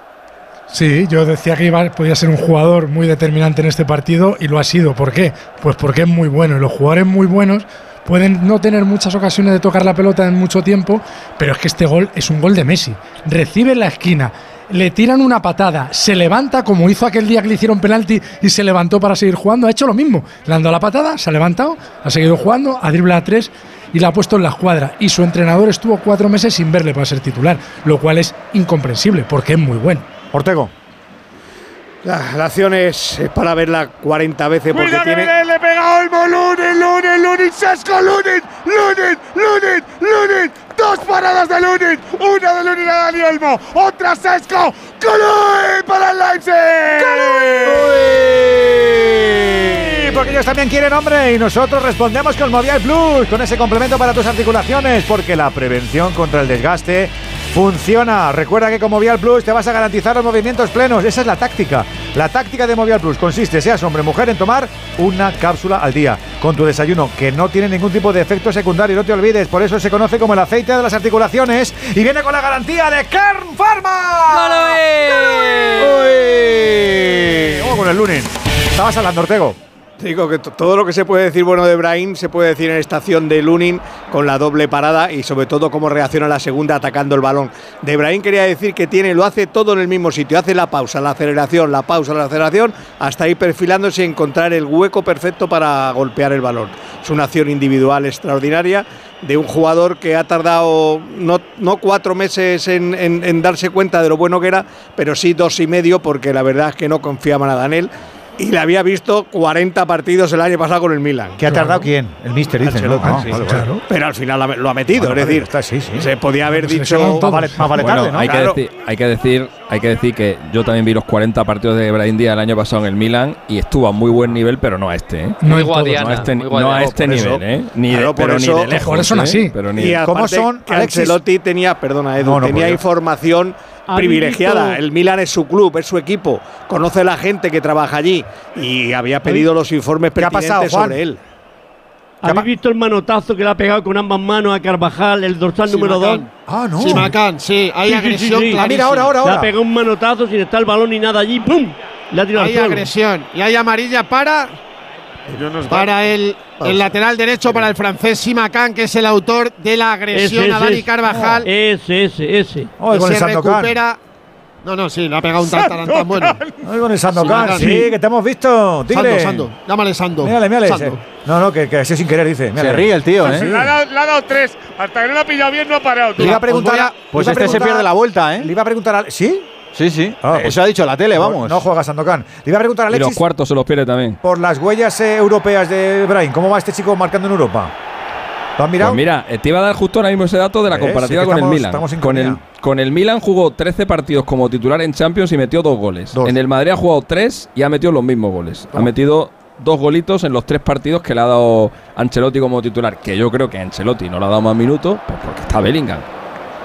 Sí, yo decía que iba, podía ser un jugador muy determinante en este partido y lo ha sido. ¿Por qué? Pues porque es muy bueno y los jugadores muy buenos pueden no tener muchas ocasiones de tocar la pelota en mucho tiempo, pero es que este gol es un gol de Messi. Recibe en la esquina, le tiran una patada, se levanta como hizo aquel día que le hicieron penalti y se levantó para seguir jugando. Ha hecho lo mismo. Le han dado la patada, se ha levantado, ha seguido jugando, a dribla a tres y la ha puesto en la escuadra. Y su entrenador estuvo cuatro meses sin verle para ser titular, lo cual es incomprensible porque es muy bueno. Ortego. La, la acción es, es para verla 40 veces porque Cuidado tiene. viene, le pega Olmo, Lunin, Lunin, Lunin, Sesco, Lunin, Lunin, Lunin, Lunin. Dos paradas de Lunin, una de Lunin a Dani Olmo, otra Sesco, Colui para el Leipzig. Sí, porque ellos también quieren hombre y nosotros respondemos con Movial Plus, con ese complemento para tus articulaciones, porque la prevención contra el desgaste funciona. Recuerda que con Movial Plus te vas a garantizar los movimientos plenos. Esa es la táctica. La táctica de Movial Plus consiste, seas hombre o mujer, en tomar una cápsula al día con tu desayuno, que no tiene ningún tipo de efecto secundario. No te olvides, por eso se conoce como el aceite de las articulaciones y viene con la garantía de Kern Pharma. ¡Uy! Vamos con el lunes. Estabas hablando, Ortego. Digo que to- todo lo que se puede decir bueno de Brahim se puede decir en estación de Lunin con la doble parada y sobre todo cómo reacciona la segunda atacando el balón. De Brahim quería decir que tiene, lo hace todo en el mismo sitio, hace la pausa, la aceleración, la pausa, la aceleración, hasta ir perfilándose y encontrar el hueco perfecto para golpear el balón. Es una acción individual extraordinaria de un jugador que ha tardado no, no cuatro meses en, en- en darse cuenta de lo bueno que era, pero sí dos y medio porque la verdad es que no confiaba nada en él. Y le había visto 40 partidos el año pasado con el Milan. ¿Qué ha tardado quién? El Mister dice, ¿no? Ah, sí, vale, claro. Pero al final lo ha metido, Bueno, es decir, está, sí, sí. se podía haber Se dicho. Más vale, más vale Bueno, tarde, ¿no? hay, Claro. que decir, hay que decir, hay que decir que yo también vi los 40 partidos de Brahim Díaz el año pasado en el Milan y estuvo a muy buen nivel, pero no a este, ¿eh? No guadiana, no a este, no a este Por eso. nivel, ¿eh? Ni de, Claro, por pero eso- ni de lejos. jugadores son ¿eh? así. Pero ni Y de- ¿Cómo son, Alexis? Ancelotti tenía, perdona Edu, tenía por información privilegiada. El Milan es su club, es su equipo, conoce la gente que trabaja allí y había pedido los informes ¿Qué ha pertinentes pasado, sobre él. ¿Habéis visto el manotazo que le ha pegado con ambas manos a Carvajal, el dorsal número 2? Simacán. Ah, no. Simacán, sí, hay agresión Ah, mira, ahora, ahora, Le ha pegado un manotazo sin estar el balón ni nada allí, ¡pum! Le ha tirado al Hay agresión y hay amarilla para para el, el lateral derecho para el francés Simacán, que es el autor de la agresión Ese, a Dani. Carvajal. Ese, ese, ese. Con el se recupera. No, no, sí, le ha pegado un tartarán tan bueno. Ay, con el Sandokan, Sí, sí, que te hemos visto. Tigre. Sando, Sando, llámale Sando. Mírale, mírale. Sando. No, no, que, que así sin querer, dice. Se Mírale. ríe el tío, Le, ¿eh? ha dado, le ha dado tres. Hasta que no lo ha pillado bien, no ha parado. Le iba a preguntar. voy a- Pues le este se pierde la vuelta, Le ¿eh? iba a preguntar a. ¿Sí? Sí, sí. Ah, pues- Eso ha dicho la tele, vamos. No juega Sandokan. Le iba a preguntar a y los Alexis cuartos se los pierde también. por las huellas eh, europeas de Brain. ¿Cómo va este chico marcando en Europa? ¿Lo han mirado? Pues mira, eh, te iba a dar justo ahora mismo ese dato de la comparativa sí con estamos- el Milan. Con el, con el Milan jugó 13 partidos como titular en Champions y metió dos goles. Dos. En el Madrid ha jugado tres y ha metido los mismos goles. Ha metido dos golitos en los tres partidos que le ha dado Ancelotti como titular. Que yo creo que Ancelotti no le ha dado más minutos pues porque está Bellingham.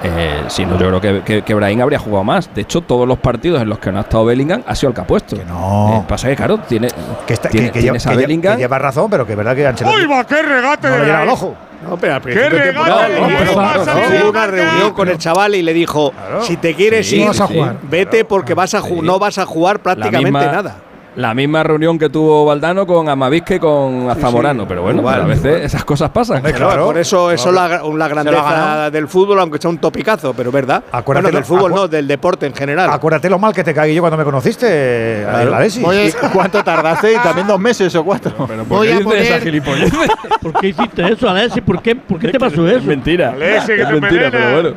Eh, si no, yo creo que, que, que Brahim habría jugado más. De hecho, todos los partidos en los que no ha estado Bellingham ha sido el que ha puesto. no. Eh, pasa que, claro, tiene, Que, está- tiene, que- que tienes lleva, a que Bellingham. que lleva razón, pero que es verdad que Ancelotti ¡Uy, va! ¡Qué regate no de le Brahim! ojo. No, pero al no, claro, no, hubo una reunión con el chaval y le dijo, si te quieres Sí, ir, jugar. vete porque vas a ju- no vas a jugar prácticamente misma- nada. La misma reunión que tuvo Valdano con Amavisque y con Zamorano. pero bueno, Igual, a veces igual. esas cosas pasan. Claro, por eso, eso es la, la grandeza del fútbol, aunque sea un topicazo, pero es verdad. Acuérdate bueno, del lo- fútbol no, del deporte en general. Acuérdate lo mal que te caí yo cuando me conociste, Claro. Alexis. Oye, ¿cuánto tardaste? Y también dos meses o cuatro. Voy a poner- ¿Por qué hiciste eso, Alexis? ¿Por qué, ¿Por qué te pasó eso? Es mentira. Alexis, que es mentira, pero bueno.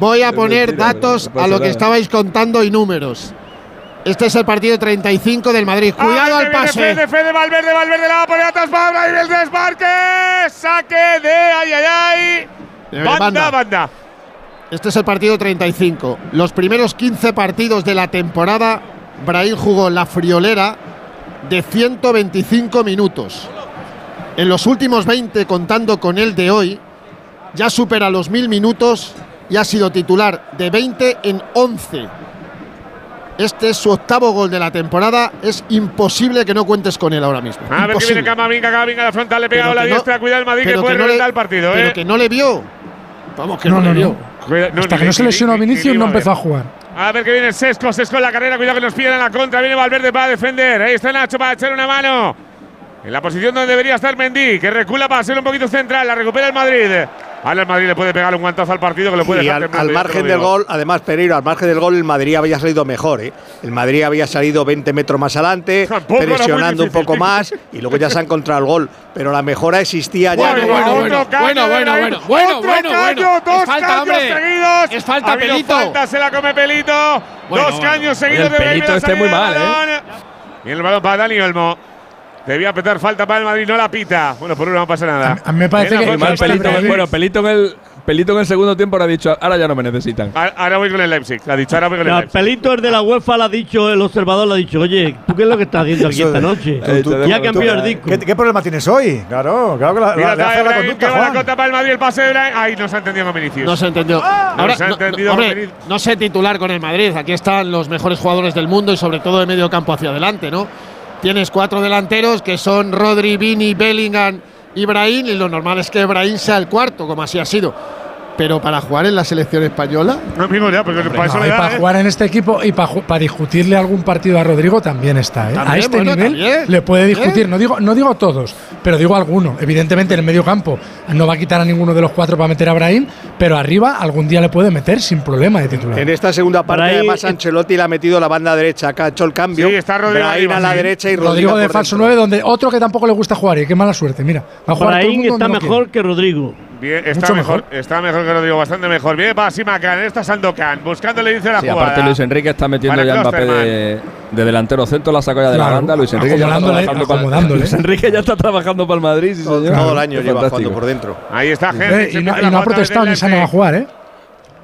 Voy a poner mentira, pero datos a lo que estabais contando y números. Este es el partido 35 del Madrid. Cuidado al pase. Fede, Fede, Valverde, Valverde la va a poner atrás para Brahim, el desmarque. Saque de ay, ay, ay. Banda, banda. banda. Este es el partido 35. Los primeros 15 partidos de la temporada, Brahim jugó la friolera de 125 minutos. En los últimos 20, contando con el de hoy, ya supera los 1000 minutos y ha sido titular de 20 en 11. Este es su octavo gol de la temporada. Es imposible que no cuentes con él ahora mismo. A ver que viene Camavinga, Camavinga a la frontal, le pega Pero a la no- diestra, cuida el Madrid que puede que no le- reventar el partido, Pero eh. que no le vio. Vamos, que no, No, le vio. Cuida- Hasta ni- que no se lesionó ni- ni- Vinicius ni no a empezó a jugar. A ver que viene Sesco, Sesco en la carrera, cuidado que nos piden en la contra, viene Valverde para defender, ahí está Nacho para echar una mano. En la posición donde debería estar Mendy, que recula para ser un poquito central, la recupera el Madrid. Ahora el Madrid le puede pegar un guantazo al partido que lo puede dejar al, al margen del gol, además Pereiro, al margen del gol, el Madrid había salido mejor. ¿eh? El Madrid había salido 20 metros más adelante, Tampoco presionando un poco más y luego ya se ha encontrado el gol. Pero la mejora existía ya. Bueno, bueno, bueno, bueno, bueno, bueno, bueno, otro bueno, caño, bueno. dos Es falta, caños hombre. seguidos. Es falta, Ha Pelito. falta, se la come Pelito. Bueno, dos bueno. caños seguidos el de Pelito la este muy mal, ¿eh? Y el balón para Dani Olmo. Debía petar falta para el Madrid, no la pita. Bueno, por uno no pasa nada. A mí me parece que- la mal el pelito. Bueno, pelito en el. Pelito en el segundo tiempo ahora ha dicho, ahora ya no me necesitan. Ahora- Ahora voy con el Leipzig. La ha dicho, ahora voy con el Leipzig. pelito el de la UEFA le ha dicho, el observador le ha dicho, oye, ¿tú qué es lo que estás haciendo aquí esta noche? Eh, ya tú- el disco. ¿Qué, qué problema tienes hoy? Claro, claro que la, Mira, la- la Brahim, conducta, que va la Juan. contra para el Madrid, el pase de Brahim. Ay, no se ha entendido con Vinicius. No se entendió. Ahora, se ha no, no, entendido hombre, venir. no sé titular con el Madrid. Aquí están los mejores jugadores del mundo y sobre todo de medio campo hacia adelante, ¿no? Tienes cuatro delanteros que son Rodri, Vini, Bellingham y Brahim y lo normal es que Brahim sea el cuarto, como así ha sido. Pero para jugar en la selección española, No, amigo, ya, porque para eso No, le y para ¿eh? jugar en este equipo y para discutirle algún partido a Rodrigo también está. ¿eh? a este bueno, nivel también, le puede discutir. No digo, no digo todos, pero digo alguno. Evidentemente en el medio campo no va a quitar a ninguno de los cuatro para meter a Brahim, pero arriba algún día le puede meter sin problema de titular. En esta segunda parte, Brahim- además, Ancelotti le ha metido la banda derecha. Acá ha hecho el cambio. Sí, está Rodrigo Brahim a la sí. derecha y Rodrigo, Rodrigo de falso dentro. 9, donde otro que tampoco le gusta jugar y qué mala suerte. Mira, va a jugar todo el Brahim mundo está no mejor quiere. que Rodrigo. Bien, está Mucho mejor, mejor. está mejor que lo digo, bastante mejor. Viene para Simacan, esta Sandokan, buscando el inicio de la Sí, jugada. aparte Luis Enrique está metiendo Para ya Mbappé de, de delantero centro, la sacó ya de la banda. Luis Enrique ya está para. Luis Enrique ya está trabajando para el Madrid, sí, señor. todo el año Qué lleva fantástico. jugando por dentro. Ahí está Eh, Henry. y, no, y no ha protestado ni se no va a jugar, ¿eh?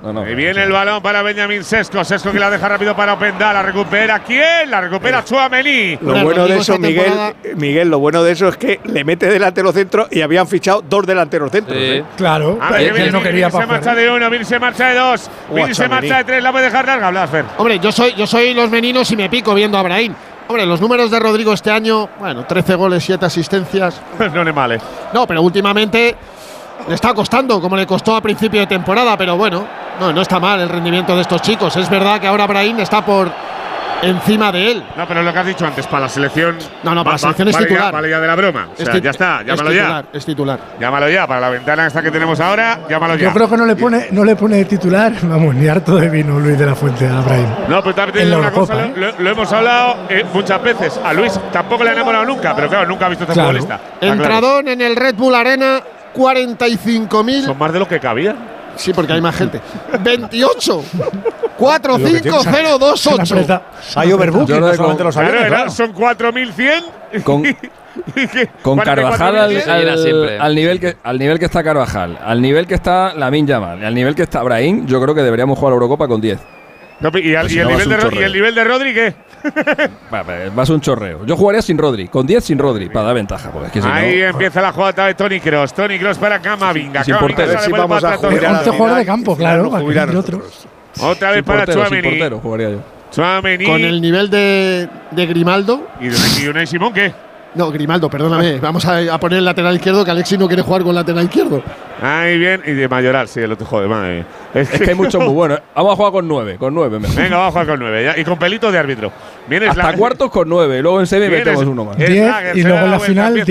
No, no. Y viene el balón para Benjamín Sesco. Sesco que la deja rápido para Openda. La recupera. ¿Quién? La recupera Chouameni. Lo Hombre, bueno de eso, Miguel, Miguel, lo bueno de eso es que le mete delantero centro y habían fichado dos delanteros. Sí. ¿eh? Claro, que él no quería se marcha de uno, Vini se marcha de dos, Vini se marcha de tres. La puede dejar larga, hablas, Fer. Hombre, yo soy, yo soy los meninos y me pico viendo a Brahim. Hombre, los números de Rodrigo este año, bueno, 13 goles, 7 asistencias. no le male. No, pero últimamente le está costando, como le costó a principio de temporada, pero bueno, no, no está mal el rendimiento de estos chicos. Es verdad que ahora Brahim está por encima de él. No, pero lo que has dicho antes, para la selección. No, no, para la selección es vale titular. Ya, vale ya de la broma. O sea, Es ya está, es llámalo titular, ya. Es titular. Llámalo ya, para la ventana esta que tenemos ahora, llámalo ya. Yo creo que no le pone, no le pone de titular, vamos, ni harto de vino Luis de la Fuente a Brahim. No, pero también En la una cosa, Eurocopa, lo, lo hemos hablado eh, muchas veces. A Luis tampoco le ha enamorado nunca, pero claro, nunca ha visto este Claro. futbolista. Está claro. Entradón en el Red Bull Arena, 45.000. Son más de los que cabía. Sí, porque hay más gente. 28. 4, Lo que 5, tienes a- 0, 2, Se han 8. apretado. Hay overbooking, no solamente con- los Claro, aviones. era- claro. son 4.100. Con, con Carvajal al, 44.100. era al- al nivel que, al nivel que está Carvajal, al nivel que está Lamin Yamal, al nivel que está Brahim, yo creo que deberíamos jugar la Eurocopa con 10. No, y, al- Pues y si el nivel vas de, un Ro- y el nivel de Rodri, ¿qué? Va, va, Va a ser un chorreo. Yo jugaría sin Rodri, con 10 sin Rodri, para dar ventaja. Porque es que si Ahí no, empieza la jugada de Tony Cross. Tony Cross para Camavinga. Sin portero. el vamos a jugar de a la 11 jugadores de campo, claro, otros. Otra vez sin para portero, sin Chouameni. portero jugaría yo. Chouameni. Con el nivel de, de Grimaldo. ¿Y de y Unai Simón qué? No, Grimaldo, perdóname. Vamos a, a poner el lateral izquierdo, que Alexis no quiere jugar con lateral izquierdo. Ahí bien. Y de Mayoral, sí, el otro joder, madre mía. Es que hay muchos muy buenos. Vamos a jugar con 9, con 9 mejor. Venga, vamos a jugar con nueve. ya, Y con pelitos de árbitro. Viene Hasta Slager. cuartos con 9, luego en semi metemos uno más. Diez, y luego en la vuelta, final, diez.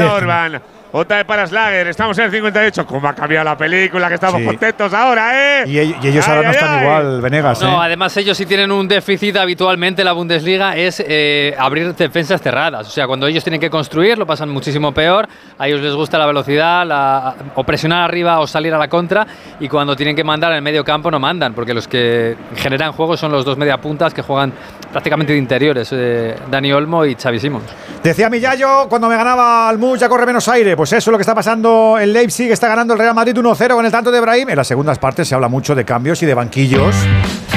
Otra vez para Slager. Estamos en el 58. ¿Cómo ha cambiado la película? Que estamos Sí. contentos ahora, ¿eh? Y, ellos- y ellos ahora Ay, no están ay. igual, Venegas. No, ¿eh? además ellos sí tienen un déficit habitualmente en la Bundesliga, es eh, abrir defensas cerradas. O sea, cuando ellos tienen que construir lo pasan muchísimo peor, a ellos les gusta la velocidad, la- o presionar arriba o salir a la contra, y cuando tienen que mandar en el medio campo no mandan, porque los que generan juego son los dos mediapuntas que juegan prácticamente de interiores, eh, Dani Olmo y Xavi Simons. Decía mi Yayo cuando me ganaba al Mus ya corre menos aire. Pues eso es lo que está pasando en Leipzig. Está ganando el Real Madrid 1-0 con el tanto de Brahim. En las segundas partes se habla mucho de cambios y de banquillos.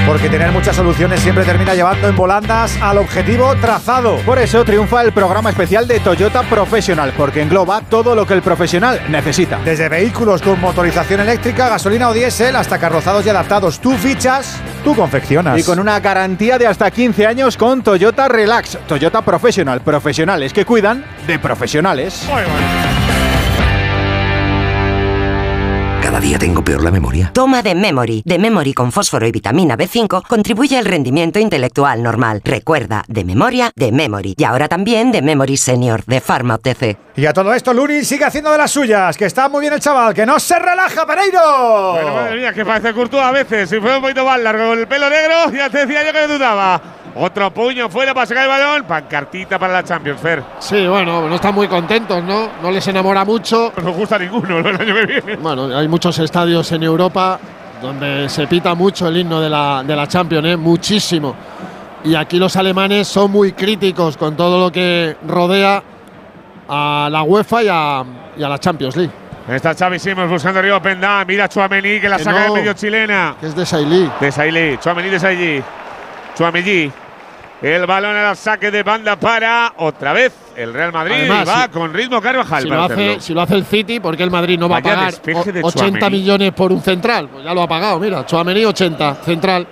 Porque tener muchas soluciones siempre termina llevando en volandas al objetivo trazado. Por eso triunfa el programa especial de Toyota Professional, porque engloba todo lo que el profesional necesita. Desde vehículos con motorización eléctrica, gasolina o diésel, hasta carrozados y adaptados. Tú fichas, tú confeccionas. Y con una garantía de hasta 15 años con Toyota Relax. Toyota Professional, profesionales que cuidan de profesionales. Cada día tengo peor la memoria. Toma de Memory. De Memory con fósforo y vitamina B5 contribuye al rendimiento intelectual normal. Recuerda, de memoria, de Memory. Y ahora también de Memory Senior, de Pharma OTC. Y a todo esto, Lunin sigue haciendo de las suyas, que está muy bien el chaval, que no se relaja, Pereiro. Bueno, madre mía, que parece Courtois a veces. Si fue un poquito más largo con el pelo negro, ya te decía yo que dudaba. Otro puño fuera para sacar el balón. Pancartita para la Champions, Fer. Sí, bueno, no están muy contentos, ¿no? No les enamora mucho. No gusta ninguno el año que viene. Bueno, hay muchos estadios en Europa donde se pita mucho el himno de la, de la Champions, ¿eh? muchísimo. Y aquí los alemanes son muy críticos con todo lo que rodea a la UEFA y a, y a la Champions League. Está Xavi Simons buscando arriba Pendá. Mira a Chouameni que la Que saca no, de medio chilena. Que es de Sailly. De Sailly. Chouameni de Sailly. Chouameni. El balón al saque de banda para otra vez el Real Madrid. Además, y va si- con ritmo Carvajal Si lo, hace, hacerlo. si lo hace el City, porque el Madrid no va a pagar despeje de o- 80 Tchouaméni. millones por un central. Pues ya lo ha pagado, mira. Chouameni 80, central.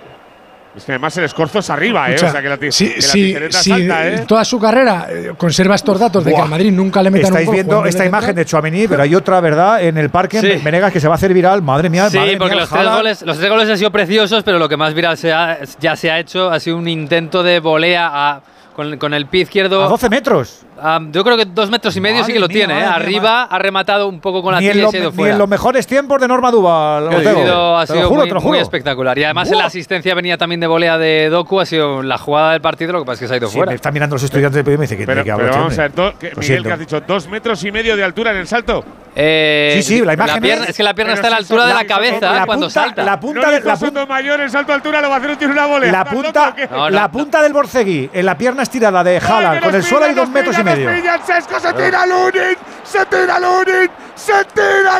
Es que además el escorzo es arriba, ¿eh? O sea que la, si, que la si- salta, ¿eh? toda su carrera eh, conserva estos datos de que al Madrid nunca le metan Estáis viendo esta de imagen de Chouameni, pero hay otra, ¿verdad? En el parque, Sí. en Venegas, que se va a hacer viral. Madre mía, Sí, madre porque mía, los tres, goles, los tres goles han sido preciosos, pero lo que más viral se ha- ya se ha hecho ha sido un intento de volea a- con, con el pie izquierdo. A 12 metros. Ah, yo creo que dos metros y medio sí que lo mía, tiene. ¿eh? Arriba ha rematado un poco con la Ni tibia y ha ido ni fuera. en los mejores tiempos de Norma Duval. Ha sido, ha sido juro, muy, espectacular. Y además Buah. la asistencia venía también de volea de Doku, ha sido la jugada del partido, lo que pasa es que se ha ido Sí, fuera. me están mirando los estudiantes de periodismo y me dice que Pero, tiene que pero vamos a ver, do- que- Miguel, que has dicho dos metros y medio de altura en el salto. Eh, Sí, sí, la imagen pierna, es- es que la pierna está a la altura de la cabeza la cuando punta- salta. la punta no de- la punta- Sotomayor en salto de altura, lo va a hacer un tiro una volea. La ¿Estás punta, la no. punta del Borcegui en la pierna estirada de Haaland ¡Ay, que con el suelo hay dos metros y medio. Pillan! Sesco se tira Lunin, se tira Lunin, se tira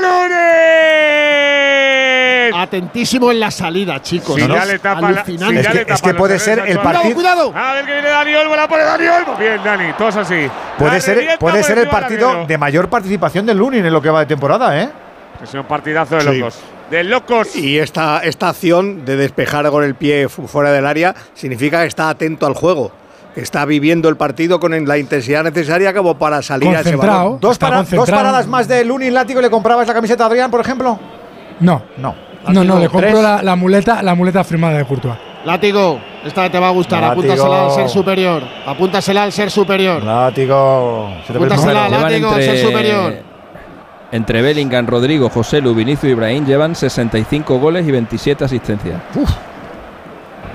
Lunin. Atentísimo en la salida, chicos. Si ¿no? ya le tapa la- Alucinante. si Es que- le es puede ser el partido- Cuidado, A ver que viene Dani Olmo, la pone Dani Olmo. Bien, Dani, todos así. Puede La ser, puede ser el partido de mayor participación del Lunin en lo que va de temporada, ¿eh? Sido un partidazo de Sí. locos. De locos. Y esta, esta acción de despejar con el pie fu- fuera del área significa que está atento al juego. Está viviendo el partido con la intensidad necesaria como para salir a ese Concentrado. balón. Dos, para- paradas más de Lunin Látigo y le comprabas la camiseta a Adrián, por ejemplo. No, No. no, no, le compro la, la muleta, la muleta firmada de Courtois. Látigo, esta te va a gustar. Látigo. Apúntasela al ser superior. Apúntasela al ser superior. Látigo. Se Apúntasela. Látigo, al ser superior. entre Bellingham, Rodrigo, José Lu, Vinicio y Ibrahim llevan 65 goles y 27 asistencias.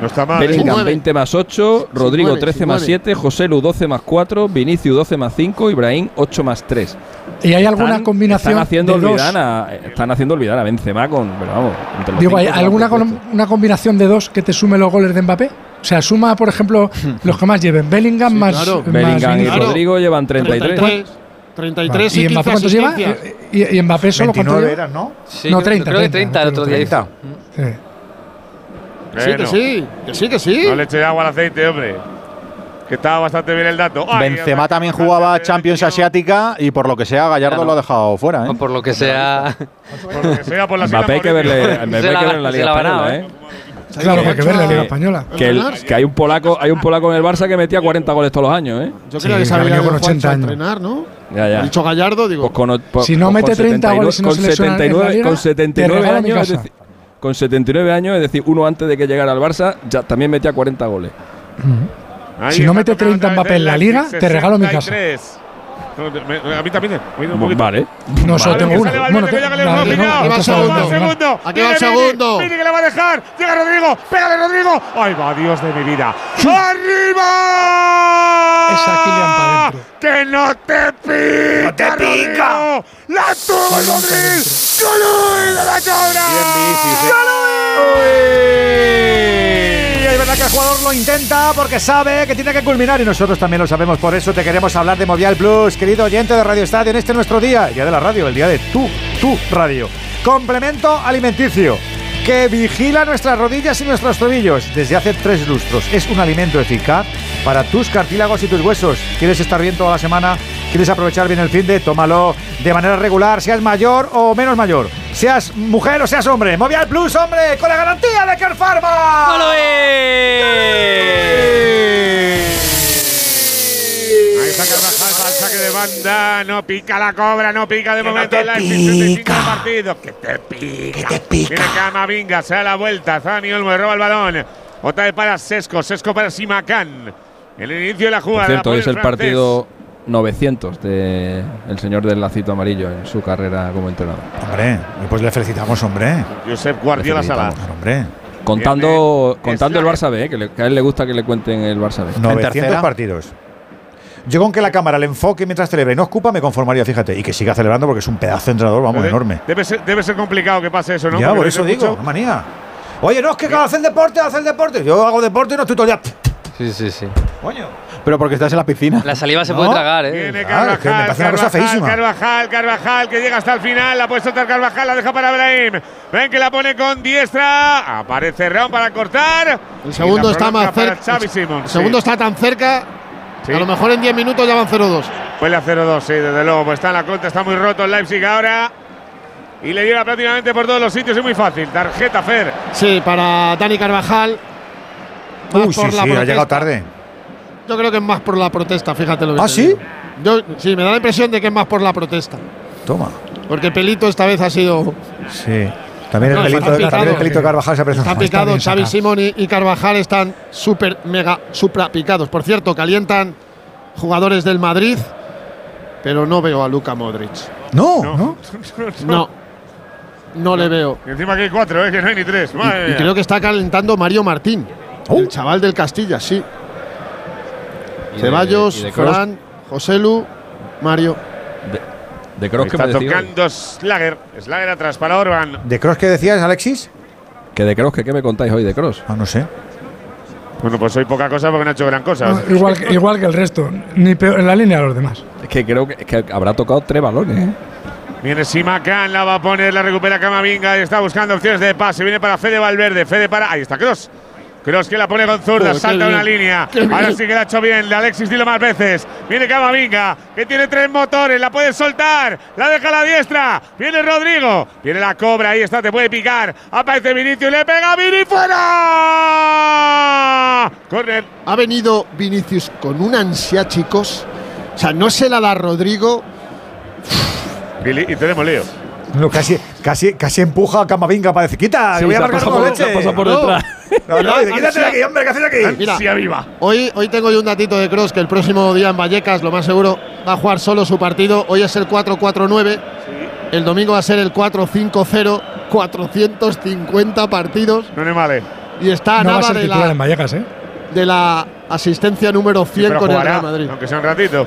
No está mal. ¿eh? Bellingham nueve. 20 más 8, Rodrigo nueve, 13 sí, más nueve. 7, José Lu 12 más 4, Vinicius 12 más 5, Ibrahim 8 más 3. ¿Y hay alguna Están- combinación Están haciendo, de dos? olvidar a, están haciendo olvidar a Benzema con. Pero vamos, entre los Digo, ¿hay alguna con- una combinación de dos que te sume los goles de Mbappé? O sea, suma, por ejemplo, los que más lleven. Bellingham Sí, más, claro. más Bellingham y Vinicius. Rodrigo llevan 33. 33. 33 Vale. y, ¿Y 15 Mbappé cuántos lleva? Eh, ¿Y, y Mbappé solo cuántos 29 lleva? eran, ¿no? Sí, No, creo- 30, Creo que 30, 30 el otro día 30. hizo. Sí. Que sí, que Bueno. sí, que sí, que sí. No le eché agua al aceite, hombre. Que estaba bastante bien el dato. Ay, Benzema también jugaba Champions Asiática y por lo que sea Gallardo lo ha dejado fuera. ¿eh? Por lo que sea. Por lo que sea, por la Mbappé hay que verle, hay que la- verle en la se Liga Española, ¿eh? Claro, hay que ver la Liga Española. Que, el- que hay un polaco, hay un polaco en el Barça que metía 40 goles todos los años, ¿eh? Yo creo que se había ido Juancho a entrenar, ¿no? Ya, ya. Ha dicho Gallardo, digo. Pues con, po- Si no pues mete con 30 goles no con se lesiona en la 79, Liga, con te 79 regalo mi años, con 79 años, es decir, uno antes de que llegara al Barça, ya también metía 40 goles. Ahí Si no mete tocando 30 otra Mbappé vez en la liga, te regalo mi casa. 63. No, me- a mí también. un poquito. Vale. No, solo Vale, tengo uno. Bueno, te- va el Segundo. Aquí va el segundo. Vini que le va a dejar. Llega Rodrigo. Pégale, Rodrigo. Ay, va, Dios de mi vida. ¡Arriba! Esa Kylian pa' dentro. ¡Que no te pica! ¡No te pica! ¡La tuvo el Madrid! ¡Gol de la cabra! Y es verdad que el jugador lo intenta porque sabe que tiene que culminar y nosotros también lo sabemos. Por eso te queremos hablar de Movial Plus, querido oyente de Radio Estadio, en este nuestro día, el día de la radio, el día de tu, tu radio. Complemento alimenticio que vigila nuestras rodillas y nuestros tobillos desde hace tres lustros. Es un alimento eficaz para tus cartílagos y tus huesos. ¿Quieres estar bien toda la semana? ¿Quieres aprovechar bien el fin de? Tómalo de manera regular, seas mayor o menos mayor. Seas mujer o seas hombre. Movial Plus, hombre, con la garantía de Care Pharma. Ahí está Carvajal para el saque de banda. No pica la cobra, no pica de momento el Leipzig. 35 de partido. Que te pica. Que te pica. Viene Camavinga, se da la vuelta. Zani Olmo le roba el balón. Otra vez para Sesco. Sesco para Simacán. El inicio de la Por jugada. cierto, hoy la es el francés. partido 900 de el señor del lacito amarillo en su carrera como entrenador. Hombre, pues le felicitamos, hombre. Josep Guardiola Sala. Hombre. Contando, Viene contando el. Barça B, eh, que, le- que a él le gusta que le cuenten el Barça B. 900 tercera? partidos. Yo con que la cámara le enfoque mientras celebra y no escupa me conformaría, fíjate. Y que siga celebrando porque es un pedazo de entrenador, vamos, Debe- enorme. Debe ser, debe ser complicado que pase eso, ¿no? ya, Porque por eso digo, mucho. manía. Oye, no, es que hace el deporte, hace el deporte. Yo hago deporte y no estoy todo el día. Sí, sí, sí. Coño. Pero porque estás en la piscina. La saliva se No. puede tragar, ¿eh? Es que me Carvajal, parece una cosa Carvajal, feísima. Carvajal, Carvajal, que llega hasta el final. La puede soltar Carvajal, la deja para Brahim. Ven que la pone con diestra. Aparece Raúl para cortar. El segundo está más cerca. El segundo sí. está tan cerca. Sí. A lo mejor en 10 minutos ya van 0-2. Huele a 0-2, sí, desde luego. Pues está en la contra, está muy roto el Leipzig ahora. Y le llega prácticamente por todos los sitios, es muy fácil. Tarjeta Fer. Sí, para Dani Carvajal. Más Uy, sí, sí, ha llegado tarde. Yo creo que es más por la protesta, fíjate lo que ¿Ah, te sí? digo. Yo, sí, me da la impresión de que es más por la protesta. Toma. Porque Pelito esta vez ha sido. Sí. También el No, pelito, está también el picado. pelito de Carvajal se aprecia. Está picado. bien Xavi. Simón y, y Carvajal están súper, mega, supra picados. Por cierto, calientan jugadores del Madrid, pero no veo a Luka Modric. No, no. No. No le veo. Y encima que hay cuatro, ¿eh? que no hay ni tres. Y creo que está calentando Mario Martín, Oh. el chaval del Castilla, sí. Ceballos, Fran, Joselu, Mario. De Kroos que me Está decía. tocando Slager. Slager atrás para Orban. ¿De Cross que decías, Alexis? Que de Kroos, que qué me contáis hoy de Kroos. Ah, no sé. Bueno, pues hoy poca cosa porque no ha hecho gran cosa. No, igual, que- igual que el resto, ni peor, en la línea de los demás. Es que creo que, que habrá tocado tres balones. ¿eh? Viene Simacan, la va a poner, la recupera Camavinga y está buscando opciones de pase. Viene para Fede Valverde, Fede para. Ahí está Cross. Cross que la pone con zurda, Joder, qué salta una bien, línea. qué Ahora bien. sí que la ha hecho bien. La Alexis dilo más veces. Viene Camavinga, que tiene tres motores, la puede soltar. La deja a la diestra. Viene Rodrigo. Viene la cobra, ahí está, te puede picar. Aparece Vinicius, le pega a Vini fuera. Corner. Ha venido Vinicius con una ansia, chicos. O sea, no se la da Rodrigo. Y tenemos lío. No, casi, casi, casi empuja a Camavinga para decir, quita, que Sí, voy a marcar con por- leche. pasado por detrás. No, no, dice, quítate de aquí, hombre, ¿qué haces aquí? Mira, Ansia viva. Hoy, hoy tengo yo un datito de Cross que el próximo día en Vallecas, lo más seguro, va a jugar solo su partido. Hoy es el 4-4-9. El domingo va a ser el 4-5-0. 450 partidos. No es male. Y está a no va a nada ser de titular la, en Vallecas, ¿eh? de la asistencia número 100 Pero con el jugará, Real Madrid. Aunque sea un ratito.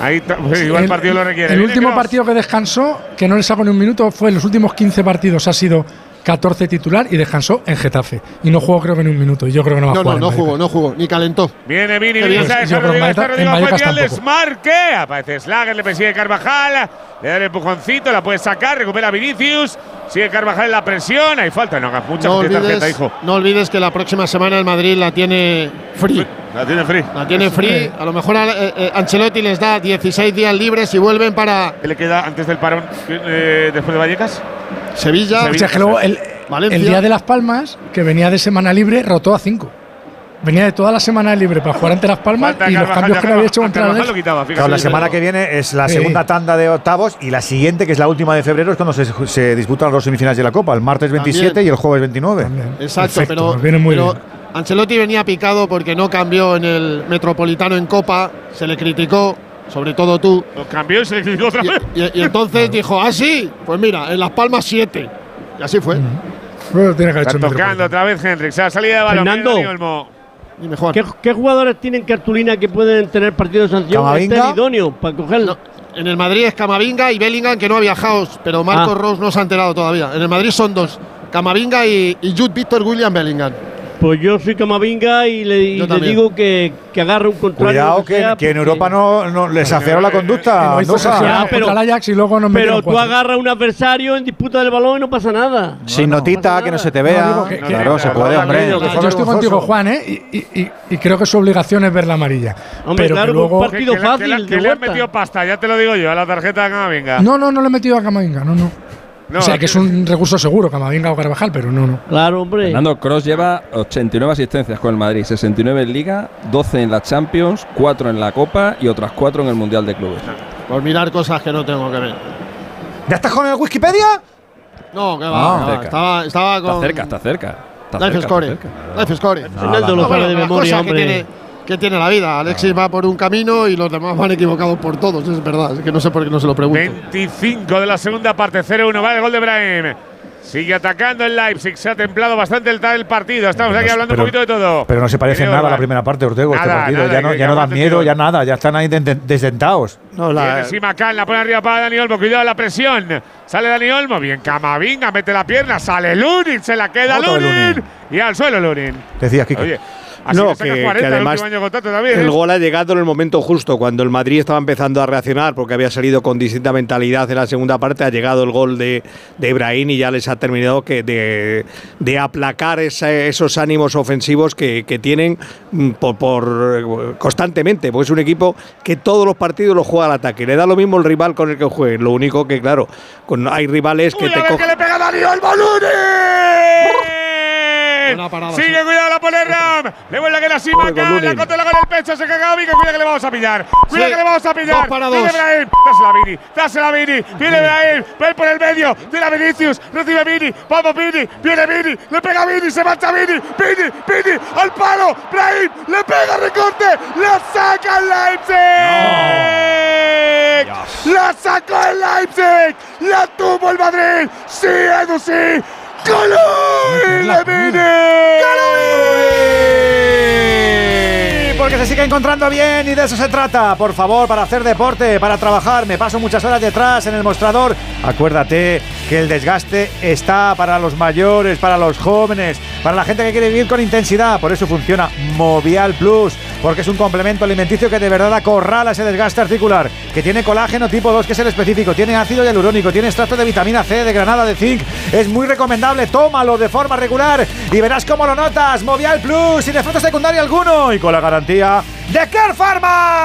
Ahí ta- igual el El- partido lo requiere. El último partido que descansó, que no le sacó ni un minuto, fue en los últimos 15 partidos. Ha sido 14 titular y descansó en Getafe. Y no jugó creo que ni un minuto. Y yo creo que no va a No, jugar. no, en no jugó, no jugó, ni calentó. Viene Vini, Vini, bien. está Yo creo en Vallecas- en desmarque. Aparece Slager, le persigue Carvajal. Le da el empujoncito, la puede sacar, recupera Vinicius. Sigue Carvajal en la presión. Hay falta, no hagas mucha No olvides, tarjeta, hijo. no olvides que la próxima semana el Madrid la tiene free. La tiene free. La tiene free. A lo mejor eh, eh, Ancelotti les da 16 días libres y vuelven para ¿Qué le queda antes del parón eh, después de Vallecas? Sevilla. O sea, que luego el, Valencia. el día de Las Palmas, que venía de semana libre, rotó a 5. Venía de toda la semana libre para jugar ante Las Palmas Falta y los Carvajal, cambios que le había hecho contra el quitaba. Claro, la semana que viene es la Sí. segunda tanda de octavos y la siguiente, que es la última de febrero, es cuando se, se disputan las dos semifinales de la Copa, el martes 27 También. y el jueves 29. Exacto, Perfecto, pero, viene muy pero bien. Ancelotti venía picado porque no cambió en el Metropolitano en Copa, se le criticó, sobre todo tú. Lo cambió y se le criticó otra vez. Y, y- y entonces dijo, ah, sí, pues mira, en Las Palmas 7. Y así fue. Bueno, tiene que haber Está tocando otra vez Henrik. Se ha salido de balón. Fernando. Dime, Juan. ¿Qué, qué jugadores tienen cartulina que pueden tener partido de sanción? Camavinga. Este es idóneo para cogerlo. En el Madrid es Camavinga y Bellingham, que no ha viajado, pero Marcos Ah. Rose no se ha enterado todavía. En el Madrid son dos, Camavinga y, y Jude Víctor William Bellingham. Pues yo soy Camavinga y le, y le digo que, que agarre un contrario. Cuidado que, sea, que en Europa no, no les afiaron la conducta. No Ya, pero- Ajax y luego nos Pero tú agarras a un adversario en disputa del balón y no pasa nada. Sin notita, que no se te No, vea. que- que- claro, se puede, hombre. Yo estoy contigo, Juan, ¿eh? Y, y- y- y creo que su obligación es ver la amarilla. Hombre, pero claro, que un luego. partido Que- que le- fácil que le- le han metido pasta, ya te lo digo yo, a la tarjeta de Camavinga. No, no, no le he metido a Camavinga, no, no. No, o sea, que es un recurso seguro, Camavinga o Carvajal, pero no, no. Claro, hombre. Fernando Cross lleva 89 asistencias con el Madrid, 69 en Liga, 12 en la Champions, 4 en la Copa y otras 4 en el Mundial de Clubes. Por mirar cosas que no tengo que ver. ¿Ya estás con el Wikipedia? No, que va, Ah, cerca. Estaba, estaba con. Está cerca, está cerca. Está Life cerca, Score. está cerca. Life Score. Fernando lo No, sabe bueno, de memoria, hombre. Que tiene la vida. Alexis va por un camino y los demás van equivocados por todos, es verdad. Es que no sé por qué no se lo pregunto. 25 de la segunda parte, 0-1. Va el gol de Brahim. Sigue atacando el Leipzig. Se ha templado bastante el, el partido. Estamos aquí hablando pero- un poquito de todo. Pero no se parece nada a la primera parte, Ortego, este Nada, partido. nada, ya no, ya no da miedo, ya nada, ya están ahí de- de- desdentados. No, Viene la, Simacan, la pone arriba para Dani Olmo. Cuidado la presión. Sale Dani Olmo. Bien, Camavinga, mete la pierna. Sale Lunin. Se la queda Lunin. Lunin. Y al suelo Lunin. Decías, Kike. Oye, así No, que- 40 que el además contrato también. El ¿eh? gol ha llegado en el momento justo, cuando el Madrid estaba empezando a reaccionar porque había salido con distinta mentalidad en la segunda parte, ha llegado el gol de, de Ibrahim y ya les ha terminado que de, de aplacar esa- esos ánimos ofensivos que, que tienen mm, por, por- constantemente, porque es un equipo que todos los partidos lo juega al ataque, le da lo mismo el rival con el que juegue, lo único que claro, con, hay rivales que te ver que cogen... le pega Dani Olmo Lunin. Sigue, sí. cuidado, la pone Ram. Le vuelve con La contra la con el pecho. Se caga Vica. Cuida que le vamos a pillar. Cuida Sí, que le vamos a pillar. dos para Viene. Brahim. Dásela a Vini. Dásela a Vini. Viene Brahim. Va por el medio. Tira Vinicius. Recibe Vini. Vamos Vini. Viene Vini. Le pega Vini. Se marcha Vini. Vini. Vini. Al palo. Brahim. Le pega recorte. La saca el Leipzig. La sacó el Leipzig. La tuvo el Madrid. Sí, Edu, sí. ¡Golui! ¡Le Vini! Porque se sigue encontrando bien y de eso se trata. Por favor, para hacer deporte, para trabajar, me paso muchas horas detrás en el mostrador. Acuérdate que el desgaste está para los mayores, para los jóvenes, para la gente que quiere vivir con intensidad. Por eso funciona Movial Plus, porque es un complemento alimenticio que de verdad acorrala ese desgaste articular, que tiene colágeno tipo 2, que es el específico, tiene ácido hialurónico, tiene extracto de vitamina C, de granada, de zinc. Es muy recomendable, tómalo de forma regular y verás cómo lo notas. Movial Plus, sin efecto secundario alguno y con la garantía de Care Pharma.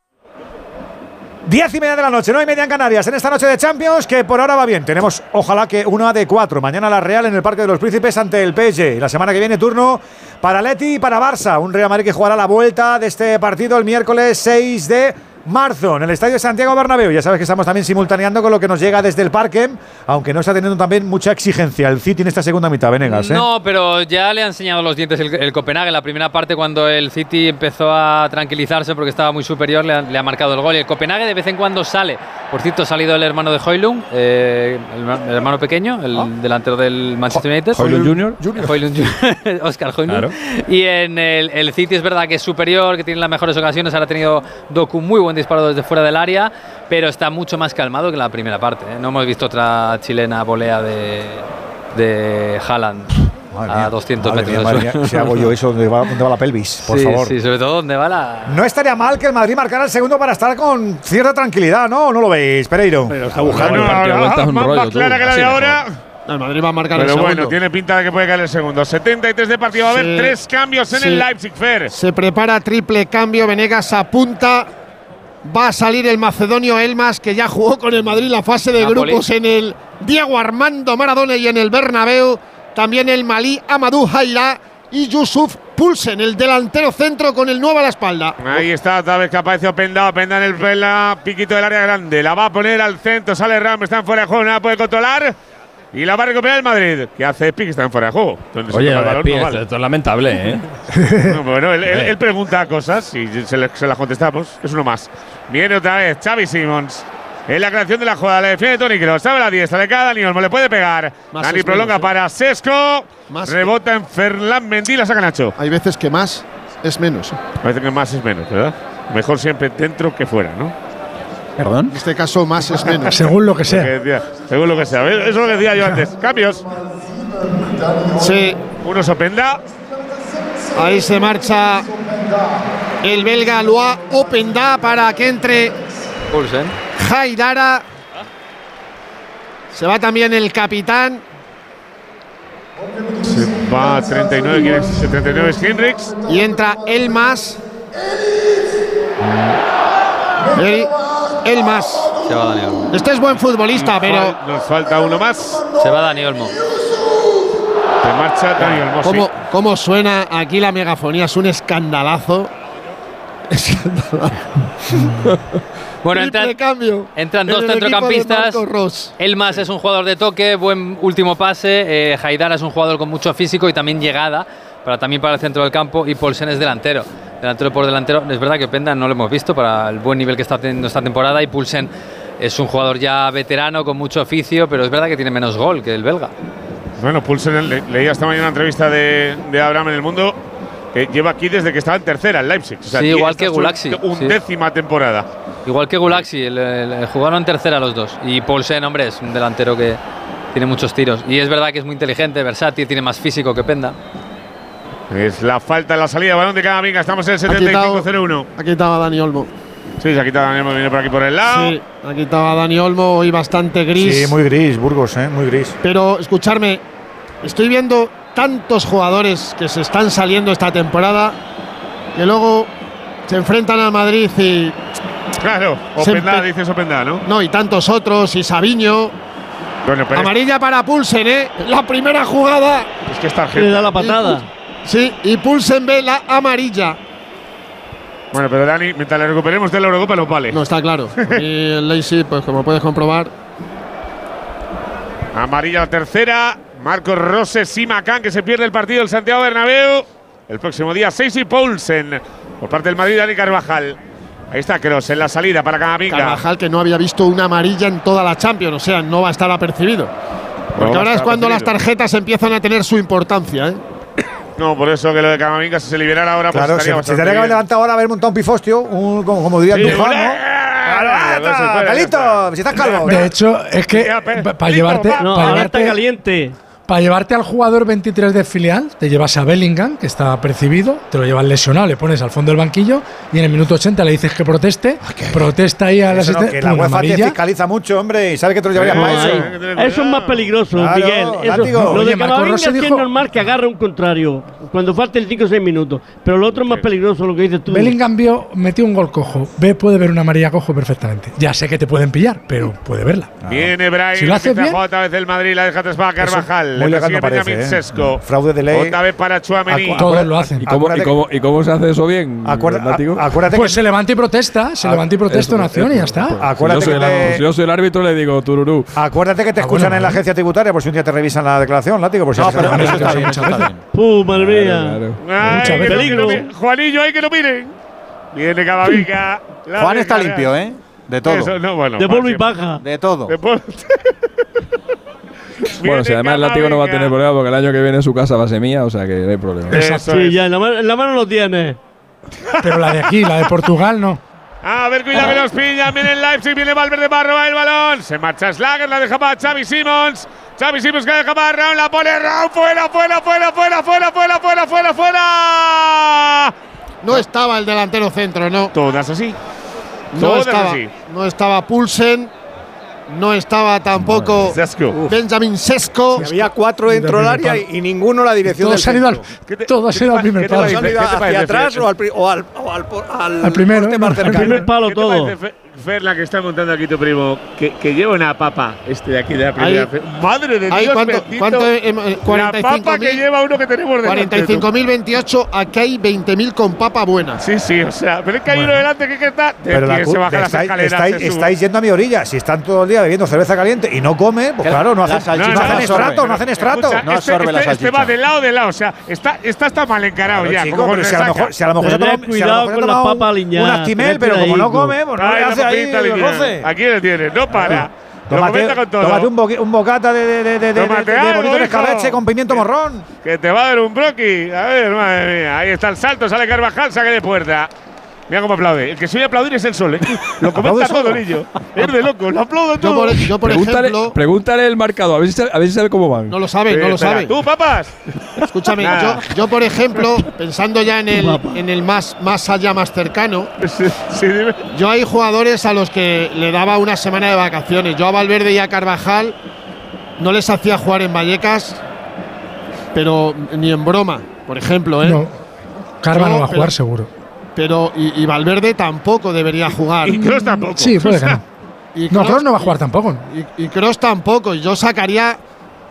Diez y media de la noche, nueve y media en Canarias, en esta noche de Champions, que por ahora va bien. Tenemos, ojalá que una de cuatro. Mañana la Real en el Parque de los Príncipes ante el PSG. La semana que viene turno para Leti y para Barça. Un Real Madrid que jugará la vuelta de este partido el miércoles 6 de marzo en el Estadio Santiago Bernabéu. Ya sabes que estamos también simultaneando con lo que nos llega desde el parque, aunque no está teniendo también mucha exigencia el City en esta segunda mitad, Venegas. ¿eh? No, pero ya le ha enseñado los dientes el, el Copenhague. En la primera parte, cuando el City empezó a tranquilizarse porque estaba muy superior, le ha, le ha marcado el gol. Y el Copenhague de vez en cuando sale. Por cierto, ha salido el hermano de Hoylund, eh, el, el hermano pequeño, el delantero del Manchester United. Højlund Jr.. Højlund Jr. Oscar Højlund. Claro. Y en el, el City es verdad que es superior, que tiene las mejores ocasiones. Ahora ha tenido Doku muy buen disparo desde fuera del área, pero está mucho más calmado que la primera parte. ¿eh? No hemos visto otra chilena volea de, de Haaland. a 200 Madre metros mía, madre mía, si hago yo eso, ¿dónde va, dónde va la pelvis? Por Sí, favor. Sí, sobre todo dónde va la. No estaría mal que el Madrid marcara el segundo para estar con cierta tranquilidad, ¿no? ¿O ¿No lo veis, Pereiro? Pero está Bueno, ahora, más, más clara que la de ahora. El Madrid va a marcar Pero el bueno, segundo. tiene pinta de que puede caer el segundo. 73 de partido. Va a haber Sí. tres cambios en Sí. el Leipzig Fair. Se prepara triple cambio. Venegas apunta. Va a salir el macedonio Elmas, que ya jugó con el Madrid la fase de Napoli. grupos en el Diego Armando Maradona y en el Bernabéu. También el Malí Amadou Jaira y Yusuf Pulsen, el delantero centro con el nuevo a la espalda. Ahí está, otra vez que aparece Openda. Openda en el pela, piquito del área grande. La va a poner al centro. Sale Ram, está en fuera de juego, no la puede controlar. Y la va a recuperar el Madrid. ¿Qué hace en fuera de juego. Donde se Oye, toca el no esto, vale. esto es lamentable, ¿eh? No, bueno, él, él- él pregunta cosas y se, le- se las contestamos. Es uno más. Viene otra vez Xavi Simons. En la creación de la jugada le defiende Tony Kroos. Sabe la diestra de cada Dani Olmo. Le puede pegar. Más Dani prolonga menos, ¿eh? para Sesco. Más- Rebota en Ferland Mendy. La saca Nacho. Hay veces que más es menos. Parece que más es menos, ¿verdad? Mejor siempre dentro que fuera, ¿no? Perdón. En este caso, más es menos. Según lo que Lo que sea. decía, según lo que sea. Eso es lo que decía yo antes. Cambios. Sí, Uno Sopenda. ahí se marcha el belga Loa Openda para que entre Pulsen. Haidara. Se va también el capitán. Se va a 39. ¿Quién es? 39 es Henrix. Y entra Elmas. El, Elmas. Se va Dani Olmo. Este es buen futbolista, pero Fal- Nos falta uno más. Se va Dani Olmo. Se marcha Dani Olmo. sí. ¿cómo, cómo suena aquí la megafonía? Es un escandalazo. Bueno, entran, cambio. entran en dos el centrocampistas. Ross. Elmas es un jugador de toque, buen último pase. Eh, Haidara es un jugador con mucho físico y también llegada, para, también para el centro del campo. Y Paulsen es delantero. Delantero por delantero. Es verdad que Penda no lo hemos visto para el buen nivel que está teniendo esta temporada. Y Pulsen es un jugador ya veterano, con mucho oficio, pero es verdad que tiene menos gol que el belga. Bueno, Pulsen, le- leía esta mañana una entrevista de, de Abraham en El Mundo. Que lleva aquí desde que estaba en tercera, en Leipzig. O sea, Sí, igual que Gulaxi, sí. Undécima temporada. Igual que Gulaxi, el- el- jugaron en tercera los dos. Y Paulsen, hombre, es un delantero que tiene muchos tiros. Y es verdad que es muy inteligente, versátil, tiene más físico que Penda. Es la falta en la salida, balón de Camavinga. Estamos en el Ha quitado- 75-01. Ha quitado a Dani Olmo. Sí, se ha quitado Daniel, viene por aquí por el lado. Sí, ha quitado a Dani Olmo, hoy bastante gris. Sí, muy gris, Burgos, ¿eh? Muy gris. Pero escucharme, estoy viendo tantos jugadores que se están saliendo esta temporada que luego se enfrentan al Madrid y. Claro, Openda, dices Openda, ¿no? No, y tantos otros, y Sabiño. Bueno, Amarilla para Pulsen, ¿eh? La primera jugada. es que está Le da la patada. Sí, y Pulsen ve la amarilla. Bueno, pero Dani, mientras le recuperemos de la Eurocopa, lo vale. No, está claro. Y el Leipzig, pues como puedes comprobar, Amarilla la tercera. Marcos Rose, Simacan, que se pierde el partido del Santiago Bernabéu. El próximo día, Seisi Poulsen. Por parte del Madrid, Dani Carvajal. Ahí está Kroos en la salida para Camavinga. Carvajal que no había visto una amarilla en toda la Champions, o sea, no va a estar apercibido. Porque ahora es cuando las tarjetas empiezan a tener su importancia, ¿eh? No, por eso que lo de Camavinga, si se liberara ahora, pues Claro, se, estaría se bastante tendría que haber levantado ahora a haber montado un pifostio, un, como, como diría Sí, ¡olé! ¿no? Claro, se ¡Calito! Si estás calvo. De hecho, es que para llevarte, va. No, pa' está llevarte, caliente. Pa' llevarte al jugador 23 de filial, te llevas a Bellingham, que está percibido, te lo llevas lesionado, le pones al fondo del banquillo y en el minuto 80 le dices que proteste, protesta ahí al Eso no, asistente, que la UEFA te fiscaliza mucho, hombre, y sabe que te lo llevarías No, para eso. Eso es más peligroso, Claro, Miguel. Eso- lo de Camavinga sí es dijo- normal que agarre un contrario cuando falten 5 o 6 minutos. Pero lo otro es más peligroso, lo que dices tú. Bellingham vio, metió un gol cojo. Ve, puede ver una amarilla cojo perfectamente. Ya sé que te pueden pillar, pero puede verla. Viene Brian, Si lo haces a bien- otra vez el Madrid, la deja para Carvajal. Vidal. Muy legal no parece, ¿eh? Sesco. Fraude de ley. Otra vez para Chuamení. Todos lo hacen. ¿Y cómo, y, cómo, ¿Y cómo, se hace eso bien? Acuérdate, acuérdate pues se levanta y protesta. Se levanta y protesta una acción y ya está. Pues, acuérdate yo, que yo soy el árbitro le digo tururú. Acuérdate que te ah, escuchan en la agencia tributaria por si un día te revisan la declaración, látigo. Por si no, pero eso está bien. ¡Pum, madre mía! ¡Peligro! Juanillo, ahí que lo miren. Viene Cabavica. Juan está limpio, ¿eh? De todo. Eso, no, bueno, de polvo y paja. De todo. De Bueno, si además el látigo no va a tener problema porque el año que viene su casa va a ser mía, o sea que no hay problema. Exacto. Sí, ya, en la, mano, en lo tiene. Pero la de aquí, la de Portugal, no. A ver, cuidado que los pillan. Viene el Leipzig, viene Valverde para el balón. Se marcha Slager, la deja para Xavi Simons. Xavi Simons que deja para Raúl, la pone Raúl. Fuera, fuera, fuera, fuera, fuera, fuera, fuera, fuera, fuera. No estaba el delantero centro, ¿no? Todas así. No estaba, así. No estaba Pulsen. No estaba tampoco Benjamin Sesco. Había cuatro dentro del área y, y ninguno la dirección todos del al, primer palo. Hacia atrás o al, primero? ¿eh? Al primer palo todo. Fer, la que está montando aquí tu primo, que, que lleva una papa este de aquí de la primera. Hay, Madre de Dios, cuánto, cuánto eh, 45 la papa 000, que lleva uno que tenemos delante. 45.028, aquí hay 20.000 con papa buena. Sí, sí, o sea, pero es que hay bueno. uno delante que, que está. Pero la, se baja estáis, las escaleras. Estáis, estáis, yendo a mi orilla. Si están todo el día bebiendo cerveza caliente y no come, pues claro, no, hacen, no, no, no hacen estrato, no hacen estrato. Escucha, no absorbe este, este, este, va de lado, de lado. O sea, está, está, está mal encarado claro, ya. Chico, pero si, a lo mejor, se ha tomado, cuidado con Una timel, pero como no come, pues no le hace Aquí le tienes, no para. Lo tómate, con todo. un, bocata de, de, escabeche con pimiento morrón. Que te va a dar un broqui. A ver, madre. Ahí está el salto, sale Carvajal, saque de puerta. Mira cómo aplaude. El que se oye aplaudir es el sol, ¿eh? Lo comenta todo, Lillo. Es de loco, lo aplaudo todo. Yo por, pregúntale, ejemplo… Pregúntale el marcador, a ver si sabe, a ver cómo van. No lo sabe, no lo sabe. ¡Tú, papas! Escúchame, yo, por ejemplo, pensando ya en el, en el más, más allá, más cercano… Yo hay jugadores a los que le daba una semana de vacaciones. Yo a Valverde y a Carvajal no les hacía jugar en Vallecas, pero ni en broma, por ejemplo, ¿eh? No. Carva no va a jugar seguro pero y, y Valverde tampoco debería jugar. Y, y Kroos tampoco. Sí, puede que no. Kroos, no, no va a jugar tampoco. Y, Kroos tampoco. Yo sacaría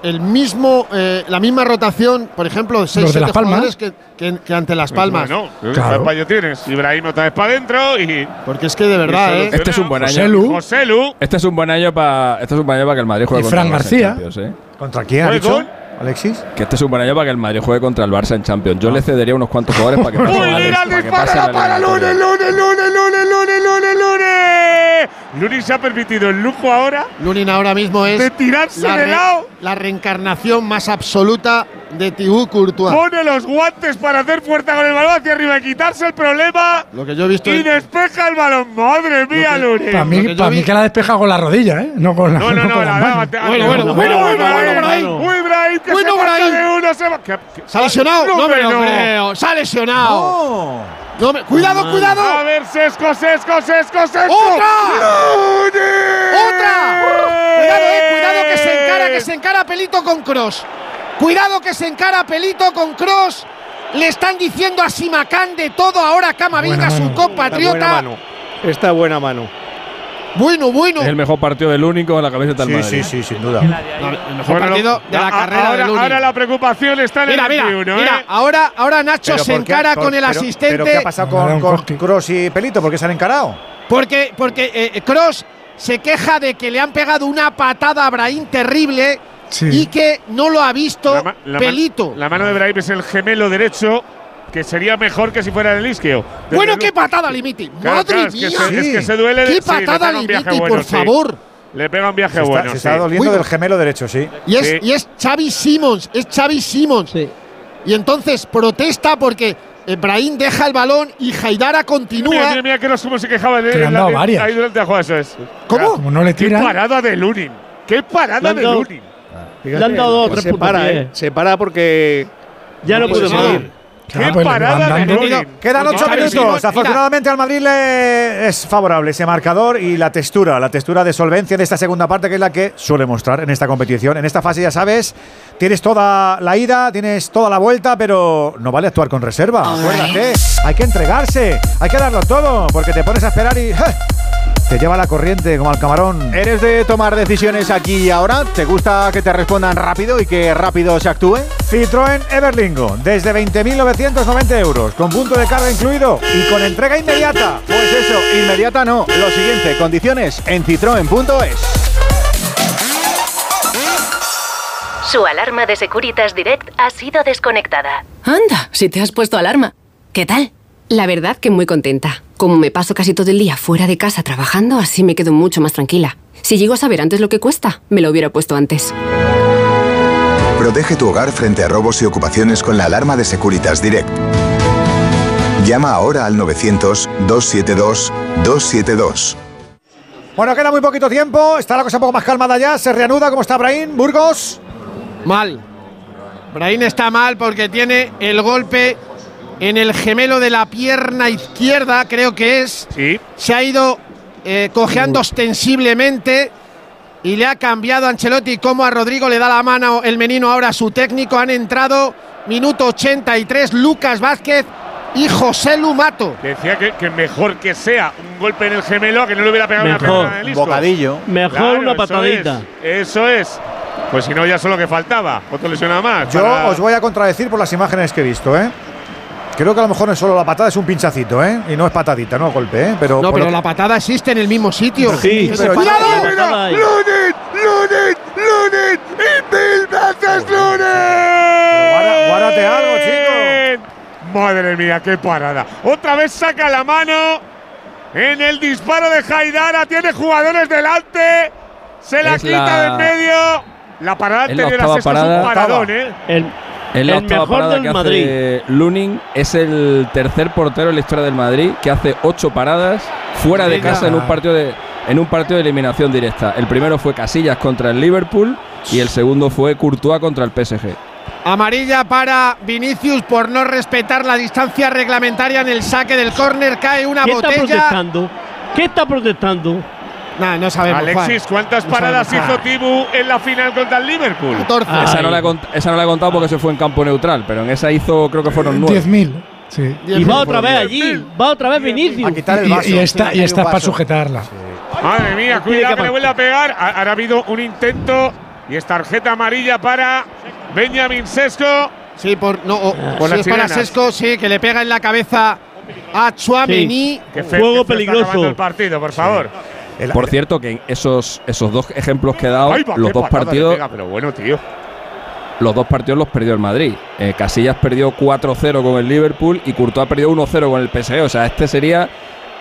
el mismo, eh, la misma rotación, por ejemplo, seis de las palmas. Que, que, que, ante Las pues Palmas. Bueno, eh, claro. Palma tienes. Ibrahim otra vez para adentro y. Porque es que de verdad, ¿eh? Este es un buen año. José Lu. Este es un buen año para este es para que el Madrid juegue y Fran García. ¿eh? ¿Contra quién? ¿Ha dicho? Alexis. Que este es un año para que el Madrid juegue contra el Barça en Champions. Yo le cedería unos cuantos jugadores para que pasen. para, para! Lunin se ha permitido el lujo ahora. Lunin ahora mismo es. De tirarse de lado. La reencarnación más absoluta de Tibú Courtois. Pone los guantes para hacer fuerza con el balón hacia arriba y quitarse el problema. Lo que yo he visto. Y despeja el balón. Madre mía, Lunin. Para mí, pa mí que la despeja con la rodilla, ¿eh? No con la. No, no, no. Bueno, bueno, bueno, bueno, Uy, que bueno, se uno. Se va. Se ha lesionado. No, me lo creo. Se ha lesionado. Cuidado, cuidado. A ver, sesco, sesco, sesco, sesco. ¡Otra! Cuidado, eh, cuidado que se encara, que se encara Pelito con Cross. Cuidado que se encara Pelito con Cross. Le están diciendo a Simacán de todo ahora Camavinga, su compatriota. Está buena mano. Está buena mano. Bueno, bueno. El mejor partido del único en la cabeza de tal sí, Sí, ¿eh? sí, sin duda. El mejor partido de la carrera ahora, la preocupación está en el 21, mira, ¿eh? ahora, ahora Nacho se encara con, el asistente. ¿qué ha pasado con, con, Cross y Pelito? ¿Por qué se han encarado? Porque, porque eh, eh, Cross se queja de que le han pegado una patada a Brahim terrible y que no lo ha visto Pelito. La mano de Brahim es el gemelo derecho que sería mejor que si fuera el isquio. Bueno, qué patada Limiti. Madre es mía. Que se, duele Qué patada Limiti, por favor. Le pega un viaje bueno. Se está doliendo del gemelo derecho, sí. Y es, y es Xavi Simons, es Xavi Simons. Y entonces protesta porque Ebrahim deja el balón y Haidara continúa. Mira, mira, mira que no cómo se quejaba de él. Ahí durante la jugada, ¿sabes? ¿Cómo? Como no le tiran. Qué parada de Lunin. Qué parada de Lunin. Le han dado tres puntos. Se para, eh. se para porque. Ya no puede seguir. ¡Qué parada de Quedan ocho minutos. Afortunadamente al Madrid le es favorable ese marcador y la textura, la textura de solvencia de esta segunda parte que es la que suele mostrar en esta competición. En esta fase ya sabes, tienes toda la ida, tienes toda la vuelta, pero no vale actuar con reserva. Acuérdate, hay que entregarse, hay que darlo todo, porque te pones a esperar y... Te lleva la corriente como al camarón. ¿Eres de tomar decisiones aquí y ahora? ¿Te gusta que te respondan rápido y que rápido se actúe? Citroën Everlingo, desde 20.990 euros, con punto de carga incluido y con entrega inmediata. Pues eso, inmediata no. Lo siguiente, condiciones en citroen.es. Su alarma de Securitas Direct ha sido desconectada. Anda, si te has puesto alarma. ¿Qué tal? La verdad que muy contenta. Como me paso casi todo el día fuera de casa trabajando, así me quedo mucho más tranquila. Si llego a saber antes lo que cuesta, me lo hubiera puesto antes. Protege tu hogar frente a robos y ocupaciones con la alarma de Securitas Direct. Llama ahora al 900-272-272. Bueno, queda muy poquito tiempo, está la cosa un poco más calmada ya, se reanuda, ¿cómo está Brahim? Burgos. Mal. Brahim está mal porque tiene el golpe en el gemelo de la pierna izquierda, creo que es. Sí. Se ha ido eh, cojeando ostensiblemente y le ha cambiado a Ancelotti como a Rodrigo le da la mano el menino ahora a su técnico. Han entrado minuto 83 Lucas Vázquez y José Lumato. Decía que, que mejor que sea un golpe en el gemelo a que no le hubiera pegado Mejor. una en el isco. Bocadillo. Mejor Claro, una eso patadita. es, Eso es. Pues si no, ya solo que faltaba. Otro lesionado más. Yo para- os voy a contradecir por las imágenes que he visto, ¿eh? Creo que a lo mejor no es solo la patada, es un pinchacito, ¿eh? Y no es patadita, no golpe, ¿eh? Pero, No, pero la patada existe en el mismo sitio. Sí, pero- ¡Cuidado! Ahí. ¡Lunin! ¡Lunin! ¡Lunin! ¡Y mil veces Lunin! Guárdate algo, chico. Madre mía, qué parada. Otra vez saca la mano en el disparo de Haidara. Tiene jugadores delante. Se la Es quita la- de en medio. La parada anterior a es un paradón, ¿eh? El, Es la el octava mejor parada del que Madrid. hace Lunin. Es el tercer portero en la historia del Madrid que hace ocho paradas fuera de Venga. casa en un partido de en un partido de eliminación directa. El primero fue Casillas contra el Liverpool y el segundo fue Courtois contra el PSG. Amarilla para Vinicius por no respetar la distancia reglamentaria en el saque del córner. Cae una ¿Qué está botella. protestando? ¿Qué está protestando? Nah, no sabemos. Alexis. ¿cuántas No paradas sabemos. hizo Tibu en la final contra el Liverpool? 14. Ah. Esa no, la esa no la he contado porque se fue en campo neutral, pero en esa hizo creo que fueron nueve. 10.000. Sí. Y va otra vez allí. Va otra vez Vinicius. A quitar el Y, vaso. y está, y está para sujetarla. Madre mía, cuidado que le vuelve a pegar. Ha- Ahora ha habido un intento y es tarjeta amarilla para Benjamin Sesco. Sí, por, no, o- Por si las es para. Sesco, sí, que le pega en la cabeza a Chouameni. Que Juego peligroso. el partido, por favor. El- Por cierto, que en esos, esos dos ejemplos que he dado, va, los dos partidos, pega, pero bueno, tío. los dos partidos los perdió el Madrid. Eh, Casillas perdió 4-0 con el Liverpool y Courtois perdió 1-0 con el PSG. O sea, este sería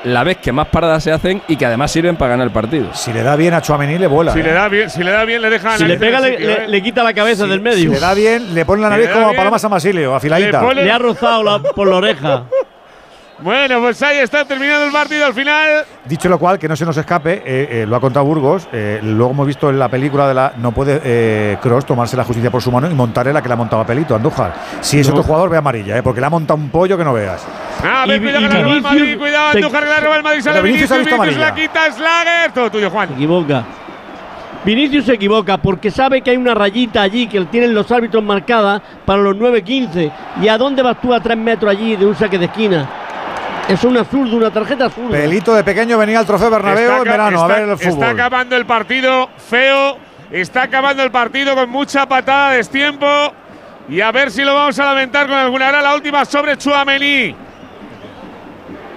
la vez que más paradas se hacen y que además sirven para ganar el partido. Si le da bien a Chuamení, le vuela. Si ¿eh? le da bien, si le da bien, le deja Si le pega, le, ¿eh? le quita la cabeza del Si medio. le da bien, le pone la Si nariz como a bien, Paloma San Basilio, afiladita. le Le ha rozado la- por la oreja. Bueno, pues ahí está terminando el partido al final. Dicho lo cual, que no se nos escape, eh, eh, lo ha contado Burgos, eh, luego hemos visto en la película de la. No puede eh, Cross tomarse la justicia por su mano y montarle la que le ha montado a Pelito, Andújar. Si es No. otro jugador, ve amarilla, eh, porque le ha montado un pollo que no veas. A ver, Y- cuidado que la roba el Madrid, cuidado, se- Andújar que la roba el Madrid, sale Vinicius Vinicius, la quita Slager. Todo tuyo, Juan. Se equivoca. Vinicius se equivoca porque sabe que hay una rayita allí que tienen los árbitros marcada para los 9-15. ¿Y a dónde vas tú a 3 metros allí de un saque de esquina? Es un absurdo, una tarjeta absurda. Pelito de pequeño venía al trofeo Bernabéu en aca- verano a está- ver el Está fútbol. acabando el partido feo. Está acabando el partido con mucha patada de destiempo. Y a ver si lo vamos a lamentar con alguna. Ahora la última sobre Chuamení.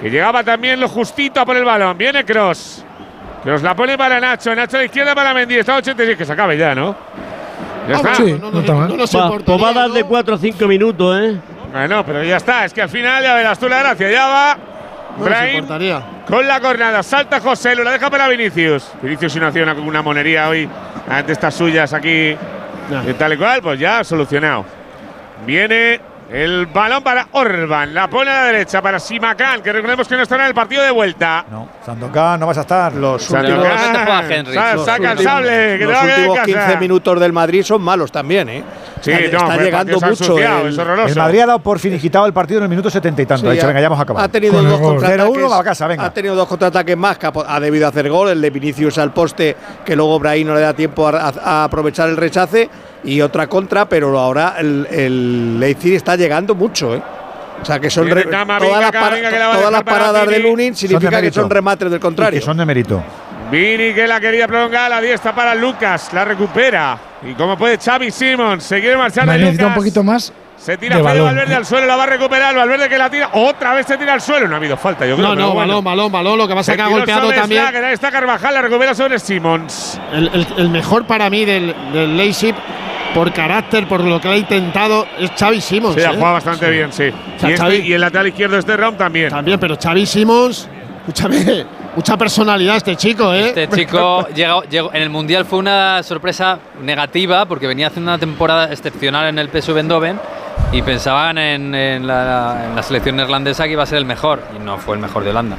Que llegaba también lo justito a por el balón. Viene Cross. Cross la pone para Nacho. Nacho a la izquierda para Mendy. Está 86. Que se acabe ya, ¿no? Ya está. Sí, no está mal. No nos Va, importaría, pues va a dar de ¿no? 4 a 5 minutos, ¿eh? Bueno, pero ya está. Es que al final ya verás tú la gracia. Ya va. No importaría. con la cornada. Salta José, lo la deja para Vinicius. Vinicius si no hacía una, una monería hoy ante estas suyas aquí. Y tal y cual, pues ya solucionado. Viene el balón para Orban. La pone a la derecha para Simacan, que recordemos que no estará en el partido de vuelta. No, Sandokan no vas a estar. Los últimos, juega Henry. sa- los saca el últimos- sable, que te los va a quedar en últimos casa. 15 minutos del Madrid son malos también, ¿eh? Sí, está, no, está llegando mucho. el- es horroroso. El Madrid ha dado por finiquitado el partido en el minuto setenta y tanto. Sí, ha dicho, venga, ya hemos acabado. Ha tenido Con dos contraataques. 0-1 va a casa, venga. Ha tenido dos contraataques más que ha, ha debido hacer gol. El de Vinicius al poste, que luego Brahim no le da tiempo a, a- a aprovechar el rechace. Y otra contra, pero ahora el, el Leipzig está llegando llegando mucho, ¿eh? O sea, que son todas, las, paradas de Lunin significa que son remates del contrario. Que son de mérito. Vini que la quería prolongar, la diestra para Lucas, la recupera. Y como puede Xavi Simons, se quiere marchar de Lucas. un poquito más. Se tira Valverde al suelo, la va a recuperar, Valverde que la tira, otra vez se tira al suelo, no ha habido falta, yo creo. No, no, malo, bueno. malo, malo, lo que pasa es que ha golpeado también. Está Carvajal, la recupera sobre Simons. El, mejor para mí del, del Leipzig por carácter, por lo que ha intentado, es Xavi Sí, ha ¿eh? jugado bastante bien, sí. Este y, el lateral izquierdo de este round también. También, pero Xavi Simons, escúchame, mucha personalidad este chico, ¿eh? Este chico llegó, llegó, en el Mundial fue una sorpresa negativa porque venía haciendo una temporada excepcional en el PSV Eindhoven y pensaban en, en, la, en la selección neerlandesa que iba a ser el mejor y no fue el mejor de Holanda.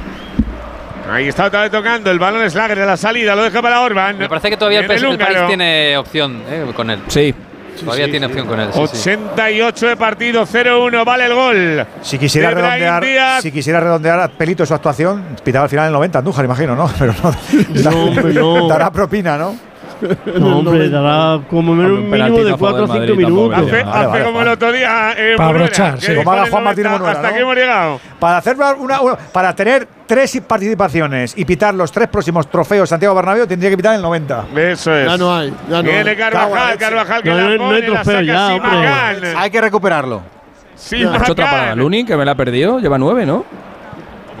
Ahí está otra vez tocando el balón Slager de la salida, lo deja para Orban. Me parece que todavía el, el, país tiene eh, opción con él. Sí. Todavía tiene opción con él. 88 de partido, 0-1, vale el gol. Si quisiera, redondear, si quisiera redondear a pelito su actuación, pitaba al final el 90, Andújar, imagino, ¿no? Pero no. dará propina, ¿no? No, hombre, dará como menos un mínimo de 4 o 5 minutos. Hace, hace vale, vale, como el otro día. Eh, para abrochar, sí. como haga Juan Martín Manuela. Hasta ¿no? aquí hemos llegado. Para, hacer una, una, para tener tres participaciones y pitar los tres próximos trofeos Santiago Bernabéu, tendría que pitar el 90. Eso es. Ya no hay. Ya no Viene hay. Carvajal, Carvajal, que no, la pone, no hay trofeo ya, hombre. Hay que recuperarlo. Sí, ha hecho otra para Lunin, que me la ha perdido. Lleva 9, ¿no?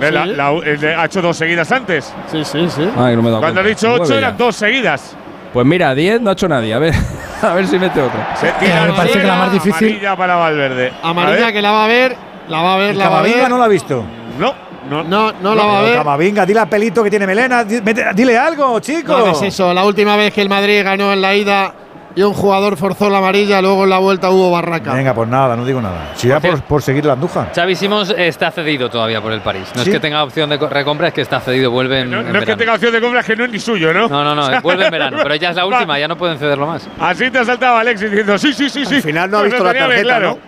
Eh, sí. La, la, la, ha hecho dos seguidas antes. Sí, sí, sí. Ay, no me he dado Cuando ha dicho 8 eran dos seguidas. Pues mira, 10 no ha hecho nadie. A ver, a ver si mete otra. Me parece que la más difícil. Amarilla para Valverde. Amarilla que la va a ver. La va a ver, la va a ver. no la ha visto. No. No, no, no, la va a ver. Camavinga, dile al pelito que tiene melena. Dile algo, chico. No, es eso. La última vez que el Madrid ganó en la ida y un jugador forzó la amarilla, luego en la vuelta hubo Barraca. Venga, pues nada, no digo nada. Si ya por, por seguir la anduja. Xavi está cedido todavía por el París. No es que tenga opción de recompra, es que está cedido, vuelve en, No, no es que tenga opción de compra, que no es ni suyo, ¿no? No, no, no, vuelve en verano, pero ya es la última, ya no pueden cederlo más. Así te ha saltado Alex diciendo, sí, sí, sí, sí. Al final no ha visto no la tarjeta, claro.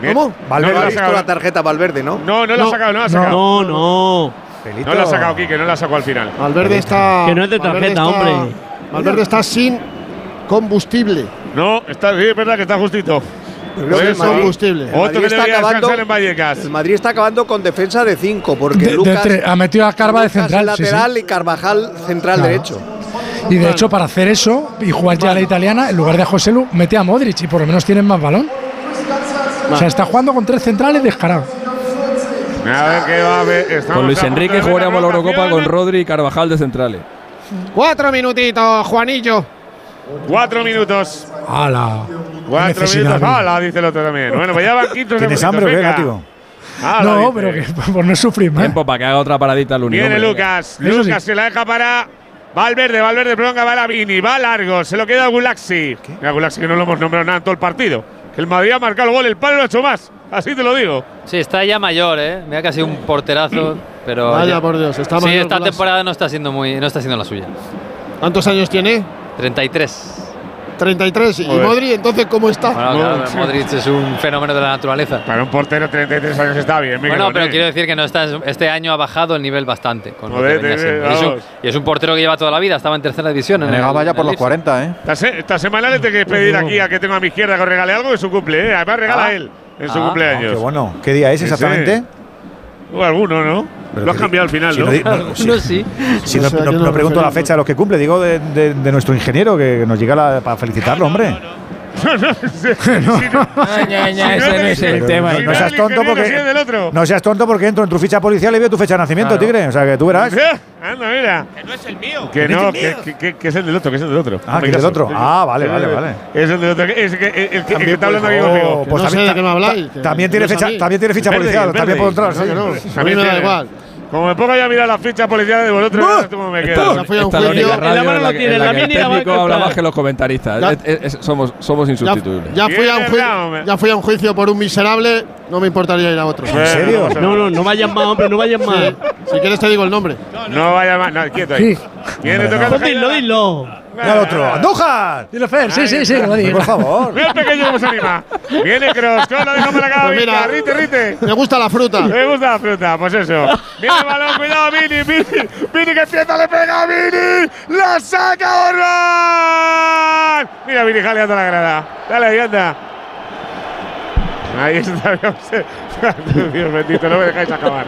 ¿no? ¿Cómo? Valverde no, no ha visto la tarjeta Valverde, ¿no? No, no la ha sacado, no la ha sacado. No, no. Felito. No la ha sacado Quique, no la sacó al final. Valverde está… Que no es de tarjeta, hombre. Valverde está sin combustible. No, está, sí, es verdad que está justito. Pues combustible. Otro que está acabando, en Vallecas. Madrid está acabando con defensa de 5 porque Lucas ha metido a Carva de central lateral y Carvajal central derecho. Y de hecho para hacer eso y jugar ya a la italiana en lugar de a José Lu mete a Modric y por lo menos tienen más balón. Bueno. O sea, está jugando con tres centrales descarado. A. Con Luis Enrique jugaríamos la Eurocopa con Rodri y Carvajal de centrales. Cuatro minutitos, Juanillo. Cuatro minutos. ¡Hala! Cuatro minutos. ¡Hala! Dice el otro también. Bueno, pues ya van 15 ¿Tienes hambre o qué, Gativo? no, pero que, por no sufrir más. Tiempo para que haga otra paradita al Viene Lucas. Lucas sí. se la deja para Valverde. Valverde prolonga, va Lavini. Va largo. Se lo queda a Gulaxi. A Gulaxi que no lo hemos nombrado nada en todo el partido. Que el Madrid ha marcado el gol. El palo lo ha hecho más. Así te lo digo. Sí, está ya mayor, ¿eh? Mira que ha sido un porterazo. pero Vaya ya. por Dios. Está mayor, sí, esta temporada no está, siendo muy, no está siendo la suya. ¿Cuántos años tiene? 33. 33. ¿Y Modri entonces cómo está? Bueno, claro, Modric es un fenómeno de la naturaleza. Para un portero 33 años está bien. Miguel bueno, pero quiero decir que no está, este año ha bajado el nivel bastante. Joder, eh, y, es un, portero que lleva toda la vida, estaba en tercera división. Negaba ya por los 40, ¿eh? Esta, semana le tengo que pedir aquí a que tengo a mi izquierda que regale algo, que su cumple, ¿eh? Además regala ah. él en su ah, cumpleaños. Qué bueno. ¿Qué día es exactamente? O alguno, ¿no? Lo has cambiado al final, si ¿no? no, sí. Si no, no, pregunto la fecha de los que cumple, digo de, nuestro ingeniero que nos llega para felicitarlo, ah, hombre. No seas tonto porque. No seas tonto porque entro en tu ficha policial y veo tu fecha de nacimiento, tigre. O sea que tú verás. ¿Eh? Anda, mira. Que no es el mío. Que no, que, que, es el del otro, que es el del otro. Ah, que es el otro. Ah, vale, vale, vale. Es el del otro. Es el que está hablando conmigo. Pues también tiene ficha policial, también por entrar. A mí me da igual. Como me pongo ya a mirar la ficha policial de vosotros, no sé cómo me quedo. No fui a un. La, mano no tiene, la, mía ni la va habla más que los comentaristas. Somos, somos insustituibles. Ya, fui a un juicio, ya fui a un juicio por un miserable, no me importaría ir a otro. ¿En serio? No, no, no vayas más, hombre, no vayas más. Si quieres te digo el nombre. No, no vayas más. No, quieto ahí. ¿Quién te toca? Dilo, dilo al otro. ¡Andújar! Dilo, Fer, sí, sí, sí, lo. Por favor. Ve el pequeño cómo se anima. Viene Cross, Cross la deja para pues mira, Rite, Rite. Me gusta la fruta. Me gusta la fruta, pues eso. Viene el balón, cuidado, Vini, Vini. Vini que empieza, le pega a Vini. ¡La saca Orban! Mira, Vini jaleando la grada. Dale, ahí anda. Ahí está. Dios bendito, no me dejáis acabar.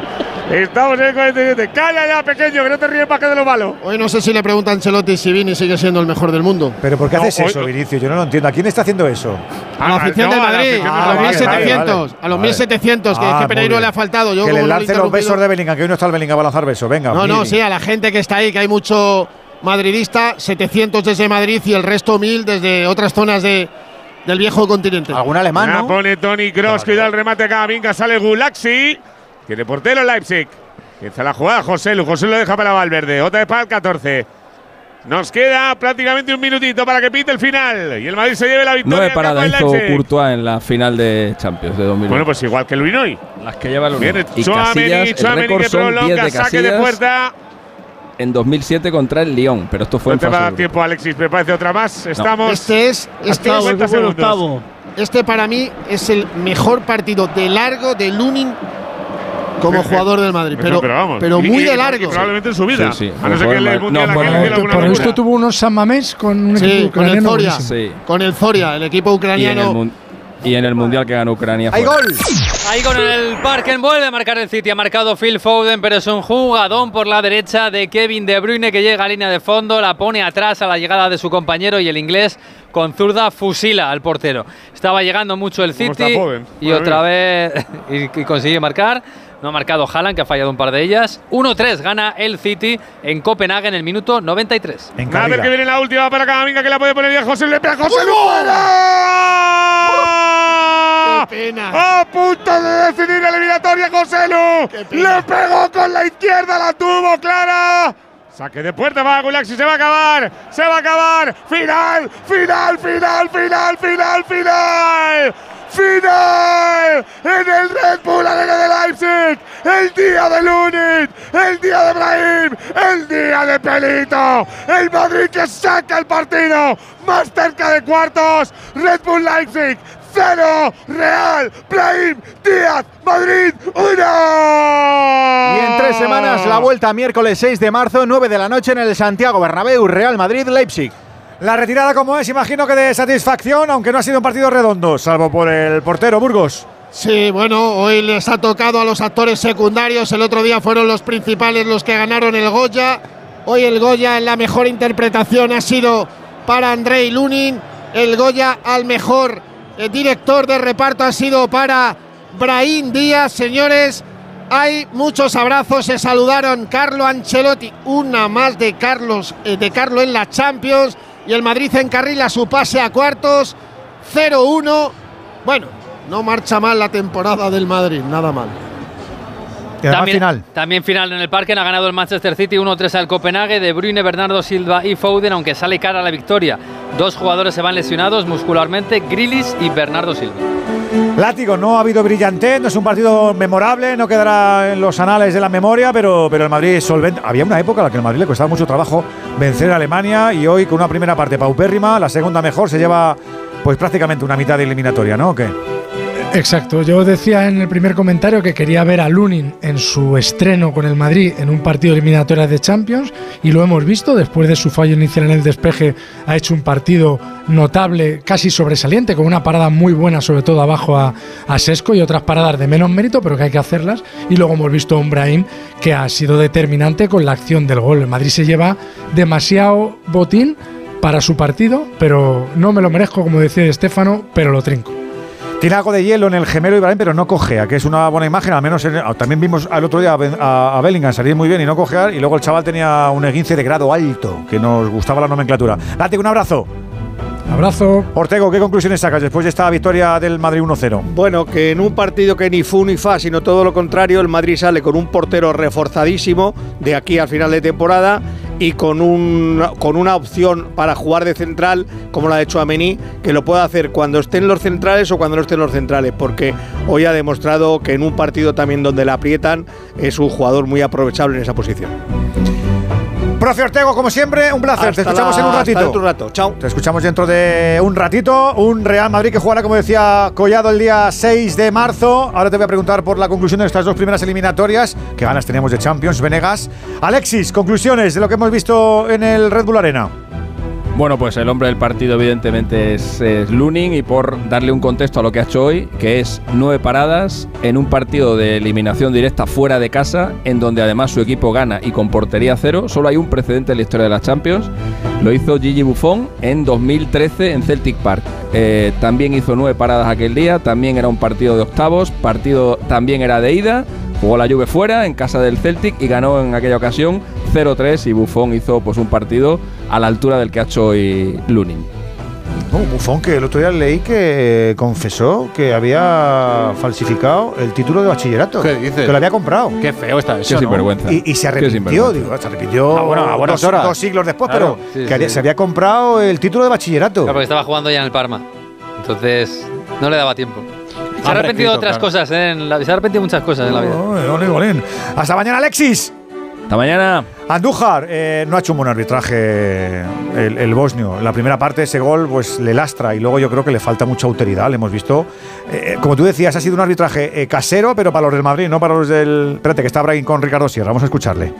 Estamos en el 47. Calla ya, pequeño, que no te ríes más que de lo malo. Hoy no sé si le pregunta a Ancelotti si Vini sigue siendo el mejor del mundo. Pero ¿por qué No, haces hoy- eso, Vinicio? Yo no lo entiendo. ¿A quién está haciendo eso? A la afición no, a la Madrid, a los Madrid, 1700, vale, a los vale. 1700, que, Ah, que muy Pereiro le ha faltado. Yo que le lance los besos de Bellingham, que hoy no está el Bellingham para lanzar besos. Venga. No, no, sí, a la gente que está ahí, que hay mucho madridista, 700 desde Madrid y el resto 1000 desde otras zonas de, del viejo continente. Algún alemán, ¿no? pone Tony Cross, cuidado el remate acá. Vinga, sale Gulaxi. Tiene portero Leipzig. Empieza la jugada José Lu. José lo deja para Valverde. Otra vez para el 14. Nos queda prácticamente un minutito para que pite el final. Y el Madrid se lleve la victoria. Nueve campo paradas hizo Leipzig. Courtois en la final de Champions de 2001. Bueno, pues igual que el Luinoy. las que lleva el Viene Y Chouameni, Casillas, el Chouameni récord que son 10 prolonga, de saque de Casillas puerta. En 2007 contra el Lyon, pero esto fue No en te va a dar tiempo, Alexis. Me parece otra más. Estamos. Este es, este, Octavo, es- el octavo. este para mí es el mejor partido de largo de Lunin como jugador del Madrid, pero, pero vamos. pero muy y- de y largo. probablemente en su vida. Sí, sí. A no ser que el mundial no, bueno, Por, esto tuvo unos San Mamés con un Sí, equipo con el Zoria. Con el Zoria, el equipo Y en, el, ucraniano. Y en el Mundial que ganó Ucrania. ¡Hay gol! Ahí con el Parken vuelve a marcar el City. Ha marcado Phil Foden, pero es un jugadón por la derecha de Kevin De Bruyne que llega a línea de fondo, la pone atrás a la llegada de su compañero y el inglés con zurda fusila al portero. Estaba llegando mucho el ¿Cómo City y otra vez y, y consigue marcar. No ha marcado Haaland, que ha fallado un par de ellas. 1-3 gana el City en Copenhague en el minuto 93. En A ver que viene la última para Camavinga que la puede poner bien José. Le pega José fuera. ¡Qué pena! A punto de decidir la eliminatoria José Lu. Le pegó con la izquierda, la tuvo clara. Saque de puerta para Gulaxi, se va a acabar, se va a acabar. Final, final, final, final, final, final. Final en el Red Bull Arena de Leipzig. El día de Lunin, el día de Brahim, el día de Pelito. El Madrid que saca el partido más cerca de cuartos. Red Bull Leipzig. Cero, Real, Brahim, Díaz, Madrid, uno. Y en tres semanas la vuelta miércoles 6 de marzo, 9 de la noche en el Santiago Bernabéu, Real Madrid-Leipzig. La retirada como es, imagino que de satisfacción, aunque no ha sido un partido redondo, salvo por el portero Burgos. Sí, bueno, hoy les ha tocado a los actores secundarios. El otro día fueron los principales los que ganaron el Goya. Hoy el Goya en la mejor interpretación ha sido para Andrei Lunin. El Goya al mejor eh, director de reparto ha sido para Brahim Díaz. Señores, hay muchos abrazos. Se saludaron Carlo Ancelotti, una más de Carlos eh, de Carlo en la Champions. Y el Madrid encarrila su pase a cuartos. 0-1. Bueno, no marcha mal la temporada del Madrid, nada mal. También final. también final en el parque ha ganado el Manchester City 1-3 al Copenhague de Bruyne, Bernardo Silva y Foden, aunque sale cara a la victoria. Dos jugadores se van lesionados muscularmente, Grilis y Bernardo Silva. Látigo, no ha habido brillante, no es un partido memorable, no quedará en los anales de la memoria, pero, pero el Madrid solvente. Había una época en la que el Madrid le costaba mucho trabajo vencer a Alemania y hoy con una primera parte paupérrima, la segunda mejor, se lleva pues prácticamente una mitad de eliminatoria, ¿no? ¿O qué? Exacto, yo decía en el primer comentario que quería ver a Lunin en su estreno con el Madrid en un partido eliminatorio de Champions y lo hemos visto, después de su fallo inicial en el despeje ha hecho un partido notable, casi sobresaliente, con una parada muy buena sobre todo abajo a, a Sesco y otras paradas de menos mérito, pero que hay que hacerlas y luego hemos visto a un Brahim que ha sido determinante con la acción del gol. El Madrid se lleva demasiado botín para su partido, pero no me lo merezco, como decía Estefano, pero lo trinco. Tiene algo de hielo en el gemelo Ibrahim, pero no cojea, que es una buena imagen. Al menos en- también vimos al otro día a, Ben- a- a Bellingham salir muy bien y no cojear. Y luego el chaval tenía un esguince de grado alto, que nos gustaba la nomenclatura. Látigo, un abrazo. Abrazo. Ortego, ¿qué conclusiones sacas después de esta victoria del Madrid 1-0? Bueno, que en un partido que ni fu ni fa, sino todo lo contrario, el Madrid sale con un portero reforzadísimo de aquí al final de temporada y con, un, con una opción para jugar de central como la de Chouameni, que lo puede hacer cuando estén los centrales o cuando no estén los centrales, porque hoy ha demostrado que en un partido también donde le aprietan es un jugador muy aprovechable en esa posición. Profe Ortego, como siempre, un placer. Te Hasta escuchamos la- en un hasta ratito. dentro de un rato. Chao. Te escuchamos dentro de un ratito. Un Real Madrid que jugará, como decía Collado, el día 6 de marzo. Ahora te voy a preguntar por la conclusión de estas dos primeras eliminatorias. ¿Qué ganas teníamos de Champions, Venegas? Alexis, conclusiones de lo que hemos visto en el Red Bull Arena. Bueno, pues el hombre del partido evidentemente es, es Lunin y por darle un contexto a lo que ha hecho hoy, que es nueve paradas en un partido de eliminación directa fuera de casa, en donde además su equipo gana y con portería cero, solo hay un precedente en la historia de las Champions, lo hizo Gigi Buffon en 2013 en Celtic Park. Eh, también hizo nueve paradas aquel día, también era un partido de octavos, partido también era de ida, jugó la Juve fuera en casa del Celtic y ganó en aquella ocasión 0-3 y Buffon hizo pues un partido a la altura del que ha hecho hoy Lunin. No, Bufón, que el otro día leí que confesó que había falsificado el título de bachillerato. ¿Qué dices? Que lo había comprado. Qué feo está eso, Qué sinvergüenza. Y, y se arrepintió, digo, se arrepintió Ah, bueno, a buenas dos, horas. dos siglos después, Claro, pero sí, que había- sí. se había comprado el título de bachillerato. Claro, porque estaba jugando ya en el Parma. Entonces, no le daba tiempo. Se ha arrepentido de otras claro. cosas, ¿eh? En la- se ha arrepentido muchas cosas en la vida. Ole. Hasta mañana, Alexis. Hasta mañana. Andújar eh, no ha hecho un buen arbitraje el, el bosnio. En la primera parte ese gol pues le lastra y luego yo creo que le falta mucha autoridad. Le hemos visto, eh, como tú decías, ha sido un arbitraje eh, casero, pero para los del Madrid, no para los del... Espérate, que está Brahim con Ricardo Sierra. Vamos a escucharle.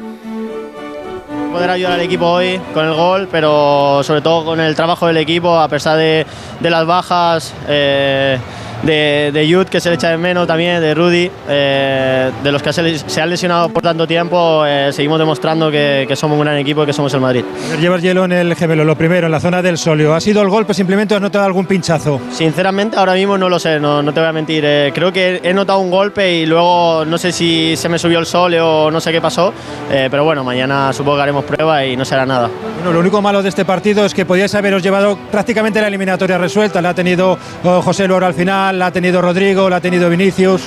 poder ayudar al equipo hoy con el gol, pero sobre todo con el trabajo del equipo, a pesar de, de las bajas, eh, de, de Jude, que se le echa de menos también, de Rudy, eh, de los que se, se han lesionado por tanto tiempo, eh, seguimos demostrando que, que somos un gran equipo y que somos el Madrid. Llevas hielo en el gemelo, lo primero, en la zona del solio. ¿Ha sido el golpe simplemente o has notado algún pinchazo? Sinceramente, ahora mismo no lo sé, no, no te voy a mentir. Eh, creo que he notado un golpe y luego no sé si se me subió el sol o no sé qué pasó, eh, pero bueno, mañana supongo que haremos prueba y no será nada. Bueno, lo único malo de este partido es que podíais haberos llevado prácticamente la eliminatoria resuelta. La ha tenido oh, José Luis al final, la ha tenido Rodrigo, la ha tenido Vinicius.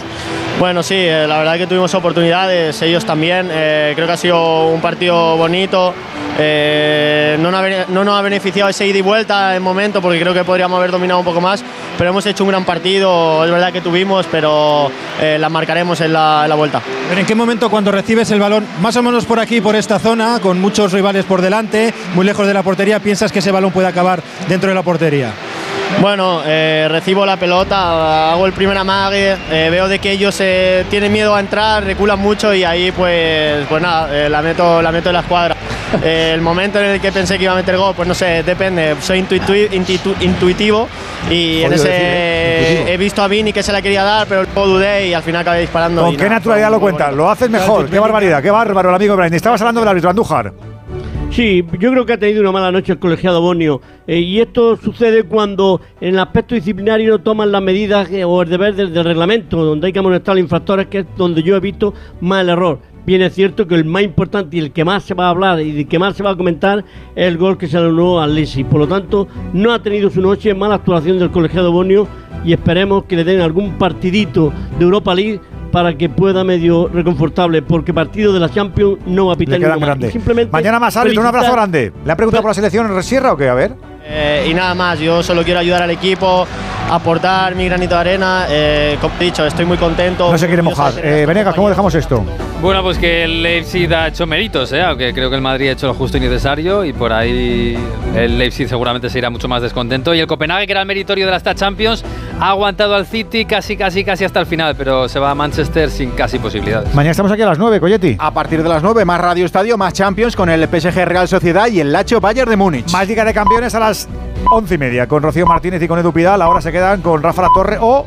Bueno, sí, eh, la verdad que tuvimos oportunidades, ellos también. eh, creo que ha sido un partido bonito. eh, no, nos ha, no beneficiado ese ida y vuelta en momento porque creo que podríamos haber dominado un poco más, pero hemos hecho un gran partido, es verdad que tuvimos, pero la marcaremos en la, en la vuelta. Pero ¿en qué momento cuando recibes el balón, más o menos por aquí, por esta zona, con muchos rivales por delante, muy lejos de la portería, piensas que ese balón puede acabar dentro de la portería? Bueno, eh, recibo la pelota, hago el primer amague, eh, veo de que ellos eh, tienen miedo a entrar, reculan mucho y ahí pues, pues nada, eh, la, meto, la meto en la escuadra. Eh, el momento en el que pensé que iba a meter gol, pues no sé, depende, soy intuitu- intuitivo y en ese decir, ¿eh? Intuitivo. he visto a Vini que se la quería dar, pero luego dudé y al final acabé disparando. ¿Con qué nada, naturalidad lo cuentas? Lo haces mejor. Qué barbaridad, qué bárbaro el amigo Brahim. Estabas hablando del árbitro Andújar. Sí, yo creo que ha tenido una mala noche el colegiado Bonio. Eh, y esto sucede cuando en el aspecto disciplinario no toman las medidas eh, o el deber del, reglamento, donde hay que amonestar a los infractores, que es donde yo he visto más el error. Bien es cierto que el más importante y el que más se va a hablar y el que más se va a comentar es el gol que se anuló al Lisi. Por lo tanto, no ha tenido su noche, mala actuación del colegiado Bonio y esperemos que le den algún partidito de Europa League para que pueda medio reconfortable, porque partido de la Champions no va a pitar Le grande. Simplemente Mañana más árbitro, un abrazo grande. ¿Le ha preguntado por la selección en Sierra o qué? A ver. Eh, y nada más, yo solo quiero ayudar al equipo, aportar mi granito de arena. eh, como he dicho, estoy muy contento. No se quiere mojar. Eh, Venegas, ¿cómo dejamos esto? Bueno, pues que el Leipzig ha hecho méritos, ¿eh? aunque creo que el Madrid ha hecho lo justo y necesario y por ahí el Leipzig seguramente se irá mucho más descontento. Y el Copenhague, que era el meritorio de la Star Champions, ha aguantado al City casi, casi, casi hasta el final, pero se va a Manchester sin casi posibilidades. Mañana estamos aquí a las 9, Coyetti. A partir de las 9, más Radio Estadio, más Champions con el PSG Real Sociedad y el Lacho Bayern de Múnich. Más Liga de Campeones a las once y media con Rocío Martínez y con Edu Pidal. Ahora se quedan con Rafa La Torre o